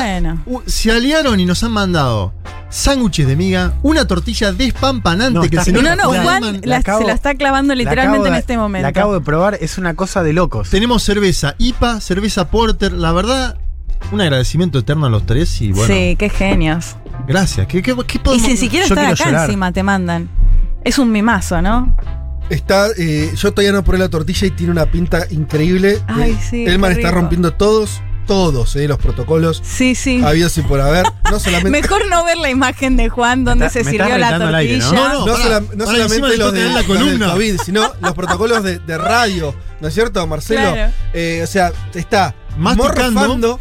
bueno. se aliaron y nos han mandado sándwiches de miga, una tortilla despampanante No, que el señor No, no, Juan, Juan la- acabo- se la está clavando La literalmente en este momento. La acabo de probar, es una cosa de locos. Tenemos cerveza IPA, cerveza Porter, la verdad, un agradecimiento eterno a los tres y bueno, sí, qué genios. gracias. ¿Qué, qué, qué Y sin siquiera estar acá llorar. encima te mandan. Es un mimazo, ¿no? Está, eh, yo todavía no probé la tortilla y tiene una pinta increíble. Ay, Eh, sí, Elman está rico. rompiendo todos, todos eh, los protocolos Sí, sí. habidos y por haber. No solamente, Mejor no ver la imagen de Juan donde está- se sirvió la aire, tortilla. ¿no? No, no, no, pará. sola- no Ahora solamente los, de, la los columna. COVID, sino los protocolos de, de radio, ¿no es cierto, Marcelo? Claro. Eh, o sea, está Masticando. morfando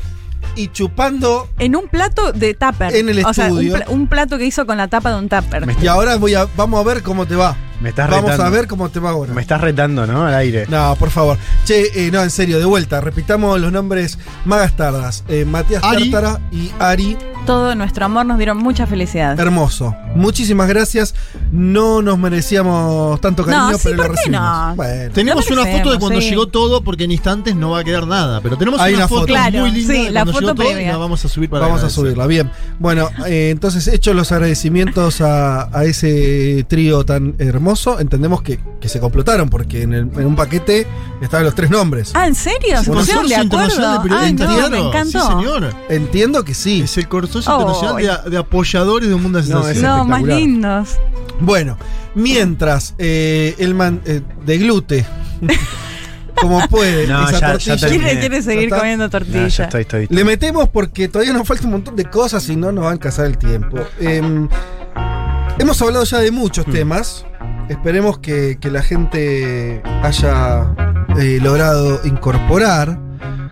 y chupando. En un plato de tupper. En el o sea, un, estudio. pla- un plato que hizo con la tapa de un tupper. Y ahora voy a, vamos a ver cómo te va. Me estás Vamos retando. a ver cómo te va ahora. Me estás retando, ¿no? Al aire. No, por favor. Che, eh, no, en serio, de vuelta. Repitamos los nombres Magas Tardas. Eh, Matías Ari. Tártara y Ari. Todo nuestro amor nos dieron mucha felicidad. Hermoso. Muchísimas gracias. No nos merecíamos tanto cariño, No, sí, pero lo ¿por qué recibimos. no? Bueno. Tenemos Lo una foto de cuando sí. llegó todo, porque en instantes no va a quedar nada. Pero tenemos Hay una una foto. Claro, muy linda sí, de la foto llegó todo y previa. la vamos a subir para Vamos a subirla, bien. Bueno, eh, entonces, hechos los agradecimientos a, a ese trío tan hermoso, entendemos que, que se complotaron, porque en, el- en un paquete estaban los tres nombres. Ah, ¿en serio? ¿Se pusieron de acuerdo? de Ay, no, me encantó. Sí, señor. Entiendo que sí. Es el Consorcio Oh. Internacional de, de Apoyadores de un mundo de No, es No, más lindos. Bueno, mientras eh, el man eh, de glute, como puede, No, esa ya- ya tortilla, terminé. Quiere, quiere seguir comiendo No, tortilla. ya estoy, estoy. le metemos porque todavía nos falta un montón de cosas y no nos van a casar el tiempo. Em, hemos hablado ya de muchos temas. Esperemos que, que la gente haya eh, logrado incorporar.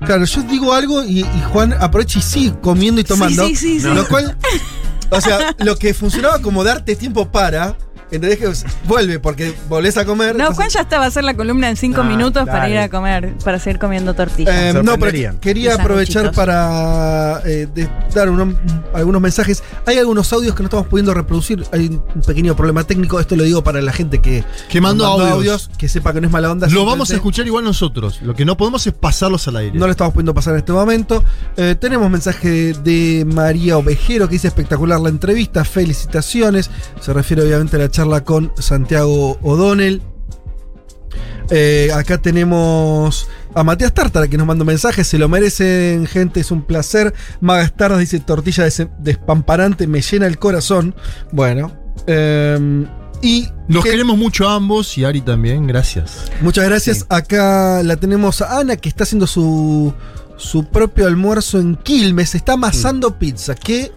Claro, yo digo algo y, y Juan aprovecha y sigue comiendo y tomando. Sí, sí, sí, sí. Lo cual, o sea, lo que funcionaba como darte tiempo para, ¿entendés? Que vuelve porque volvés a comer. No, Juan ya está, va a hacer la columna en cinco No, minutos para ir a comer, para seguir comiendo tortillas. Eh, no, pero quería aprovechar para eh, de- dar uno- algunos mensajes. Hay algunos audios que no estamos pudiendo reproducir. Hay un pequeño problema técnico. Esto lo digo para la gente que, Que mandó audios. que sepa que no es mala onda. Lo vamos a escuchar igual nosotros. Lo que no podemos es pasarlos al aire. No lo estamos pudiendo pasar en este momento. Eh, tenemos mensaje de María Ovejero que dice espectacular la entrevista. Felicitaciones. Se refiere obviamente a la charla con Santiago O'Donnell. Eh, acá tenemos a Matías Tártara que nos manda un mensaje. Se lo merecen, gente, es un placer. Magas Tardas dice tortilla des- despamparante, me llena el corazón. Bueno. eh, y Los que- queremos mucho a ambos y Ari también, gracias. Muchas gracias. Acá la tenemos a Ana que está haciendo su, su propio almuerzo en Quilmes. Está amasando pizza. Qué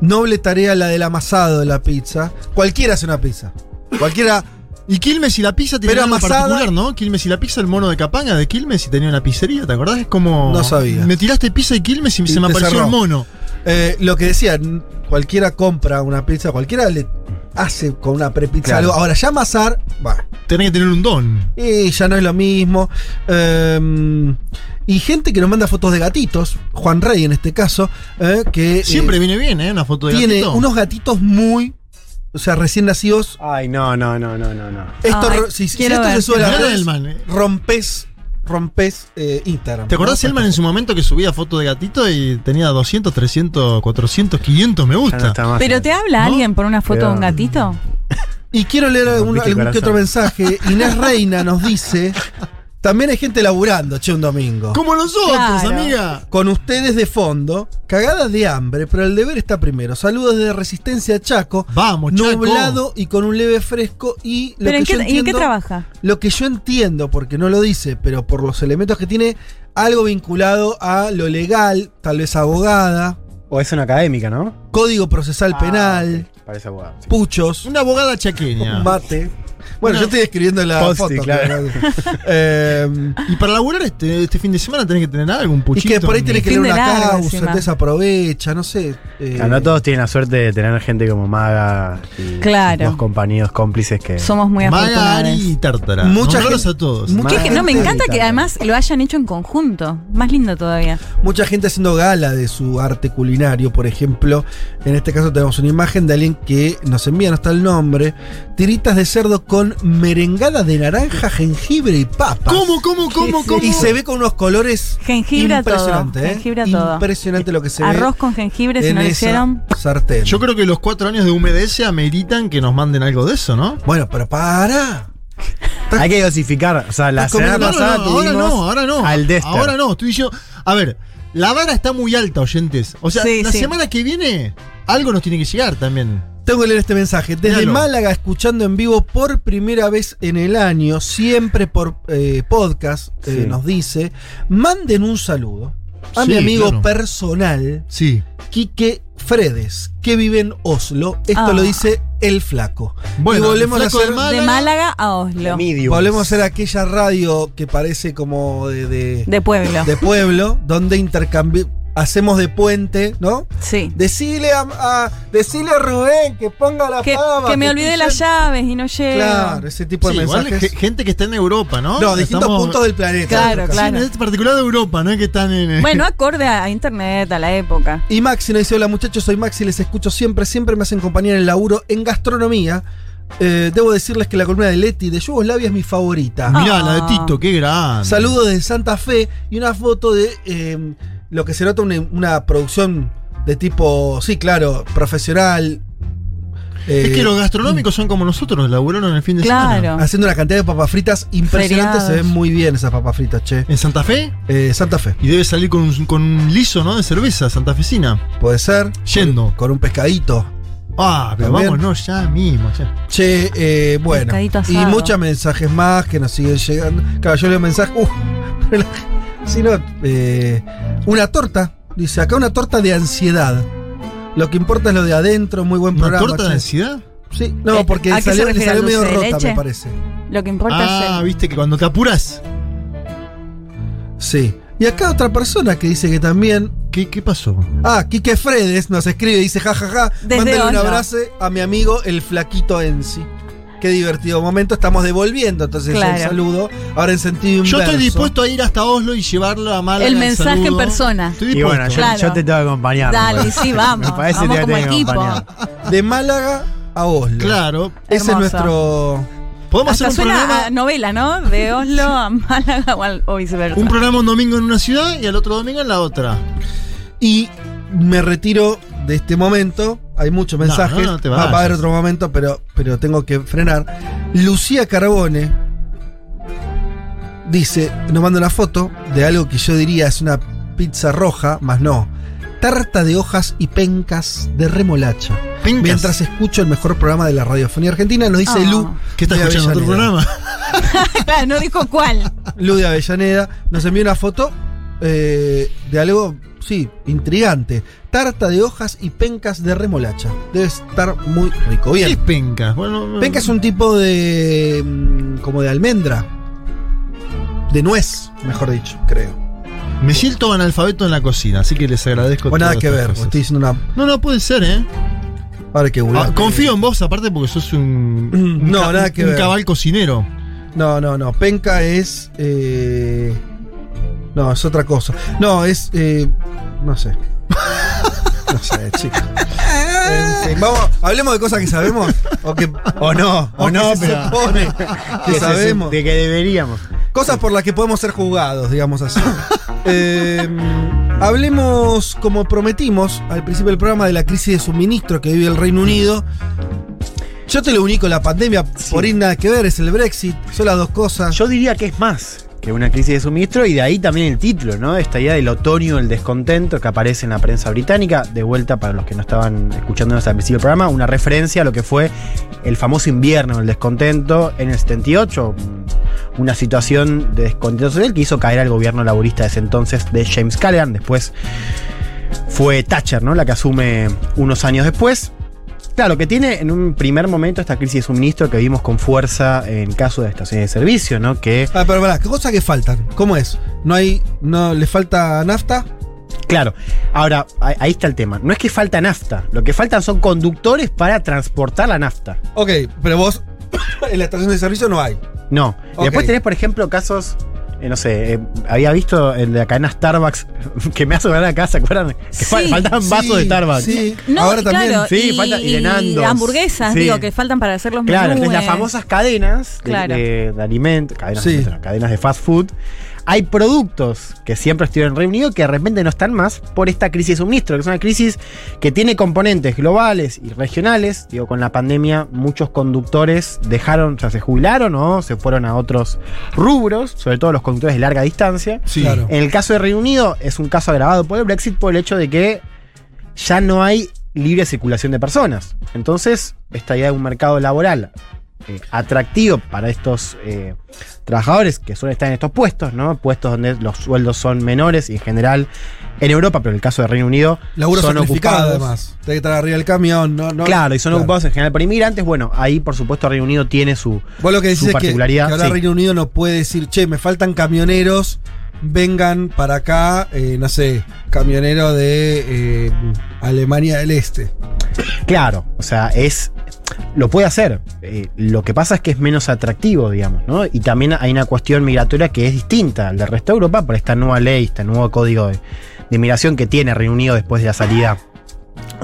noble tarea la del amasado de la pizza. Cualquiera hace una pizza. Cualquiera. Y Quilmes y la pizza tienen algo amasada- particular, ¿no? Quilmes y la pizza, el mono de Capanga de Quilmes y tenía una pizzería, ¿te acordás? Es como. No sabía. Me tiraste pizza y Quilmes y, Y se me apareció cerró. el mono. Eh, lo que decía, cualquiera compra una pizza, cualquiera le hace con una prepizza Claro. algo. Ahora ya amasar, va. Tenés que tener un don. Y ya no es lo mismo. Eh, y gente que nos manda fotos de gatitos, Juan Rey en este caso, eh, que eh, Siempre viene bien, ¿eh? Una foto de tiene gatito. unos gatitos muy, o sea, recién nacidos. Ay, no, no, no, no, no, no. Esto, Ay, si, si esto ver. se Elman, eh. rompes, rompes eh, Instagram. ¿Te acordás, ¿no? Elman, en su momento que subía fotos de gatito y tenía 200, 300, 400, 500 me no gusta? más. ¿Pero te habla ¿No? alguien por una foto de un gatito? Y quiero leer algún, algún que otro mensaje. Inés Reina nos dice: También hay gente laburando, che, un domingo. Como nosotros, Claro. amiga. Con ustedes de fondo, cagadas de hambre, pero el deber está primero. Saludos desde Resistencia Chaco. Vamos, Chaco. Nublado y con un leve fresco. Y lo ¿Pero que en yo qué, ¿y en qué entiendo- trabaja? Lo que yo entiendo, porque no lo dice, pero por los elementos que tiene, algo vinculado a lo legal, tal vez abogada, O es una académica, ¿no? código procesal Ah, penal. Parece abogado. sí. puchos, Una abogada chaqueña. mate. Bueno, yo estoy escribiendo la foto. claro. Eh, Y para laburar este, este fin de semana tenés que tener algún y puchito. que por ahí tenés que leer de una causa, encima. entonces aprovecha, no sé. eh, Claro, no todos tienen la suerte de tener gente como Maga y Claro. dos compañeros cómplices que. Somos muy Maga, Ari y Tártara. Mucha Nombralos gente- a todos. mucha no, me encanta que además lo hayan hecho en conjunto. Más lindo todavía. Mucha gente haciendo gala de su arte culinario, por ejemplo. En este caso tenemos una imagen de alguien que nos envía, no está el nombre. Tiritas de cerdo con merengada de naranja, jengibre y papa. ¿Cómo, cómo, cómo, cómo? Y se ve con unos colores Jengibre a todo. ¿eh? Jengibre a todo. Impresionante lo que se ve. Arroz con jengibre, si no lo hicieron. Sartén. Yo creo que los cuatro años de UMDS ameritan que nos manden algo de eso, ¿no? Bueno, pero para. Hay que dosificar. O sea, la semana pasada no, no, ahora no, ahora no. al Dester. Ahora no, estoy diciendo. A ver, la vara está muy alta, oyentes. O sea, Sí, la sí. semana que viene algo nos tiene que llegar también. Tengo que leer este mensaje. Desde Léalo. Málaga, escuchando en vivo por primera vez en el año, siempre por eh, podcast, eh, Sí. nos dice: manden un saludo a Sí, mi amigo claro. personal, Sí. Quique Fredes, que vive en Oslo. Esto Ah. lo dice el flaco. Bueno, y volvemos a hacer. de Málaga. De Málaga a Oslo. Mediums. Volvemos a hacer aquella radio que parece como de, de, De pueblo. de pueblo, donde intercambi- hacemos de puente, ¿no? Sí. Decile a, a- decile a Rubén que ponga la Que, pava. que me olvidé estoy las llaves y no llego. Claro, ese tipo de Sí, igual mensajes. ge- gente que está en Europa, ¿no? no, distintos Estamos- puntos del planeta. Claro, Acá. Sí, claro. en este particular de Europa, ¿no? Que están en. Bueno, acorde a internet, a la época. Y Maxi nos dice: Hola muchachos, soy Maxi, les escucho siempre, siempre me hacen compañía en el laburo en gastronomía. Eh, debo decirles que la columna de Leti de Yugoslavia es mi favorita. Mirá, la de Ah. Tito, qué grande. Saludos de Santa Fe y una foto de eh, lo que se nota una, una producción de tipo, sí, claro, profesional. Es eh, que los gastronómicos son como nosotros, laburaron el fin de semana. Claro. Haciendo una cantidad de papas fritas impresionante, se ven muy bien esas papas fritas, che. ¿En Santa Fe? Eh, Santa Fe, Y debe salir con un, con un liso, ¿no? De cerveza santafesina. puede ser. Yendo. Con, con un pescadito. Ah, pero También. vámonos ya mismo. Ya. Che, eh, bueno. Pescadito Y muchos mensajes más que nos siguen llegando. Claro, yo leo mensajes. Uh, pero la- si no, eh, una torta. Dice, acá una torta de ansiedad. Lo que importa es lo de adentro, muy buen ¿Una programa. torta de ansiedad? Sí, no, Eh, porque ¿a qué se salió, le salió ¿Al medio rota, leche? me parece. Lo que importa Ah, es. viste que cuando te apuras. Sí. Y acá otra persona que dice que también. ¿Qué, qué pasó? Ah, Quique Fredes nos escribe y dice: jajaja, Desde mándale un abrazo a mi amigo el flaquito Enzi. Qué divertido momento. Estamos devolviendo entonces Claro. el saludo. Ahora en sentido Yo inverso. estoy dispuesto a ir hasta Oslo y llevarlo a Málaga. El mensaje en persona. Estoy Y dispuesto. bueno, yo, Claro. yo te tengo que acompañar. Dale, sí, vamos. Me parece vamos que como equipo. De Málaga a Oslo. Claro. Ese es nuestro. Podemos Hasta hacer un suena programa, a novela, ¿no? De Oslo a Málaga o, al- o viceversa. un programa un domingo en una ciudad y el otro domingo en la otra. Y me retiro de este momento. Hay muchos mensajes. no, no te Va a haber otro momento, pero, pero tengo que frenar. Lucía Carbone dice: Nos manda una foto de algo que yo diría es una pizza roja, más no. Tarta de hojas y pencas de remolacha. Pencas. Mientras escucho el mejor programa de la radiofonía argentina, nos dice Ah. Lu. ¿Qué estás de escuchando otro Avellaneda. programa? Claro, no dijo cuál. Lu de Avellaneda nos envió una foto eh, de algo, sí, intrigante. Tarta de hojas y pencas de remolacha. Debe estar muy rico. ¿Qué es Bien. penca? Bueno, Penca es un tipo de. mm, como de almendra. De nuez, mejor dicho, creo. Me siento analfabeto en la cocina, así que les agradezco. O nada que ver, estoy diciendo una. No, no puede ser, ¿eh? Ahora que Ah, confío en vos, aparte porque sos un. un No, ca- nada que un ver. cabal cocinero. No, no, no. Penca es. eh, no, es otra cosa. No, es. eh, no sé. no sé, chicos. En fin, vamos, hablemos de cosas que sabemos. O, que, O no, o no, se pero. supone que se sabemos. De que deberíamos. Cosas por las que podemos ser juzgados, digamos así. Eh, hablemos, como prometimos al principio del programa, de la crisis de suministro que vive el Reino Unido. Yo te lo unico, la pandemia, por ir nada que ver, es el Brexit, son las dos cosas. Yo diría que es más que una crisis de suministro y de ahí también el título, ¿no? Esta idea del otoño, el descontento que aparece en la prensa británica. De vuelta, para los que no estaban escuchándonos al principio del programa, una referencia a lo que fue el famoso invierno, el descontento en el 78. mm, Una situación de descontento social que hizo caer al gobierno laborista de ese entonces de James Callaghan. Después fue Thatcher, ¿no? La que asume unos años después. Claro, que tiene en un primer momento esta crisis de suministro que vimos con fuerza en caso de estaciones de servicio, ¿no? Que, Ah, pero pará, ¿qué cosas que faltan? ¿Cómo es? ¿No hay. no le falta nafta? claro, ahora, ahí está el tema. No es que falta nafta, lo que faltan son conductores para transportar la nafta. Ok, pero vos en la estación de servicio no hay. No. Y Ok. después tenés, por ejemplo, casos eh, no sé, eh, había visto el de la cadena Starbucks que me hace ver acá, ¿se acuerdan? Que Sí. faltaban vasos de Starbucks. sí. No, Ahora también. claro, Sí, y, falta- y de Nandos. hamburguesas, Sí. digo, que faltan para hacer los Claro, entonces las famosas cadenas de, Claro. de- de alimentos, cadenas, Sí. no, cadenas de fast food, hay productos que siempre estuvieron en Reino Unido que de repente no están más por esta crisis de suministro, que es una crisis que tiene componentes globales y regionales. Digo, con la pandemia muchos conductores dejaron, o sea, se jubilaron o se fueron a otros rubros, sobre todo los conductores de larga distancia. Sí. Claro. En el caso de Reino Unido es un caso agravado por el Brexit por el hecho de que ya no hay libre circulación de personas. Entonces, esta idea de un mercado laboral eh, atractivo para estos eh, trabajadores que suelen estar en estos puestos, ¿no? Puestos donde los sueldos son menores y en general en Europa, pero en el caso de Reino Unido, Laburo son ocupados. además. Tiene que estar arriba del camión, ¿no? no Claro, y son Claro. ocupados en general por inmigrantes. Bueno, ahí por supuesto Reino Unido tiene su, Vos lo que decís su es que, que particularidad. ahora sí. Reino Unido no puede decir, che, me faltan camioneros, vengan para acá, eh, no sé, camionero de eh, Alemania del Este. Claro, o sea, es. Lo puede hacer. Eh, lo que pasa es que es menos atractivo, digamos, ¿no? Y también hay una cuestión migratoria que es distinta al del resto de Europa por esta nueva ley, este nuevo código de, de migración que tiene Reino Unido después de la salida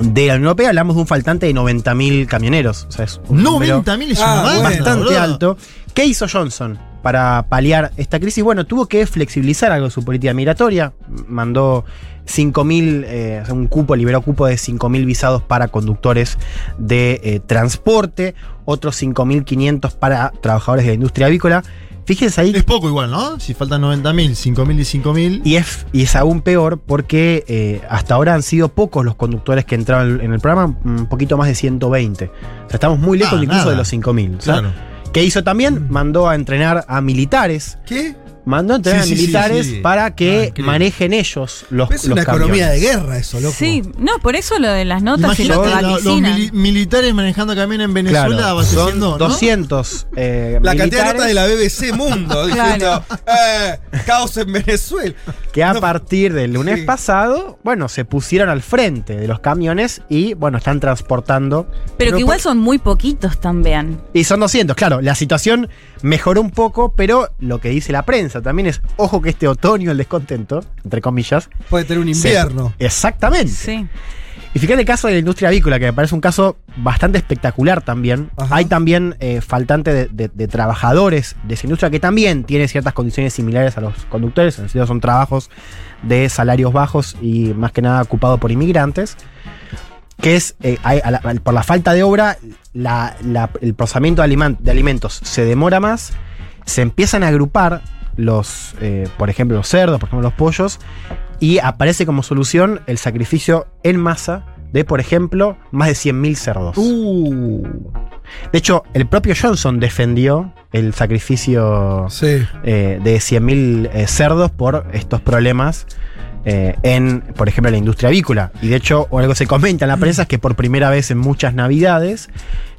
de la Unión Europea. Hablamos de un faltante de 90.000 camioneros. O sea, es un número 90.000 es Ah, bastante alto. ¿Qué hizo Johnson para paliar esta crisis? Bueno, tuvo que flexibilizar algo su política migratoria. Mandó 5.000, eh, un cupo, liberó cupo de 5.000 visados para conductores de eh, transporte, otros 5.500 para trabajadores de la industria avícola. Fíjense ahí. Es poco igual, ¿no? Si faltan 90.000, 5.000 y 5.000. Y es, y es aún peor porque eh, hasta ahora han sido pocos los conductores que entraron en el programa, un poquito más de 120. O sea, estamos muy lejos Ah, incluso nada. de los 5.000. ¿sí? Claro. ¿Qué hizo también? Mandó a entrenar a militares. ¿Qué? Mandó a entrenar Sí, a sí, militares sí. para Ah, que increíble. manejen ellos los, Es los una economía de guerra eso, loco. Sí, no, por eso lo de las notas y lo que los mili- militares manejando camiones en Venezuela Claro, son abasteciendo, ¿no? 200 eh, La cantidad de notas de la BBC Mundo diciendo, eh, caos en Venezuela. que a No, partir del lunes sí. pasado, bueno, se pusieron al frente de los camiones y, bueno, están transportando Pero Pero que igual son muy poquitos también. Y son 200, claro. La situación mejoró un poco, pero lo que dice la prensa también es, ojo que este otoño el descontento, entre comillas. Puede tener un se- invierno. exactamente. Sí. Y fíjate el caso de la industria avícola, que me parece un caso bastante espectacular también. Ajá. Hay también eh, faltante de, de- de trabajadores de esa industria que también tiene ciertas condiciones similares a los conductores, en el sentido son trabajos de salarios bajos y más que nada ocupados por inmigrantes. Que es, eh, a la- por la falta de obra, la- el procesamiento de alimentos se demora más, se empiezan a agrupar los, eh, por ejemplo, los cerdos, por ejemplo, los pollos, y aparece como solución el sacrificio en masa de, por ejemplo, más de 100.000 cerdos. Uh. De hecho, el propio Johnson defendió el sacrificio Sí. eh, de 100.000 eh, cerdos por estos problemas eh, en, por ejemplo, la industria avícola. Y de hecho, algo se comenta en la prensa es que por primera vez en muchas navidades,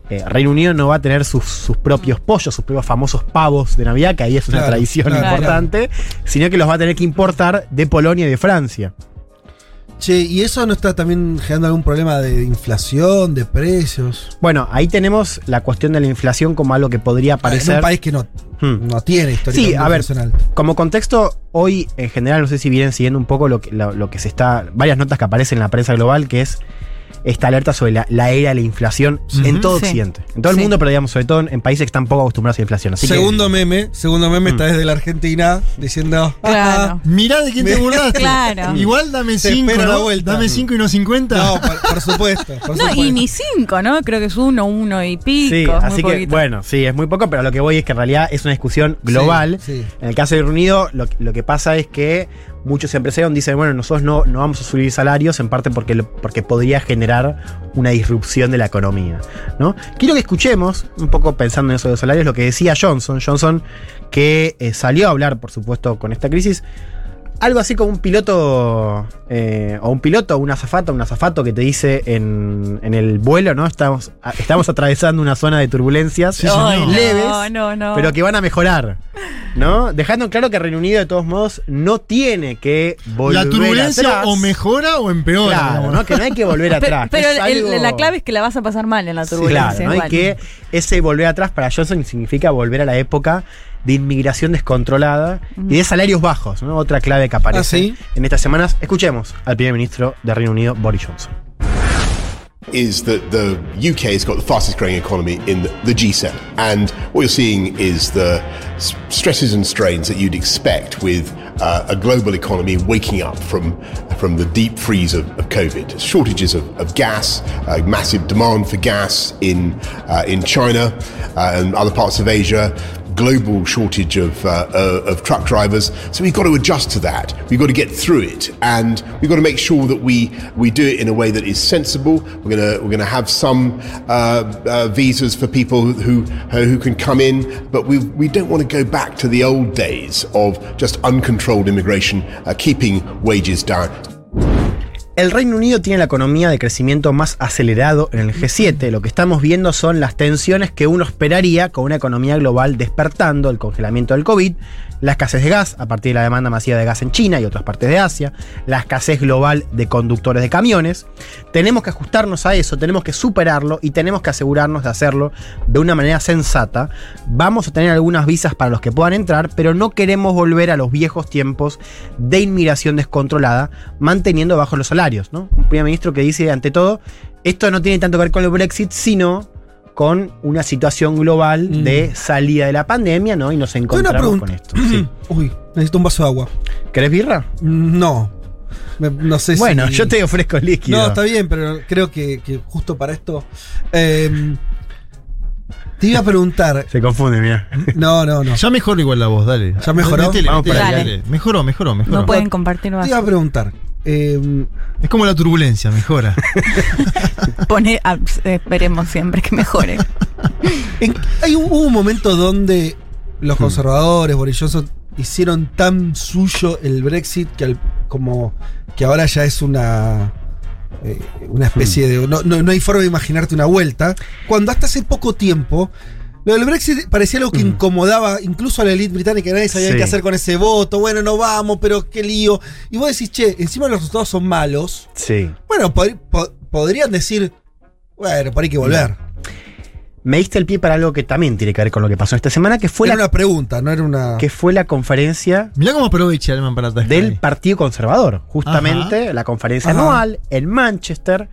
eh, Reino Unido no va a tener sus, sus propios pollos, sus propios famosos pavos de Navidad, que ahí es una Claro, tradición claro, importante, sino que los va a tener que importar de Polonia y de Francia. Che, ¿y eso no está también generando algún problema de inflación, de precios? Bueno, ahí tenemos la cuestión de la inflación como algo que podría En parecer. un país que no, Hmm. no tiene historia Sí, a ver, como contexto, hoy en general, no sé si vienen siguiendo un poco lo que, lo, lo que se está. varias notas que aparecen en la prensa global, que es esta alerta sobre la, la era de la inflación en todo Sí. Occidente. En todo el mundo, pero digamos, sobre todo en, en países que están poco acostumbrados a la inflación. Así que- Segundo meme, segundo meme Mm. está desde la Argentina diciendo. Claro. Mirá de quién te burlaste. Claro. Igual dame Se 5, espera la ¿no? vuelta. Dame 5 y no 50. No, por, por supuesto. por No, y ni cinco, ¿no? Creo que es uno, uno y pico. Sí, así que poquito. bueno, sí, es muy poco, pero lo que voy es que en realidad es una discusión global. Sí, sí. En el caso de Reino Unido, lo, lo que pasa es que muchos empresarios dicen, bueno, nosotros no, no vamos a subir salarios, en parte porque, porque podría generar una disrupción de la economía. ¿no? Quiero que escuchemos, un poco pensando en eso de los salarios, lo que decía Johnson. Johnson, que eh, salió a hablar, por supuesto, con esta crisis. Algo así como un piloto, eh, o un piloto, o un azafato, un azafato que te dice en, en el vuelo, ¿no? Estamos, estamos atravesando una zona de turbulencias Sí, no, leves, no, no. pero que van a mejorar. ¿no? Dejando claro que Reino Unido, de todos modos, no tiene que volver La turbulencia atrás. o mejora o empeora. Claro. ¿no? Que no hay que volver atrás. pero Es el- algo- la clave es que la vas a pasar mal en la turbulencia. Claro, no hay que ese volver atrás para Johnson significa volver a la época de inmigración descontrolada y de salarios bajos, ¿no? Otra clave que aparece Ah, ¿sí? en estas semanas. Escuchemos al primer ministro de Reino Unido, Boris Johnson. is that the UK has got the fastest growing economy in the, the G7. And what you're seeing is the s- stresses and strains that you'd expect with uh, a global economy waking up from, from the deep freeze of, of COVID. Shortages of, of gas, uh, massive demand for gas in, uh, in China uh, and other parts of Asia. Global shortage of, uh, uh, of truck drivers. So we've got to adjust to that. We've got to get through it, and we've got to make sure that we, we do it in a way that is sensible. We're gonna we're gonna have some uh, uh, visas for people who who can come in, but we we don't want to go back to the old days of just uncontrolled immigration, uh, keeping wages down. El Reino Unido tiene la economía de crecimiento más acelerado en el G7. Lo que estamos viendo son las tensiones que uno esperaría con una economía global despertando, el congelamiento del COVID, la escasez de gas a partir de la demanda masiva de gas en China y otras partes de Asia, la escasez global de conductores de camiones. Tenemos que ajustarnos a eso, tenemos que superarlo y tenemos que asegurarnos de hacerlo de una manera sensata. Vamos a tener algunas visas para los que puedan entrar, pero no queremos volver a los viejos tiempos de inmigración descontrolada, manteniendo bajos los salarios. ¿no? Un primer ministro que dice, ante todo, esto no tiene tanto que ver con el Brexit, sino con una situación global de salida de la pandemia, ¿no? Y nos encontramos con esto. Sí. Uy, necesito un vaso de agua. ¿Querés birra? No. Me- no sé Bueno, si. yo te ofrezco líquido. No, está bien, pero creo que, que justo para esto. eh, te iba a preguntar. Se confunde, mira. No, no, no. Ya mejoró igual la voz, dale. ¿Ya mejoró? Métele, Vamos métele, para allá. dale. Mejoró, mejoró, mejoró. No pueden compartir Te más. iba a preguntar. Eh, Es como la turbulencia, mejora. Pone, ah, esperemos siempre que mejore. en- hay un, hubo un momento donde los conservadores, Boris Johnson, hicieron tan suyo el Brexit que al- como que ahora ya es una. eh, una especie de. No, no- no hay forma de imaginarte una vuelta. Cuando hasta hace poco tiempo. Lo del Brexit parecía algo que incomodaba incluso a la élite británica, nadie sabía Sí. qué hacer con ese voto, bueno, no vamos, pero qué lío. Y vos decís, che, encima los resultados son malos. Sí. Bueno, pod- po- podrían decir, bueno, por ahí hay que volver. Me diste el pie para algo que también tiene que ver con lo que pasó esta semana, que fue, Era la, una pregunta, no era una. que fue la conferencia Mirá cómo aprovecha del. Partido Conservador. Justamente la conferencia Ajá. anual en Manchester.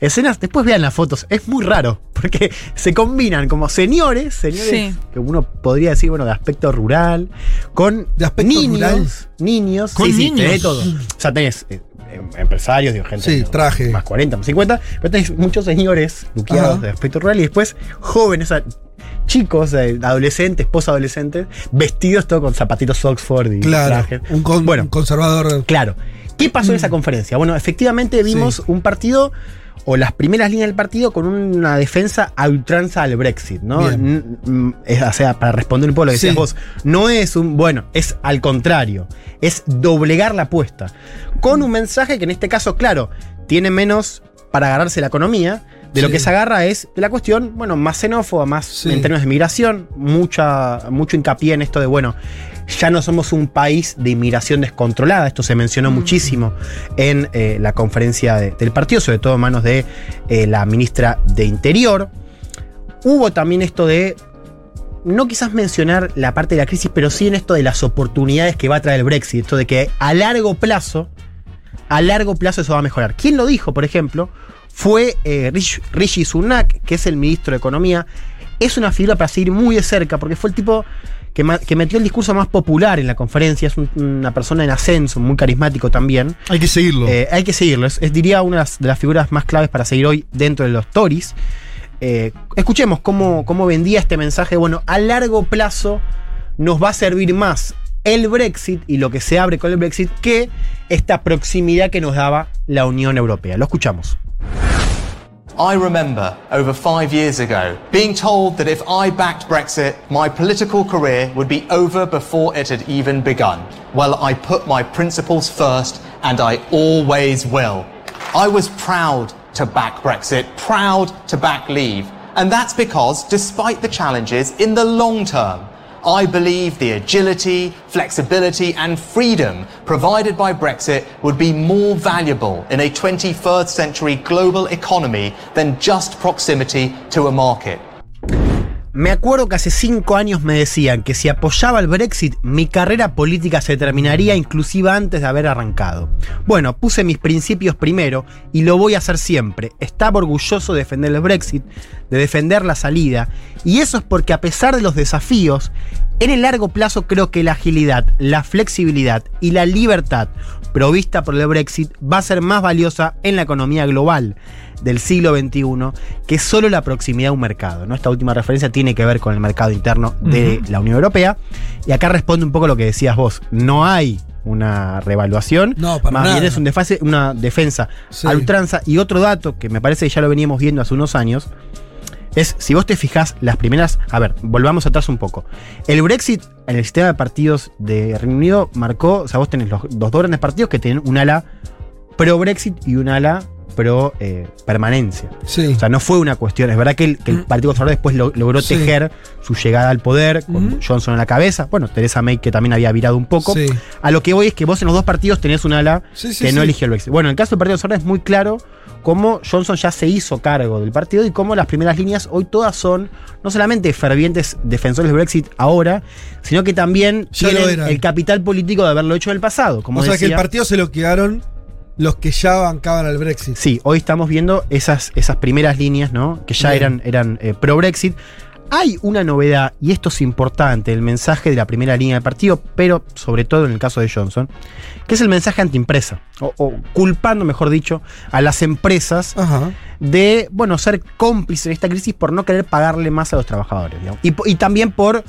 Escenas, después vean las fotos, es muy raro, porque se combinan como señores, señores Sí. que uno podría decir, bueno, de aspecto rural, con ¿De aspecto niños, rural? niños, Con sí, sí, niños. tenés todo. O sea, tenés eh, em- empresarios, digo, gente Sí, traje. más 40, más 50, pero tenés muchos señores luqueados Ajá. de aspecto rural y después jóvenes, o sea, chicos, adolescentes, posadolescentes, vestidos todo con zapatitos Oxford y Claro, trajes. un, con- Bueno. un conservador. Claro. ¿Qué pasó en esa conferencia? Bueno, efectivamente vimos Sí. un partido o las primeras líneas del partido con una defensa a ultranza al Brexit, ¿no? N- mm, es- o sea, para responder un poco lo que decías vos, no es un, bueno, es al contrario, es doblegar la apuesta. Con un mensaje que en este caso, claro, tiene menos para agarrarse la economía, de lo que se agarra es de la cuestión, bueno, más xenófoba, más Sí. en términos de migración, mucha, mucho hincapié en esto de, bueno, ya no somos un país de inmigración descontrolada, esto se mencionó muchísimo en eh, la conferencia de- del partido, sobre todo en manos de eh, la ministra de Interior. Hubo también esto de, no quizás mencionar la parte de la crisis, pero sí en esto de las oportunidades que va a traer el Brexit, esto de que a largo plazo, a largo plazo eso va a mejorar. ¿Quién lo dijo, por ejemplo? Fue eh, Rishi, Rishi Sunak, que es el ministro de Economía. Es una figura para seguir muy de cerca, porque fue el tipo que, metió el discurso más popular en la conferencia. Es un- una persona en ascenso, muy carismático también. Hay que seguirlo. Eh, hay que seguirlo. Es, es, diría una de las, de las figuras más claves para seguir hoy dentro de los Tories. Eh, escuchemos cómo, cómo vendía este mensaje. Bueno, a largo plazo nos va a servir más el Brexit y lo que se abre con el Brexit que esta proximidad que nos daba la Unión Europea. Lo escuchamos. I remember over five years ago being told that if I backed Brexit, my political career would be over before it had even begun. Well, I put my principles first, and I always will. I was proud to back Brexit, proud to back Leave. And that's because, despite the challenges in the long term, I believe the agility, flexibility, and freedom provided by Brexit would be more valuable in a 21st century global economy than just proximity to a market. Me acuerdo que hace cinco años me decían que si apoyaba el Brexit, mi carrera política se terminaría inclusive antes de haber arrancado. Bueno, puse mis principios primero y lo voy a hacer siempre. Estaba orgulloso de defender el Brexit, de defender la salida, y eso es porque a pesar de los desafíos, en el largo plazo creo que la agilidad, la flexibilidad y la libertad provista por el Brexit va a ser más valiosa en la economía global del siglo XXI que solo la proximidad a un mercado. ¿no? Esta última referencia tiene que ver con el mercado interno de la Unión Europea. Y acá responde un poco lo que decías vos. No hay una revaluación. No, para más nada. bien es un defase- una defensa Sí. a ultranza. Y otro dato que me parece que ya lo veníamos viendo hace unos años. Es, si vos te fijás, las primeras. A ver, volvamos atrás un poco. El Brexit en el sistema de partidos de Reino Unido marcó. O sea, vos tenés los, dos grandes partidos que tienen un ala pro-Brexit y un ala pro-permanencia. Sí. O sea, no fue una cuestión. Es verdad que el, que el Partido Conservador después lo- logró Sí. tejer su llegada al poder con Johnson en la cabeza. Bueno, Teresa May que también había virado un poco. Sí. A lo que voy es que vos en los dos partidos tenés un ala que no eligió el Brexit. Bueno, en el caso del Partido Conservador es muy claro cómo Johnson ya se hizo cargo del partido y cómo las primeras líneas hoy todas son no solamente fervientes defensores del Brexit ahora, sino que también Ya tienen el capital político de haberlo hecho en el pasado. Como o sea que el partido se lo quedaron los que ya bancaban al Brexit. Sí, hoy estamos viendo esas, esas primeras líneas, ¿no? Que ya Bien. eran, eran eh, pro-Brexit. Hay una novedad, y esto es importante, el mensaje de la primera línea del partido, pero sobre todo en el caso de Johnson, que es el mensaje antiempresa, o, o culpando, mejor dicho, a las empresas de, bueno, ser cómplices en esta crisis por no querer pagarle más a los trabajadores. digamos. Y, po- y también por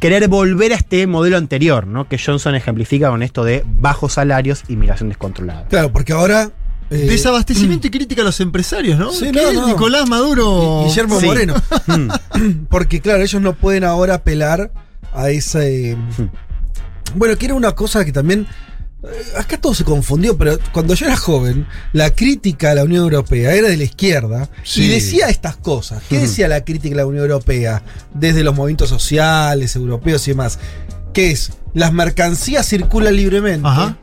querer volver a este modelo anterior, ¿no? Que Johnson ejemplifica con esto de bajos salarios y migración descontrolada. Claro, porque ahora. eh, Desabastecimiento y crítica a los empresarios, ¿no? Sí, ¿Qué no. Nicolás Maduro. Guillermo Sí. Moreno. Mm. Porque, claro, ellos no pueden ahora apelar a ese. Bueno, que era una cosa que también. Eh, Acá todo se confundió, pero cuando yo era joven, la crítica a la Unión Europea era de la izquierda Sí. y decía estas cosas. ¿Qué decía la crítica a la Unión Europea? Desde los movimientos sociales, europeos y demás. Que es, las mercancías circulan libremente Ajá.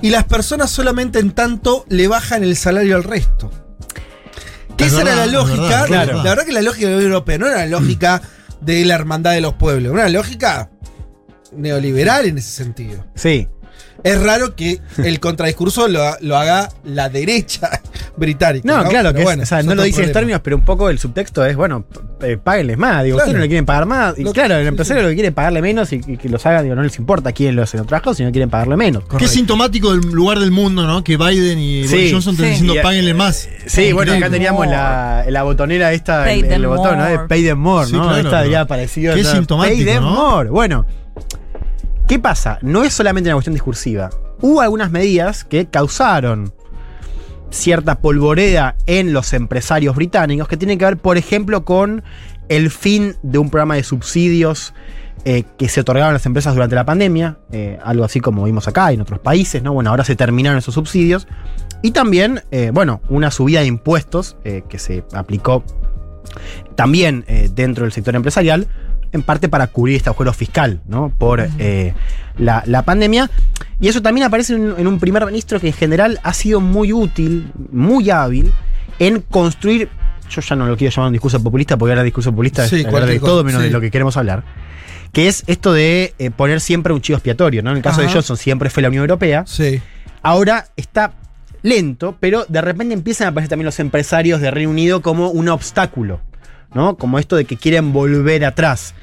y las personas solamente en tanto le bajan el salario al resto. Que Es esa verdad, era la lógica. verdad, claro. La verdad que la lógica de la Unión Europea no era la lógica de la hermandad de los pueblos, era una lógica neoliberal en ese sentido. Sí. Es raro que el contradiscurso lo, ha- lo haga la derecha británica. No, claro, Pero que es- bueno, o sea, no lo dice en términos, pero un poco el subtexto es, bueno, eh, páguenles más. Digo, Claro. ustedes no le quieren pagar más. Y Lo- claro, el sí, empresario lo que quiere es pagarle menos y, y que los hagan, digo, no les importa quién los hace trabajo, sino quieren pagarle menos. Qué sintomático del lugar del mundo, ¿no? Que Biden y Sí. Boris Johnson están Sí. diciendo Y, eh, páguenle más. Sí, bueno, acá teníamos la, la botonera esta, Pay el, botón, ¿no? De. Pay them more, Sí, ¿no? claro, esta pero- ya parecido. qué ¿no? sintomático, Pay them more. Bueno, ¿qué pasa? No es solamente una cuestión discursiva. Hubo algunas medidas que causaron cierta polvoreda en los empresarios británicos que tienen que ver, por ejemplo, con el fin de un programa de subsidios eh, que se otorgaban a las empresas durante la pandemia, eh, algo así como vimos acá en otros países, ¿no? Bueno, ahora se terminaron esos subsidios. Y también, eh, bueno, una subida de impuestos que se aplicó también dentro del sector empresarial, en parte para cubrir este agujero fiscal, ¿no? Por eh, la, la pandemia. Y eso también aparece en, en un primer ministro que en general ha sido muy útil, muy hábil, en construir. Yo ya no lo quiero llamar un discurso populista, porque ahora discurso populista Sí, es hablar de todo menos sí. de lo que queremos hablar. Que es esto de eh, poner siempre un chivo expiatorio, ¿no? En el caso de. Johnson siempre fue la Unión Europea. Sí. Ahora está lento, pero de repente empiezan a aparecer también los empresarios de Reino Unido como un obstáculo, ¿no? Como esto de que quieren volver atrás.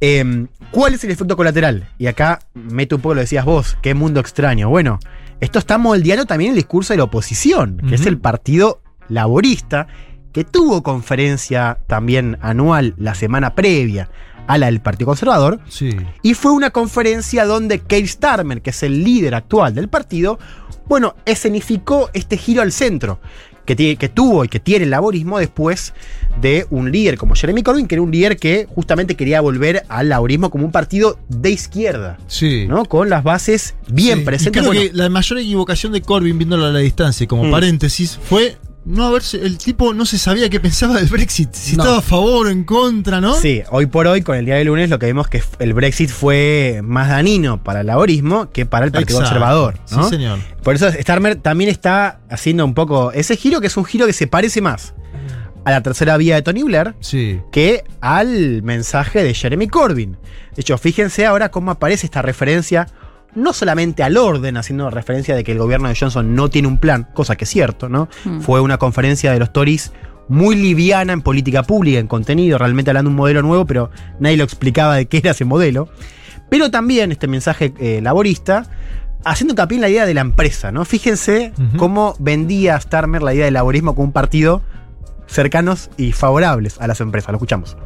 Eh, ¿Cuál es el efecto colateral? Y acá meto un poco lo decías vos, qué mundo extraño. Bueno, esto está moldeando también el discurso de la oposición, que es el partido laborista, que tuvo conferencia también anual la semana previa a la del Partido Conservador, Sí. y fue una conferencia donde Keir Starmer, que es el líder actual del partido, bueno, escenificó este giro al centro que, tiene- que tuvo y que tiene el laborismo después de un líder como Jeremy Corbyn, que era un líder que justamente quería volver al laborismo como un partido de izquierda, Sí. ¿no? Con las bases bien Sí. Y presentes. creo Bueno, que la mayor equivocación de Corbyn, viéndolo a la distancia, como Mm. paréntesis, fue no haberse. El tipo no se sabía qué pensaba del Brexit. Si No. estaba a favor o en contra, ¿no? Sí, hoy por hoy, con el día de lunes, lo que vimos que el Brexit fue más dañino para el laborismo que para el Partido Exacto. Conservador. ¿no? Sí, señor. Por eso Starmer también está haciendo un poco ese giro, que es un giro que se parece más a la tercera vía de Tony Blair Sí. que al mensaje de Jeremy Corbyn. De hecho, fíjense ahora cómo aparece esta referencia, no solamente al orden, haciendo referencia de que el gobierno de Johnson no tiene un plan, cosa que es cierto, ¿no? Mm. Fue una conferencia de los Tories muy liviana en política pública, en contenido, realmente hablando de un modelo nuevo, pero nadie lo explicaba de qué era ese modelo. Pero también este mensaje eh, laborista, haciendo hincapié en la idea de la empresa, ¿no? Fíjense cómo vendía Starmer la idea del laborismo como un partido cercanos y favorables a las empresas. Lo escuchamos.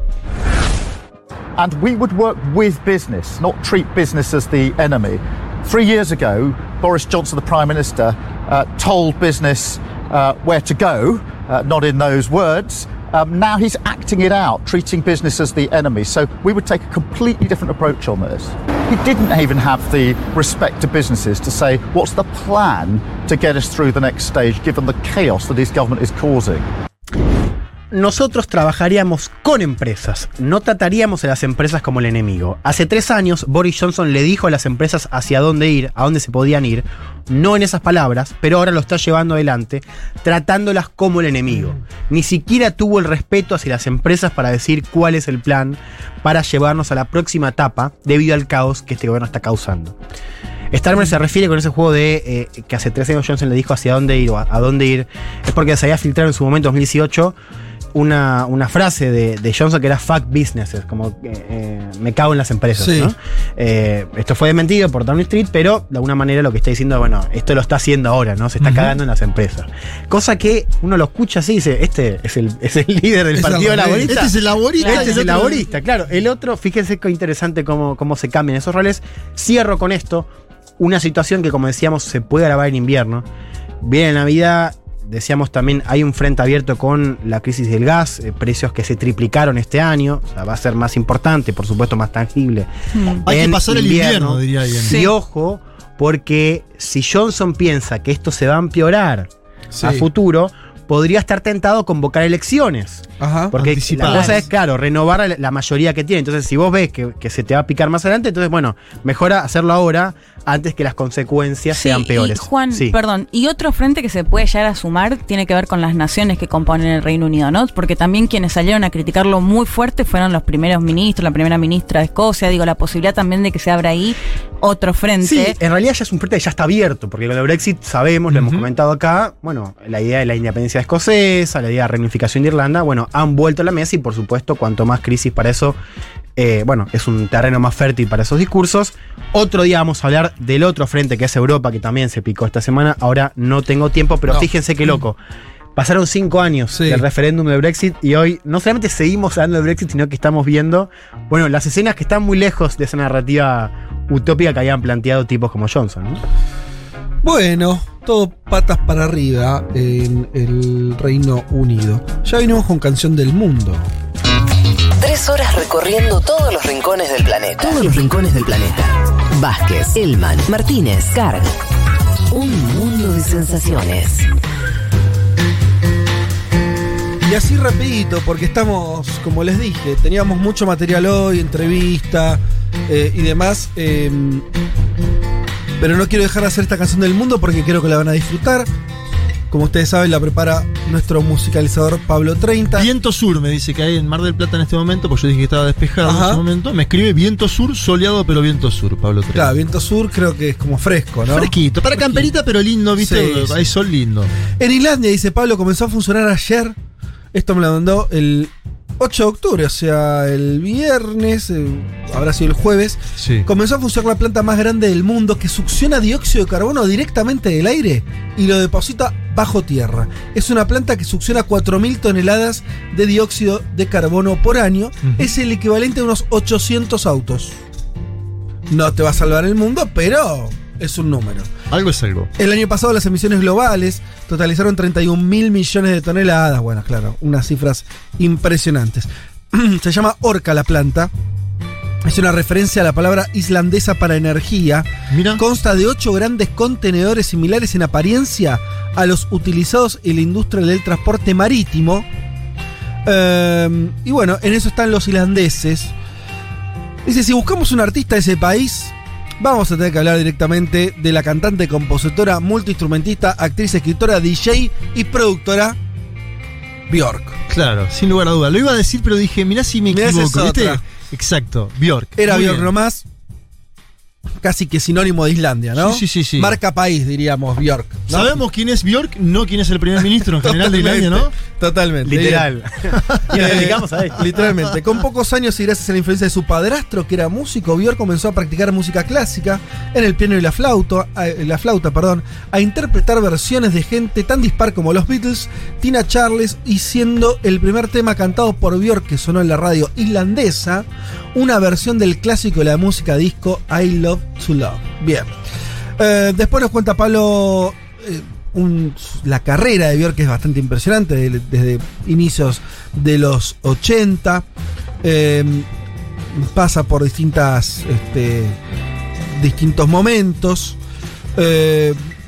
And we would work with business, not treat business as the enemy. Three years ago, Boris Johnson, the Prime Minister, uh, told business uh, where to go, uh, not in those words. Um, now he's acting it out, treating business as the enemy. So we would take a completely different approach on this. He didn't even have the respect to businesses to say, what's the plan to get us through the next stage, given the chaos that his government is causing? Nosotros trabajaríamos con empresas, no trataríamos a las empresas como el enemigo. Hace tres años, Boris Johnson le dijo a las empresas hacia dónde ir, a dónde se podían ir, no en esas palabras, pero ahora lo está llevando adelante, tratándolas como el enemigo. Ni siquiera tuvo el respeto hacia las empresas para decir cuál es el plan para llevarnos a la próxima etapa debido al caos que este gobierno está causando. Starmer se refiere con ese juego de eh, que hace tres años Johnson le dijo hacia dónde ir o a, a dónde ir. Es porque se había filtrado en su momento, 2018, una, una frase de, de Johnson que era fuck businesses, como que eh, me cago en las empresas. Sí. ¿no? Eh, esto fue desmentido por Downing Street, pero de alguna manera lo que está diciendo, bueno, esto lo está haciendo ahora, ¿no? Se está cagando en las empresas. Cosa que uno lo escucha así y dice, este es el, es el líder del Es Partido laborista. Laborista. Este es el laborista Este es el laborista, claro. El otro, fíjense qué interesante cómo, cómo se cambian esos roles. Cierro con esto. Una situación que, como decíamos, se puede grabar en invierno. Viene Navidad, decíamos también, hay un frente abierto con la crisis del gas, eh, precios que se triplicaron este año. O sea, va a ser más importante, por supuesto, más tangible. Hay que pasar el invierno, diría alguien. Y ojo, porque si Johnson piensa que esto se va a empeorar Sí. a futuro, podría estar tentado a convocar elecciones. Ajá. Porque Anticipadas. la cosa es, claro, renovar la- mayoría que tiene. Entonces, si vos ves que, que se te va a picar más adelante, entonces, bueno, mejora hacerlo ahora antes que las consecuencias sean peores. Y Juan, Sí. perdón, y otro frente que se puede llegar a sumar tiene que ver con las naciones que componen el Reino Unido, ¿no? Porque también quienes salieron a criticarlo muy fuerte fueron los primeros ministros, la primera ministra de Escocia, digo, la posibilidad también de que se abra ahí otro frente. Sí, en realidad ya es un frente que ya está abierto, porque con el Brexit sabemos, lo hemos comentado acá, bueno, la idea de la independencia escocesa, la idea de reunificación de Irlanda, bueno, han vuelto a la mesa y por supuesto, cuanto más crisis para eso, eh, bueno, es un terreno más fértil para esos discursos. Otro día vamos a hablar del otro frente que es Europa, que también se picó esta semana. Ahora no tengo tiempo, pero No. fíjense qué loco. Pasaron cinco años Sí. del referéndum de Brexit y hoy no solamente seguimos hablando de Brexit, sino que estamos viendo, bueno, las escenas que están muy lejos de esa narrativa utópica que habían planteado tipos como Johnson. ¿no? Bueno, todo patas para arriba en el Reino Unido. Ya vinimos con Canción del Mundo. Tres horas recorriendo todos los rincones del planeta. Todos los rincones del planeta. Vázquez, Elman, Martínez, Carg. Un mundo de sensaciones. Y así rapidito, porque estamos, como les dije, teníamos mucho material hoy, entrevista eh, y demás. eh, pero no quiero dejar de hacer esta canción del mundo porque creo que la van a disfrutar. Como ustedes saben, la prepara nuestro musicalizador Pablo 30. Viento sur, me dice que hay en Mar del Plata en este momento, porque yo dije que estaba despejado en ese momento. Me escribe viento sur, soleado, pero viento sur, Pablo Tres. Claro, viento sur creo que es como fresco, ¿no? Fresquito, para camperita, pero lindo, ¿viste? Sí, sí. Hay sol lindo. En Islandia, dice Pablo, comenzó a funcionar ayer. Esto me lo mandó el 8 de octubre, o sea, el viernes, eh, habrá sido el jueves. Sí. Comenzó a funcionar la planta más grande del mundo que succiona dióxido de carbono directamente del aire y lo deposita bajo tierra. Es una planta que succiona 4.000 toneladas de dióxido de carbono por año. Es el equivalente a unos 800 autos. No te va a salvar el mundo, pero es un número. Algo es algo. El año pasado las emisiones globales totalizaron 31 mil millones de toneladas. Bueno, claro, unas cifras impresionantes. Se llama Orca la planta. Es una referencia a la palabra islandesa para energía. Consta de ocho grandes contenedores similares en apariencia a los utilizados en la industria del transporte marítimo. Eh, y bueno, en eso están los islandeses. Dice, si buscamos un artista de ese país, vamos a tener que hablar directamente de la cantante, compositora, multiinstrumentista, actriz, escritora, DJ y productora Bjork. Claro, sin lugar a duda. Lo iba a decir, pero dije, mirá si me Mirá, equivoco, ¿viste? Exacto, Bjork. Era Bjork nomás. Casi que sinónimo de Islandia, ¿no? Sí, sí, sí, sí. Marca país, diríamos, Bjork. ¿no? Sabemos quién es Bjork, no quién es el primer ministro en general de Islandia, ¿no? Totalmente. Literal. Y nos dedicamos a él. Literalmente. Con pocos años y gracias a la influencia de su padrastro, que era músico, Björk comenzó a practicar música clásica en el piano y la flauta, eh, la flauta, perdón, a interpretar versiones de gente tan dispar como los Beatles, Tina Charles, y siendo el primer tema cantado por Björk que sonó en la radio islandesa, una versión del clásico de la música disco I Love Bien. Eh, después nos cuenta Pablo eh, la carrera de Björk que es bastante impresionante de- desde inicios de los 80. Eh, pasa por distintas este, distintos momentos.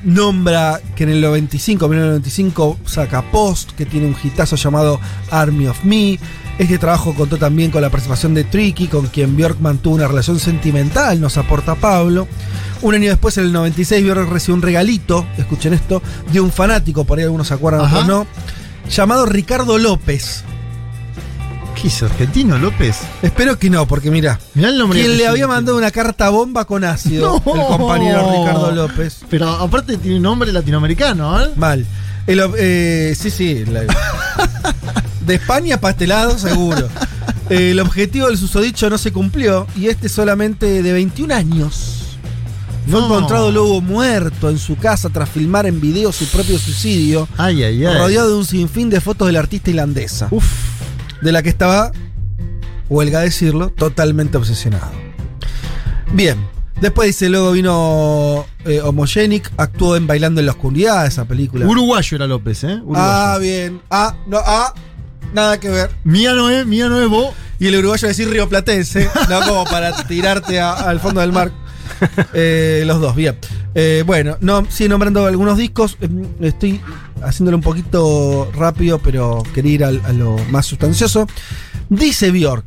Nombra que en el 95, 1995 saca Post, que tiene un hitazo llamado Army of Me. Este trabajo contó también con la participación de Tricky, con quien Björk mantuvo una relación sentimental, nos aporta Pablo. Un año después, en el 96, Björk recibió un regalito, escuchen esto, de un fanático, por ahí algunos se acuerdan, otros no, llamado Ricardo López. ¿Qué es argentino, López? Espero que no, porque mira, Mirá el nombre. quien le había mandado una carta bomba con ácido, No. el compañero Ricardo López. Pero aparte tiene nombre latinoamericano, ¿eh? Mal. El eh, sí, sí. la- de España pastelado, seguro. El objetivo del susodicho no se cumplió y este solamente de 21 años. Fue No. encontrado luego muerto en su casa tras filmar en video su propio suicidio, Ay, ay, ay. rodeado de un sinfín de fotos de la artista irlandesa. De la que estaba, huelga decirlo, totalmente obsesionado. Bien. Después dice, luego vino eh, Homogenic, actuó en Bailando en la Oscuridad, esa película. Uruguayo era López, ¿eh? Uruguayo. Ah, bien. Ah, no, ah, nada que ver. Mía no es, mía no es vos. Y el uruguayo decir Río Platense, no como para tirarte a- al fondo del mar. Eh, los dos, bien. Eh, bueno, no, sigue nombrando algunos discos. Eh, Estoy haciéndolo un poquito rápido, pero quería ir al- a lo más sustancioso. Dice Bjork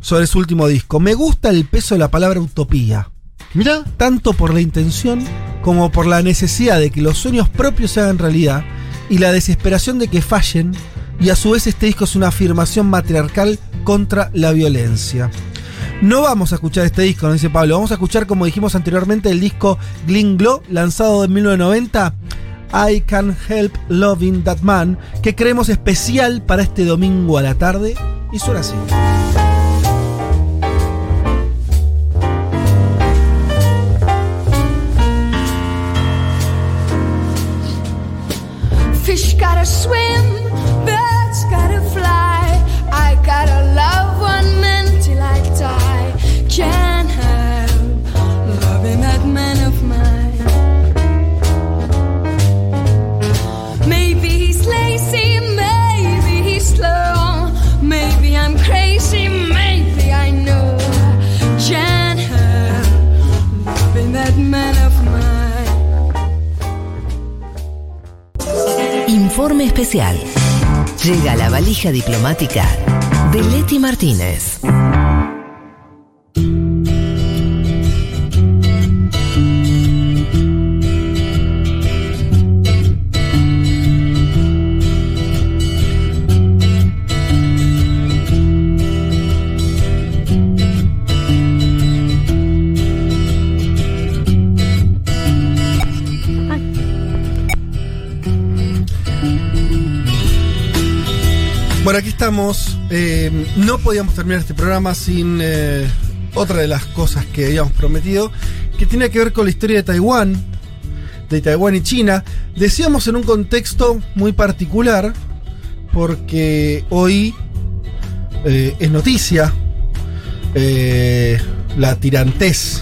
sobre su último disco: Me gusta el peso de la palabra utopía. Mira. Tanto por la intención como por la necesidad de que los sueños propios se hagan realidad y la desesperación de que fallen. Y a su vez este disco es una afirmación matriarcal contra la violencia. No vamos a escuchar este disco, nos dice Pablo. Vamos a escuchar, como dijimos anteriormente, el disco Gling Glow, lanzado en 1990. I Can Help Loving That Man, que creemos especial para este domingo a la tarde. Y suena así. Informe especial. Llega la valija diplomática de Leti Martínez. Eh, no podíamos terminar este programa sin eh, otra de las cosas que habíamos prometido, que tiene que ver con la historia de Taiwán, de Taiwán y China. Decíamos en un contexto muy particular, porque hoy eh, es noticia la tirantez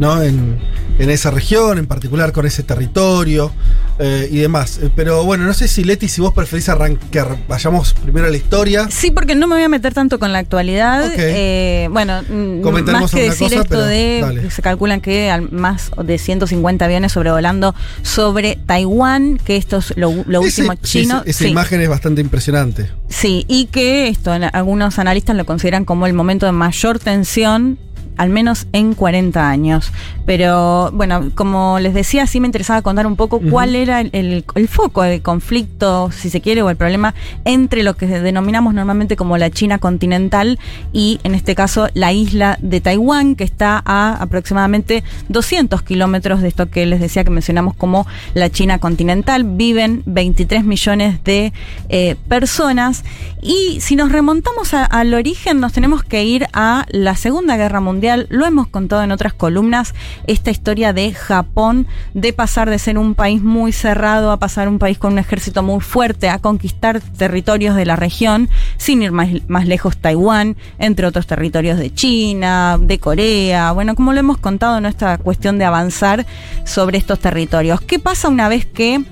¿no? en, en esa región, en particular con ese territorio, eh, y demás. Eh, Pero bueno, no sé si Leti, si vos preferís arrancar, vayamos primero a la historia. Sí, porque no me voy a meter tanto con la actualidad. Ok. Eh, bueno, más que decir cosa, esto de dale. que se calculan que al- más de 150 aviones sobrevolando sobre Taiwán, que esto es lo, lo Ese- último chino. esa- esa sí. imagen es bastante impresionante. Sí, y que esto algunos analistas lo consideran como el momento de mayor tensión al menos en 40 años. Pero bueno, como les decía, sí me interesaba contar un poco cuál era el, el- el foco de conflicto, si se quiere, o el problema entre lo que denominamos normalmente como la China continental y en este caso la isla de Taiwán, que está a aproximadamente 200 kilómetros de esto que les decía que mencionamos como la China continental. Viven 23 millones de eh, personas y si nos remontamos al origen nos tenemos que ir a la Segunda Guerra Mundial. Lo hemos contado en otras columnas, esta historia de Japón, de pasar de ser un país muy cerrado a pasar un país con un ejército muy fuerte, a conquistar territorios de la región, sin ir más, más lejos Taiwán, entre otros territorios de China, de Corea. Bueno, como lo hemos contado, ¿no? esta cuestión de avanzar sobre estos territorios. ¿Qué pasa una vez que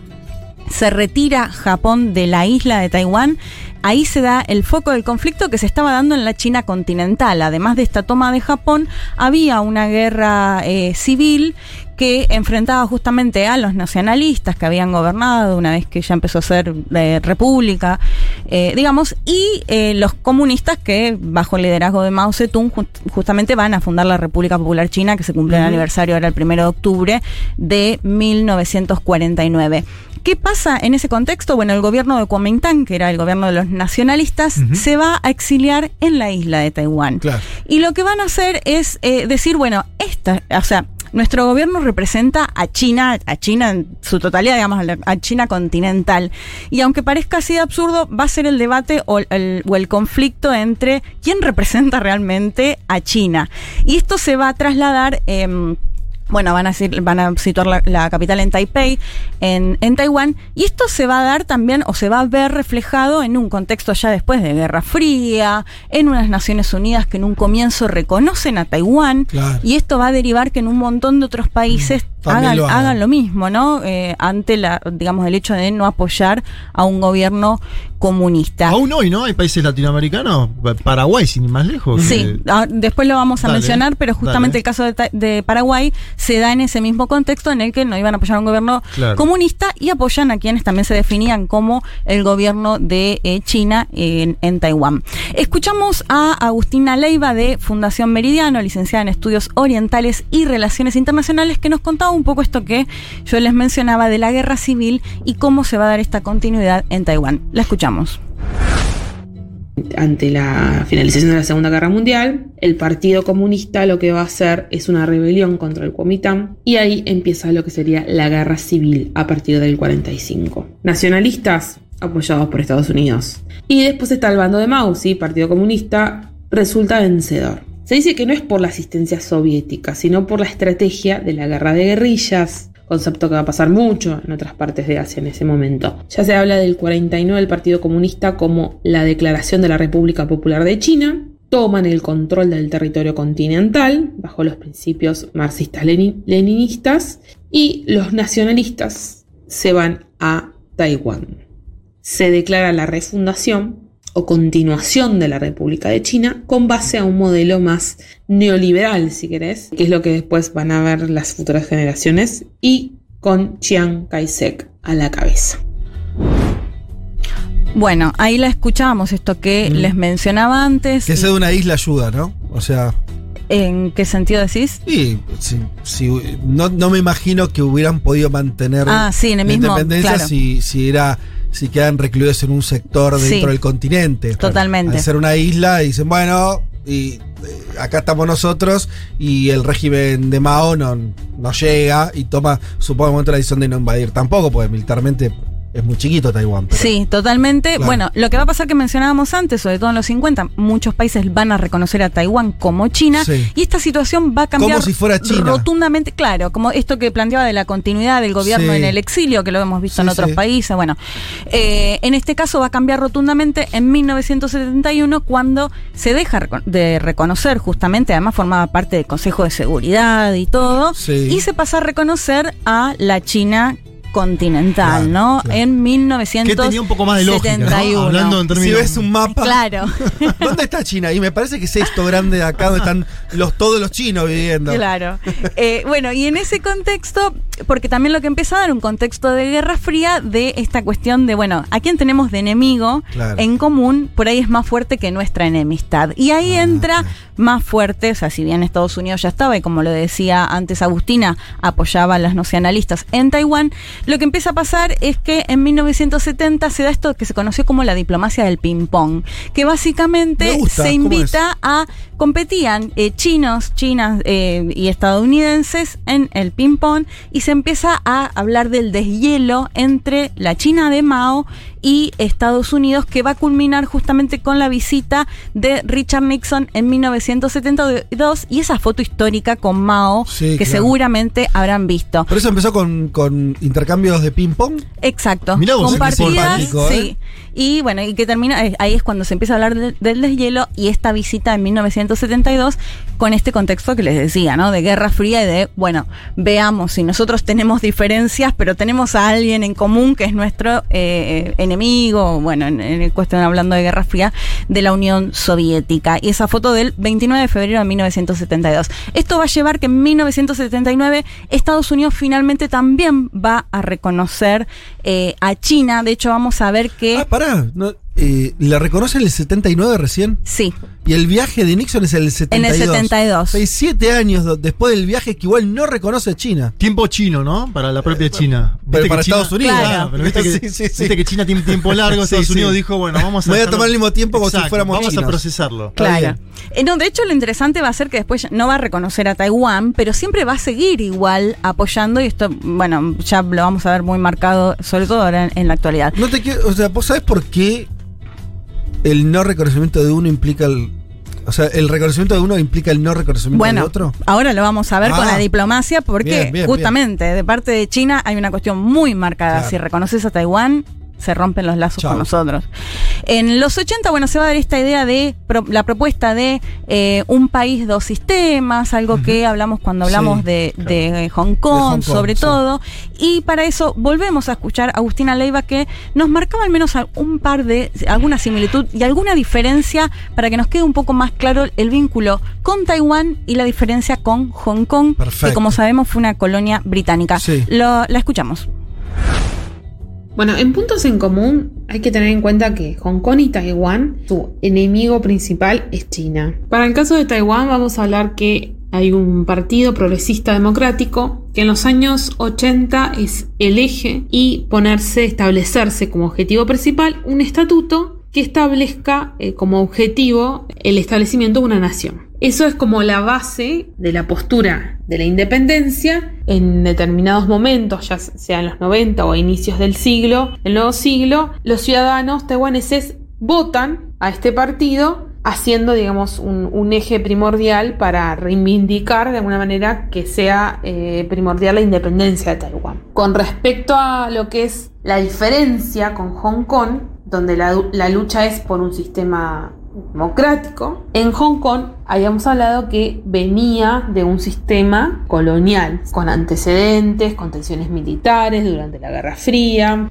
se retira Japón de la isla de Taiwán, ahí se da el foco del conflicto que se estaba dando en la China continental. Además de esta toma de Japón, había una guerra eh, civil que enfrentaba justamente a los nacionalistas que habían gobernado una vez que ya empezó a ser eh, república, eh, digamos, y eh, los comunistas que bajo el liderazgo de Mao Zedong ju- justamente van a fundar la República Popular China, que se cumple el aniversario ahora el 1 de octubre de 1949. ¿Qué pasa en ese contexto? Bueno, el gobierno de Kuomintang, que era el gobierno de los nacionalistas, se va a exiliar en la isla de Taiwán. Y lo que van a hacer es eh, decir, bueno, esta, o sea, nuestro gobierno representa a China, a China en su totalidad, digamos, a China continental. Y aunque parezca así de absurdo, va a ser el debate o el, o el conflicto entre quién representa realmente a China. Y esto se va a trasladar. em, bueno, van a, van a situar la, la capital en Taipei, en, en Taiwán, y esto se va a dar también, o se va a ver reflejado en un contexto ya después de Guerra Fría, en unas Naciones Unidas que en un comienzo reconocen a Taiwán, Claro. y esto va a derivar que en un montón de otros países También hagan, lo hagan. hagan lo mismo, ¿no? Eh, ante la, digamos, el hecho de no apoyar a un gobierno comunista. Aún hoy, ¿no? Hay países latinoamericanos, Paraguay, sin ir más lejos. Sí, que- ah, después lo vamos a Dale, mencionar, pero justamente dale. el caso de, de Paraguay se da en ese mismo contexto en el que no iban a apoyar a un gobierno Claro. comunista y apoyan a quienes también se definían como el gobierno de eh, China en, en Taiwán. Escuchamos a Agustina Leiva de Fundación Meridiano, licenciada en Estudios Orientales y Relaciones Internacionales, que nos contaba un poco esto que yo les mencionaba de la guerra civil y cómo se va a dar esta continuidad en Taiwán. La escuchamos. Ante la finalización de la Segunda Guerra Mundial, el Partido Comunista lo que va a hacer es una rebelión contra el Kuomintang y ahí empieza lo que sería la guerra civil a partir del 45. Nacionalistas apoyados por Estados Unidos. Y después está el bando de Mao, ¿sí? Partido Comunista resulta vencedor. Se dice que no es por la asistencia soviética, sino por la estrategia de la guerra de guerrillas, concepto que va a pasar mucho en otras partes de Asia en ese momento. Ya se habla del 49 del Partido Comunista como la declaración de la República Popular de China, toman el control del territorio continental bajo los principios marxistas-leninistas y los nacionalistas se van a Taiwán. Se declara la refundación o continuación de la República de China con base a un modelo más neoliberal, si querés, que es lo que después van a ver las futuras generaciones, y con Chiang Kai-shek a la cabeza. Bueno, ahí la escuchábamos, esto que les mencionaba antes. Que sea de una isla ayuda, ¿no? O sea, ¿En qué sentido decís? sí, si- no, no me imagino que hubieran podido mantener Ah, sí, en el la mismo, independencia claro. si, si era si quedan recluidos en un sector dentro Sí. del continente. Totalmente. Al ser una isla, dicen, bueno, y eh, acá estamos nosotros y el régimen de Mao no, no llega y toma, supongo, la decisión de no invadir tampoco, porque militarmente es muy chiquito Taiwán. pero- Sí, totalmente. Claro. Bueno, lo que va a pasar que mencionábamos antes, sobre todo en los 50, muchos países van a reconocer a Taiwán como China Sí. y esta situación va a cambiar Como si fuera China. rotundamente, claro, como esto que planteaba de la continuidad del gobierno Sí. en el exilio, que lo hemos visto en otros países. Bueno, eh, en este caso va a cambiar rotundamente en 1971 cuando se deja de reconocer justamente, además formaba parte del Consejo de Seguridad y todo, Sí. y se pasa a reconocer a la China continental, Claro, ¿no? claro. En 1971. Que tenía un poco más de lógica, ¿no? Hablando en términos- Si ves un mapa. Claro. ¿Dónde está China? Y me parece que es esto grande de acá donde están los, todos los chinos viviendo. Claro. Eh, bueno, y en ese contexto, porque también lo que empieza a dar un contexto de Guerra Fría de esta cuestión de, bueno, ¿a quién tenemos de enemigo Claro. en común? Por ahí es más fuerte que nuestra enemistad. Y ahí Ah, entra más fuerte, o sea, si bien Estados Unidos ya estaba, y como lo decía antes Agustina, apoyaba a los nacionalistas en Taiwán, lo que empieza a pasar es que en 1970 se da esto que se conoció como la diplomacia del ping-pong, que básicamente gusta, se ¿cómo invita a competían eh, chinos, chinas eh, y estadounidenses en el ping pong y se empieza a hablar del deshielo entre la China de Mao y Estados Unidos que va a culminar justamente con la visita de Richard Nixon en 1972 y esa foto histórica con Mao Sí, que claro. seguramente habrán visto. Por eso empezó con, con intercambios de ping-pong. Exacto. Mirá vos, Compartidas, qué simpático, ¿eh? sí. Y bueno, y que termina, eh, ahí es cuando se empieza a hablar de- del deshielo y esta visita en 1972 con este contexto que les decía, ¿no? De Guerra Fría y de, bueno, veamos si nosotros tenemos diferencias, pero tenemos a alguien en común que es nuestro eh, enemigo, bueno, en, en cuestión hablando de Guerra Fría, de la Unión Soviética. Y esa foto del 29 de febrero de 1972. Esto va a llevar que en 1979 Estados Unidos finalmente también va a reconocer eh, a China. De hecho, vamos a ver que... Ah, pará. No, eh, ¿La reconocen el 79 recién? Sí. Y el viaje de Nixon es el 72. 72. Seis, siete años después del viaje que igual no reconoce a China. Tiempo chino, ¿no? Para la propia China. pero para China- Estados Unidos. Claro, pero viste que, Sí, sí, sí. viste que China tiene tiempo largo. Estados sí. Unidos dijo, bueno, vamos a. Voy a tomar al mismo tiempo como si fuéramos Vamos chinos. a procesarlo. Claro. Eh, no, de hecho, lo interesante va a ser que después no va a reconocer a Taiwán, pero siempre va a seguir igual apoyando, y esto, bueno, ya lo vamos a ver muy marcado, sobre todo ahora en, en la actualidad. No te quiero, o sea, ¿vos sabés por qué el no reconocimiento de uno implica el. O sea, el reconocimiento de uno implica el no reconocimiento Bueno, del otro? ahora lo vamos a ver con Ah. la diplomacia, porque Bien, bien, justamente de parte de China hay una cuestión muy marcada. Claro. Si reconoces a Taiwán, se rompen los lazos Chau. con nosotros. En los 80, bueno, se va a dar esta idea de pro- la propuesta de eh, un país, dos sistemas, algo que hablamos cuando hablamos Sí, de, claro. de Hong Kong, Hong Kong, sobre sí. todo. Y para eso volvemos a escuchar a Agustina Leiva que nos marcaba al menos un par de, alguna similitud y alguna diferencia para que nos quede un poco más claro el vínculo con Taiwán y la diferencia con Hong Kong, que como sabemos fue una colonia británica. Lo- la escuchamos. Bueno, en puntos en común hay que tener en cuenta que Hong Kong y Taiwán, su enemigo principal es China. Para el caso de Taiwán vamos a hablar que hay un partido progresista democrático que en los años 80 es el eje y ponerse, establecerse como objetivo principal un estatuto que establezca eh, como objetivo el establecimiento de una nación. Eso es como la base de la postura de la independencia en determinados momentos, ya sea en los 90 o a inicios del siglo, el nuevo siglo, los ciudadanos taiwaneses votan a este partido haciendo, digamos, un, un eje primordial para reivindicar de alguna manera que sea eh, primordial la independencia de Taiwán. Con respecto a lo que es la diferencia con Hong Kong, donde la, la lucha es por un sistema democrático, en Hong Kong habíamos hablado que venía de un sistema colonial, con antecedentes, con tensiones militares durante la Guerra Fría.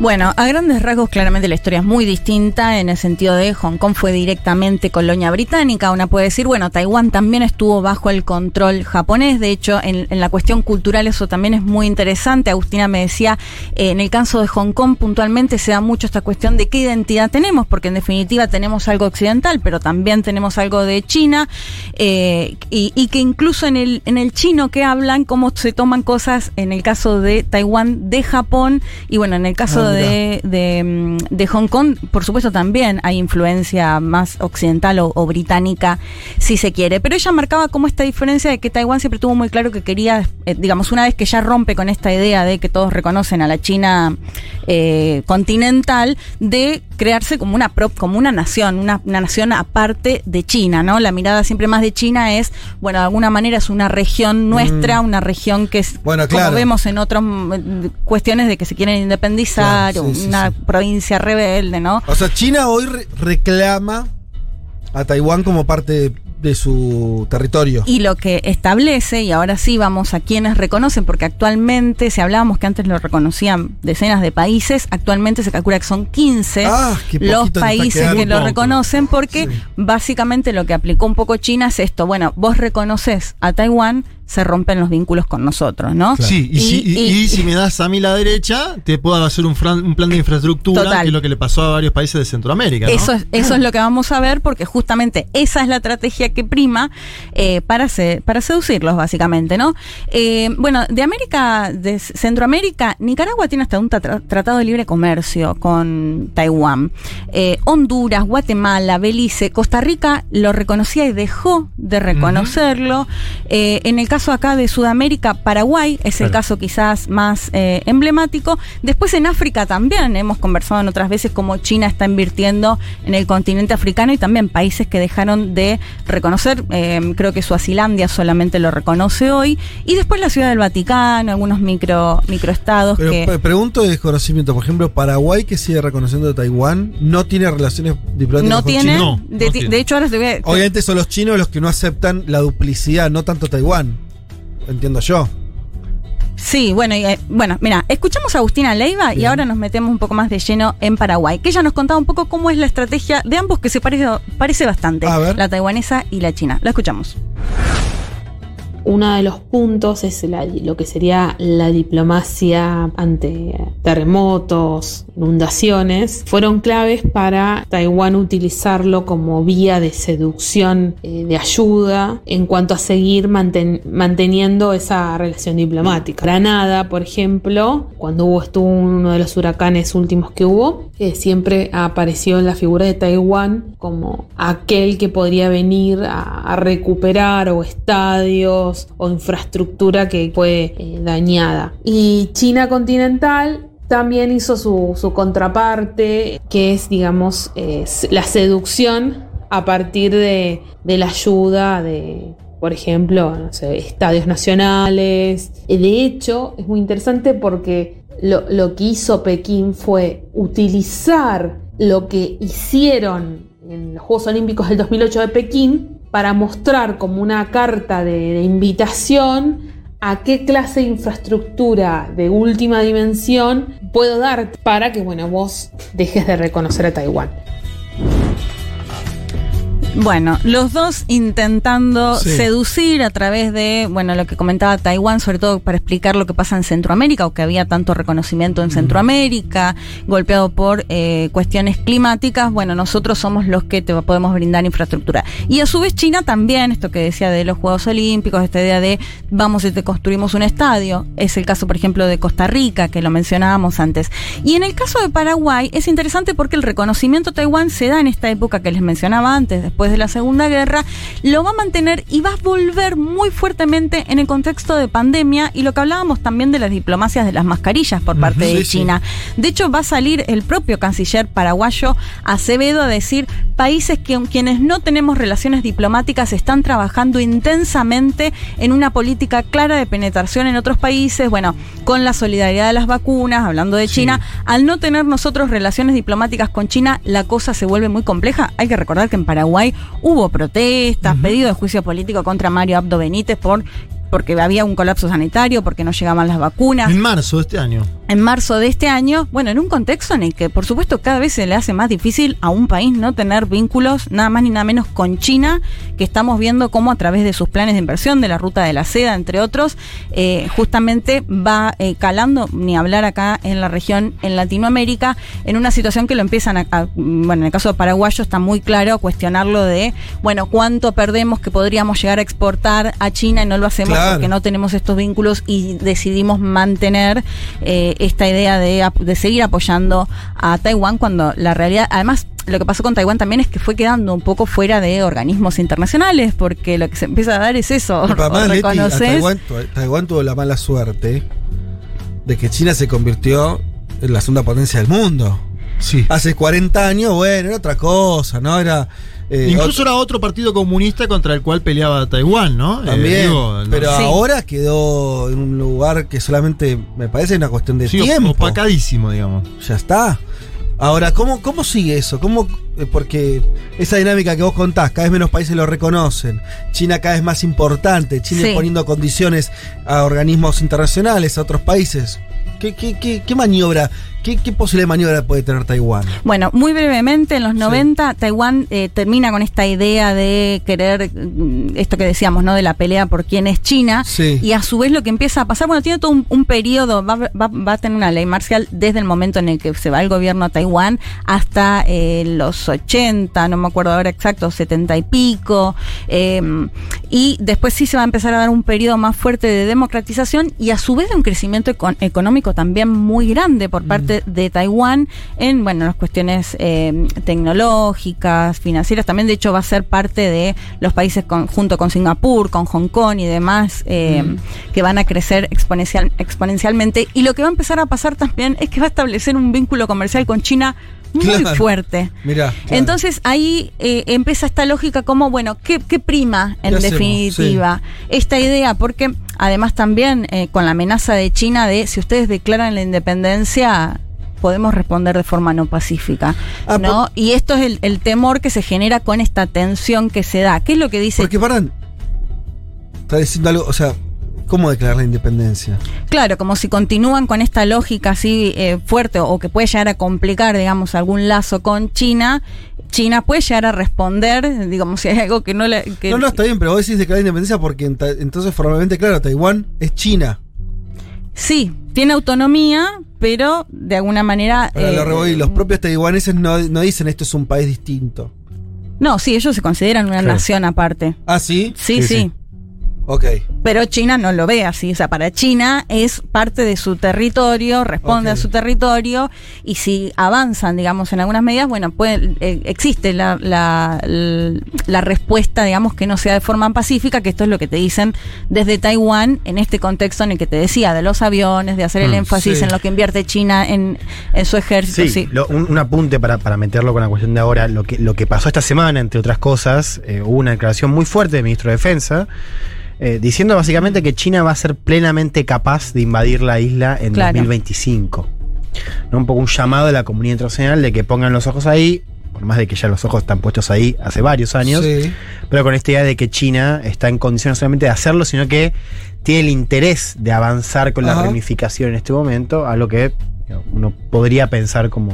Bueno, a grandes rasgos claramente la historia es muy distinta en el sentido de Hong Kong fue directamente colonia británica. Una puede decir, bueno, Taiwán también estuvo bajo el control japonés. De hecho, en, la cuestión cultural eso también es muy interesante. Agustina me decía, eh, en el caso de Hong Kong puntualmente se da mucho esta cuestión de qué identidad tenemos, porque en definitiva tenemos algo occidental, pero también tenemos algo de China eh, y, y que incluso en el, en el chino que hablan, cómo se toman cosas en el caso de Taiwán, de Japón y bueno, en el caso de, de, mm, de Hong Kong, por supuesto también hay influencia más occidental o, o británica, si se quiere. Pero ella marcaba como esta diferencia de que Taiwán siempre tuvo muy claro que quería, eh, digamos, una vez que ya rompe con esta idea de que todos reconocen a la China eh, continental, de crearse como una prop, como una nación, una, una nación aparte de China, ¿no? La mirada siempre más de China es, bueno, de alguna manera es una región nuestra, Mm. una región que es, Bueno, claro. como vemos en otras cuestiones de que se quieren independizar, Claro, sí, sí, una sí. provincia rebelde, ¿no? O sea, China hoy re- reclama a Taiwán como parte de su territorio. Y lo que establece, y ahora sí vamos a quienes reconocen, porque actualmente, si hablábamos que antes lo reconocían decenas de países, actualmente se calcula que son 15 Ah, los países que lo reconocen, porque básicamente lo que aplicó un poco China es esto, bueno, vos reconoces a Taiwán, se rompen los vínculos con nosotros, ¿no? Sí, y, si, y- y si me das a mí la derecha, te puedo hacer un, fran- un plan de infraestructura, Total. que es lo que le pasó a varios países de Centroamérica. ¿no? Eso es, eso es lo que vamos a ver porque justamente esa es la estrategia que prima eh, para, se- para seducirlos, básicamente, ¿no? Eh, bueno, de América, de Centroamérica, Nicaragua tiene hasta un tra- tratado de libre comercio con Taiwán. Eh, Honduras, Guatemala, Belice, Costa Rica lo reconocía y dejó de reconocerlo. Eh, en el caso acá de Sudamérica, Paraguay es el Claro. caso quizás más eh, emblemático. Después en África también hemos conversado en otras veces cómo China está invirtiendo en el continente africano y también países que dejaron de reconocer. eh, creo que Suazilandia solamente lo reconoce hoy. Y después la Ciudad del Vaticano, algunos micro microestados Pero que... pregunto de desconocimiento, por ejemplo, Paraguay que sigue reconociendo a Taiwán, no tiene relaciones diplomáticas no con tiene, China. de, de hecho ahora te voy a- Obviamente son los chinos los que no aceptan la duplicidad, no tanto Taiwán. Entiendo yo. Sí, bueno, y, eh, bueno, mira, escuchamos a Agustina Leiva y ahora nos metemos un poco más de lleno en Paraguay, que ella nos contaba un poco cómo es la estrategia de ambos que se parece, parece bastante, la taiwanesa y la china. La escuchamos. Uno de los puntos es lo que sería la diplomacia ante terremotos, inundaciones. Fueron claves para Taiwán utilizarlo como vía de seducción, eh, de ayuda, en cuanto a seguir manten- manteniendo esa relación diplomática. Granada, por ejemplo, cuando hubo, estuvo uno de los huracanes últimos que hubo, siempre apareció en la figura de Taiwán como aquel que podría venir a, a recuperar o estadios o infraestructura que fue eh, dañada. Y China continental también hizo su, su contraparte, que es, digamos, la seducción a partir de, de la ayuda de, por ejemplo, no sé, estadios nacionales. De hecho, es muy interesante porque lo, lo que hizo Pekín fue utilizar lo que hicieron en los Juegos Olímpicos del 2008 de Pekín para mostrar como una carta de, invitación a qué clase de infraestructura de última dimensión puedo dar para que bueno, vos dejes de reconocer a Taiwán. Bueno, los dos intentando Sí. seducir a través de, bueno, lo que comentaba Taiwán, sobre todo para explicar lo que pasa en Centroamérica, o que había tanto reconocimiento en Centroamérica, golpeado por eh, cuestiones climáticas, bueno, nosotros somos los que te podemos brindar infraestructura. Y a su vez China también, esto que decía de los Juegos Olímpicos, esta idea de vamos y te construimos un estadio, es el caso, por ejemplo, de Costa Rica, que lo mencionábamos antes. Y en el caso de Paraguay es interesante porque el reconocimiento a Taiwán se da en esta época que les mencionaba antes, después de la Segunda Guerra, lo va a mantener y va a volver muy fuertemente en el contexto de pandemia y lo que hablábamos también de las diplomacias de las mascarillas por parte de sí. China. De hecho, va a salir el propio canciller paraguayo Acevedo a decir países que quienes no tenemos relaciones diplomáticas están trabajando intensamente en una política clara de penetración en otros países, bueno, con la solidaridad de las vacunas, hablando de China, al no tener nosotros relaciones diplomáticas con China, la cosa se vuelve muy compleja. Hay que recordar que en Paraguay hubo protestas, pedido de juicio político contra Mario Abdo Benítez por porque había un colapso sanitario, porque no llegaban las vacunas En marzo de este año. en marzo de este año, bueno, en un contexto en el que por supuesto cada vez se le hace más difícil a un país no tener vínculos nada más ni nada menos con China, que estamos viendo cómo a través de sus planes de inversión, de la ruta de la seda, entre otros, eh, justamente va eh, calando, ni hablar acá en la región, en Latinoamérica, en una situación que lo empiezan a, a- bueno, en el caso de paraguayo está muy claro cuestionarlo de, bueno, cuánto perdemos que podríamos llegar a exportar a China y no lo hacemos Claro. Porque no tenemos estos vínculos y decidimos mantener eh, esta idea de, de seguir apoyando a Taiwán cuando la realidad, además, lo que pasó con Taiwán también es que fue quedando un poco fuera de organismos internacionales, porque lo que se empieza a dar es eso. Pero además, o Leti, a reconoces- Taiwán, Taiwán tuvo la mala suerte de que China se convirtió en la segunda potencia del mundo. Sí. Hace 40 años, bueno, era otra cosa, ¿no? Era. eh, Incluso era otro partido comunista contra el cual peleaba Taiwán, ¿no? Eh, También. digo, no- pero ahora quedó en un lugar que solamente me parece una cuestión de Sí, tiempo. opacadísimo, digamos. Ya está. Ahora, ¿cómo, cómo sigue eso? ¿Cómo, eh, porque esa dinámica que vos contás, cada vez menos países lo reconocen, China cada vez más importante, China Sí. poniendo condiciones a organismos internacionales, a otros países. ¿Qué, qué, qué, qué maniobra, qué, qué posible maniobra puede tener Taiwán? Bueno, muy brevemente, en los 90 Taiwán eh, termina con esta idea de querer, mm, esto que decíamos, ¿no? De la pelea por quién es China. Sí. Y a su vez lo que empieza a pasar, bueno, tiene todo un, un periodo, va, va- va a tener una ley marcial desde el momento en el que se va el gobierno a Taiwán hasta eh, los 80, no me acuerdo ahora exacto, 70 y pico. eh, y después sí se va a empezar a dar un periodo más fuerte de democratización y a su vez de un crecimiento econ- económico también muy grande por parte de Taiwán en, bueno, las cuestiones eh, tecnológicas, financieras. También, de hecho, va a ser parte de los países con- junto con Singapur, con Hong Kong y demás, eh, que van a crecer exponencial, exponencialmente. Y lo que va a empezar a pasar también es que va a establecer un vínculo comercial con China muy Claro. fuerte. Mirá. Entonces ahí eh, empieza esta lógica como, bueno, ¿qué, qué prima en definitiva? Esta idea, porque además también eh, con la amenaza de China de si ustedes declaran la independencia podemos responder de forma no pacífica, Ah, ¿no? Y esto es el, el temor que se genera con esta tensión que se da. ¿Qué es lo que dice? Porque, paran, está diciendo algo, o sea, ¿cómo declarar la independencia? Claro, como si continúan con esta lógica así eh, fuerte o que puede llegar a complicar, digamos, algún lazo con China, China puede llegar a responder, digamos, si hay algo que no le... que- No, no, está bien, pero vos decís declarar la independencia porque entonces formalmente, claro, Taiwán es China. Sí, tiene autonomía, pero de alguna manera... Ahora eh, lo y los propios taiwaneses no, no dicen esto es un país distinto. no, sí, ellos se consideran una Claro. nación aparte. ¿Ah, sí? Sí, sí. Ok. Pero China no lo ve así. O sea, para China es parte de su territorio, responde a su territorio, y si avanzan, digamos, en algunas medidas, bueno, puede, eh, existe la, la, respuesta, digamos, que no sea de forma pacífica, que esto es lo que te dicen desde Taiwán, en este contexto en el que te decía, de los aviones, de hacer el Mm, énfasis sí. en lo que invierte China en, en su ejército. Sí, sí. lo- un, un apunte para, para meterlo con la cuestión de ahora. Lo que, lo que pasó esta semana, entre otras cosas, eh, hubo una declaración muy fuerte del ministro de Defensa. Eh, diciendo básicamente que China va a ser plenamente capaz de invadir la isla en Claro. 2025. ¿No? Un poco un llamado de la comunidad internacional de que pongan los ojos ahí, por más de que ya los ojos están puestos ahí hace varios años, Sí. pero con esta idea de que China está en condiciones no solamente de hacerlo, sino que tiene el interés de avanzar con la reunificación en este momento, a lo que uno podría pensar como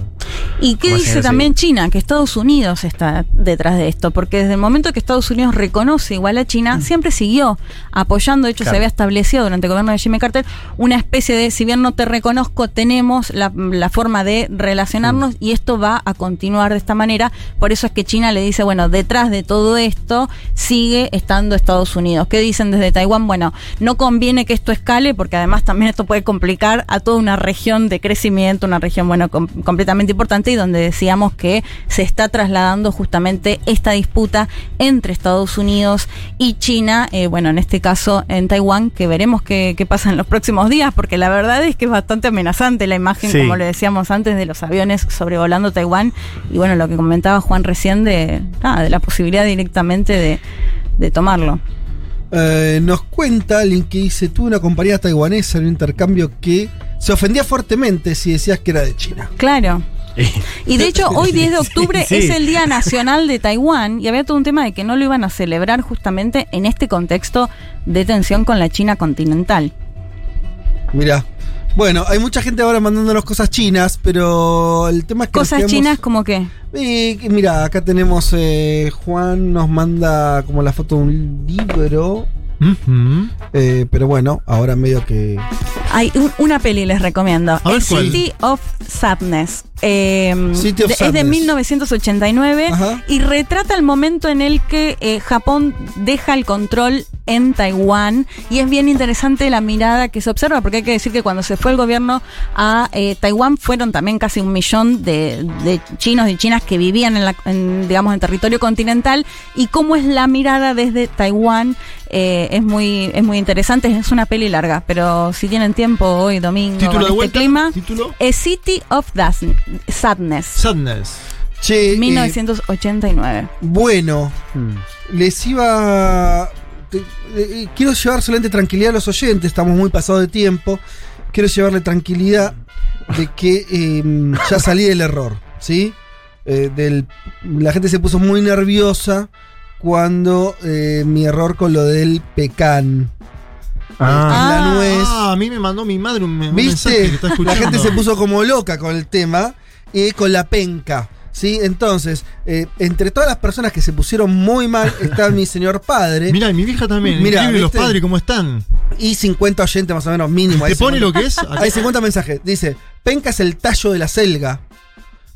¿Y qué Como dice también China? Que Estados Unidos está detrás de esto, porque desde el momento que Estados Unidos reconoce igual a China, siempre siguió apoyando, de hecho Claro. se había establecido durante el gobierno de Jimmy Carter una especie de, si bien no te reconozco, tenemos la, la forma de relacionarnos y esto va a continuar de esta manera, por eso es que China le dice, bueno, detrás de todo esto sigue estando Estados Unidos. ¿Qué dicen desde Taiwán? Bueno, no conviene que esto escale, porque además también esto puede complicar a toda una región de crecimiento, una región, bueno, com- completamente importante y donde decíamos que se está trasladando justamente esta disputa entre Estados Unidos y China, eh, bueno, en este caso en Taiwán, que veremos qué, qué pasa en los próximos días, porque la verdad es que es bastante amenazante la imagen, Sí. como le decíamos antes, de los aviones sobrevolando Taiwán y bueno, lo que comentaba Juan recién de, de la posibilidad directamente de, de tomarlo. Eh, nos cuenta alguien que dice, tuve una compañía taiwanesa en un intercambio que se ofendía fuertemente si decías que era de China. Claro. Y de hecho, hoy 10 de octubre Sí. es el Día Nacional de Taiwán y había todo un tema de que no lo iban a celebrar justamente en este contexto de tensión con la China continental. Mira. Bueno, hay mucha gente ahora mandándonos cosas chinas, pero el tema es que... Cosas quedamos- chinas como que... Y, que mira, acá tenemos eh, Juan nos manda como la foto de un libro. Eh, pero bueno, ahora medio que. Hay un- una peli les recomiendo. El. City of Sadness. Eh, City of de- Es de Sadness. 1989 y retrata el momento en el que eh, Japón deja el control en Taiwán y es bien interesante la mirada que se observa porque hay que decir que cuando se fue el gobierno a eh, Taiwán fueron también casi un millón de, de chinos y chinas que vivían en, la, en, digamos en territorio continental y cómo es la mirada desde Taiwán eh, es muy es muy interesante es una peli larga pero si tienen tiempo hoy domingo ¿Título de este vuelta? clima ¿Título? A City of Das- Sadness Sadness. Che, eh, 1989 bueno, les iba. Te- eh, quiero llevar solamente tranquilidad a los oyentes, estamos muy pasados de tiempo. Quiero llevarle tranquilidad de que eh, ya salí del error. ¿sí? Eh, del, la gente se puso muy nerviosa cuando eh, mi error con lo del pecan. Ah. la nuez. Ah, a mí me mandó mi madre un, un mensaje ¿Viste? que está La gente se puso como loca con el tema y con la penca. ¿Sí? Entonces, eh, entre todas las personas que se pusieron muy mal está mi señor padre. Mira, y mi vieja también. Mira, los padres, ¿cómo están? Y 50 oyentes más o menos mínimo. ¿Te pone 50 lo que es? Hay 50 mensajes. Dice, penca es el tallo de la selga.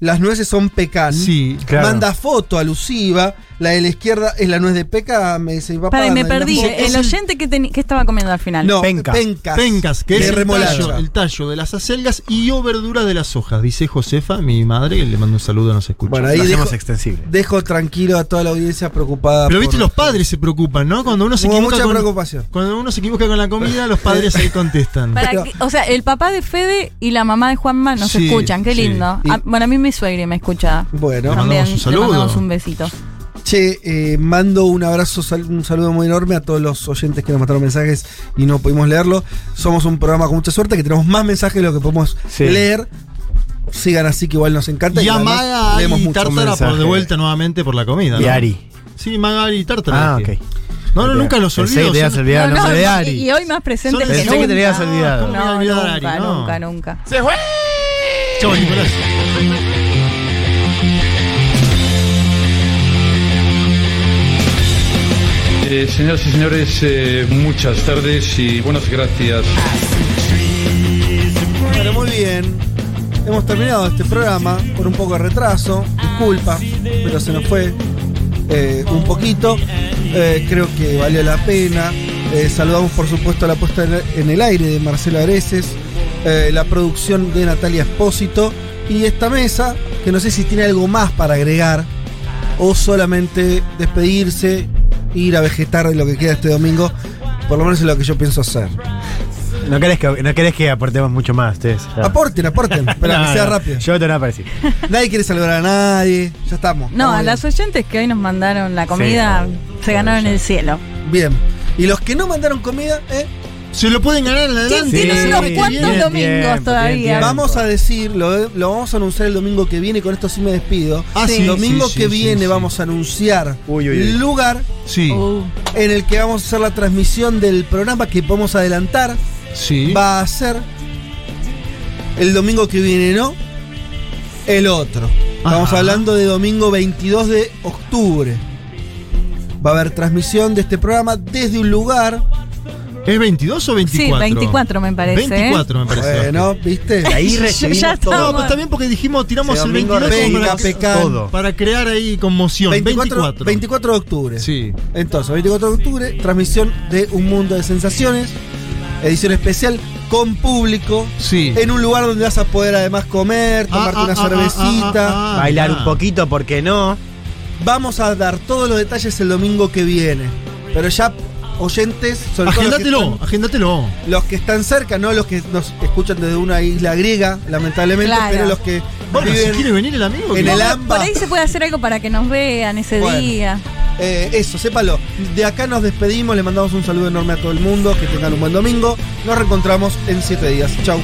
Las nueces son pecan. Sí, claro. Manda foto alusiva. La de la izquierda es la nuez de peca. Me dice papá. Para, me perdí. El oyente que, estaba comiendo al final. No, Penca. pencas. Pencas, que es el tallo, el tallo de las acelgas y o verdura de las hojas, dice Josefa, mi madre, que le mando un saludo, nos escucha. Bueno, ahí dejo, extensible. dejo tranquilo a toda la audiencia preocupada. Pero por- viste, los padres se preocupan, ¿no? Cuando uno se Hubo equivoca mucha con, preocupación. Cuando uno se equivoca con la comida, los padres ahí contestan. Para Pero- que- o sea, el papá de Fede y la mamá de Juanma nos Sí, escuchan, qué lindo. Ah, bueno, a mí mi suegra me escucha. Bueno, Le mandamos un saludo. le mandamos un besito. Che, eh, mando un abrazo, sal- un saludo muy enorme a todos los oyentes que nos mandaron mensajes y no pudimos leerlo. Somos un programa con mucha suerte que tenemos más mensajes de lo que podemos Sí. leer. Sigan así que igual nos encanta. Y a además Maga leemos y. Tártara por de vuelta nuevamente por la comida. Y ¿no? Ari. Sí, Maga y Tártara. Ah, ok. No, no, nunca los Pensé olvido. que te ibas a son- olvidar el nombre de Ari. Y, y hoy más presentes Son- que Pensé nunca. que te habías olvidado. ¿Cómo me voy a No, nunca, Ari? No. nunca, nunca. Chau, Nicolás. Eh, señoras y señores, eh, muchas tardes y buenas gracias. Bueno, muy bien. Hemos terminado este programa por un poco de retraso. Disculpa, pero se nos fue eh, un poquito. Creo que valió la pena. Saludamos, por supuesto, la puesta en el- aire de Marcelo Areces, la producción de Natalia Espósito y esta mesa, que no sé si tiene algo más para agregar o solamente despedirse, ir a vegetar lo que queda este domingo. Por lo menos es lo que yo pienso hacer. No querés que, no querés que aportemos mucho más, ustedes. ya. Aporten, aporten, pero No, que sea no, rápido. Yo te voy a decir. Nadie quiere saludar a nadie. Ya estamos. No, a las oyentes que hoy nos mandaron la comida se ganaron el cielo. Bien. Y los que no mandaron comida, ¿eh? Se lo pueden ganar en adelante. Tienen Sí, unos cuantos domingos todavía. Vamos a decir, lo, lo vamos a anunciar el domingo que viene, con esto sí me despido. Ah, El sí, domingo sí, sí, que sí, viene sí. vamos a anunciar Uy, uy, uy. el lugar Sí, Uh, en el que vamos a hacer la transmisión del programa que podemos adelantar. sí. Va a ser el domingo que viene, ¿no? El otro. Estamos Ajá. hablando de domingo 22 de octubre. Va a haber transmisión de este programa desde un lugar. ¿Es 22 o 24? Sí, 24 me parece, ¿eh? 24 me parece. Bueno, ¿viste? Ahí Ya recibimos está. todo. No, pues también porque dijimos, tiramos el domingo 22 como venga, para, pecan. para crear ahí conmoción. 24, 24. 24 de octubre. Sí. Entonces, 24 de octubre, transmisión de Un Mundo de Sensaciones, edición especial con público, Sí. en un lugar donde vas a poder además comer, tomarte Ah, una ah, ah, cervecita. ah, ah, ah. Bailar Ah. un poquito, ¿por qué no? Vamos a dar todos los detalles el domingo que viene. Pero ya, oyentes, sobre todo los que, Agéndatelo, están, agéndatelo. los que están cerca, no los que nos escuchan desde una isla griega, lamentablemente, Claro. pero los que Bueno, si viven quiere venir el amigo. en el por AMBA. ahí se puede hacer algo para que nos vean ese Bueno. día. Eh, eso, sépalo. De acá nos despedimos, le mandamos un saludo enorme a todo el mundo, que tengan un buen domingo. Nos reencontramos en siete días. Chau.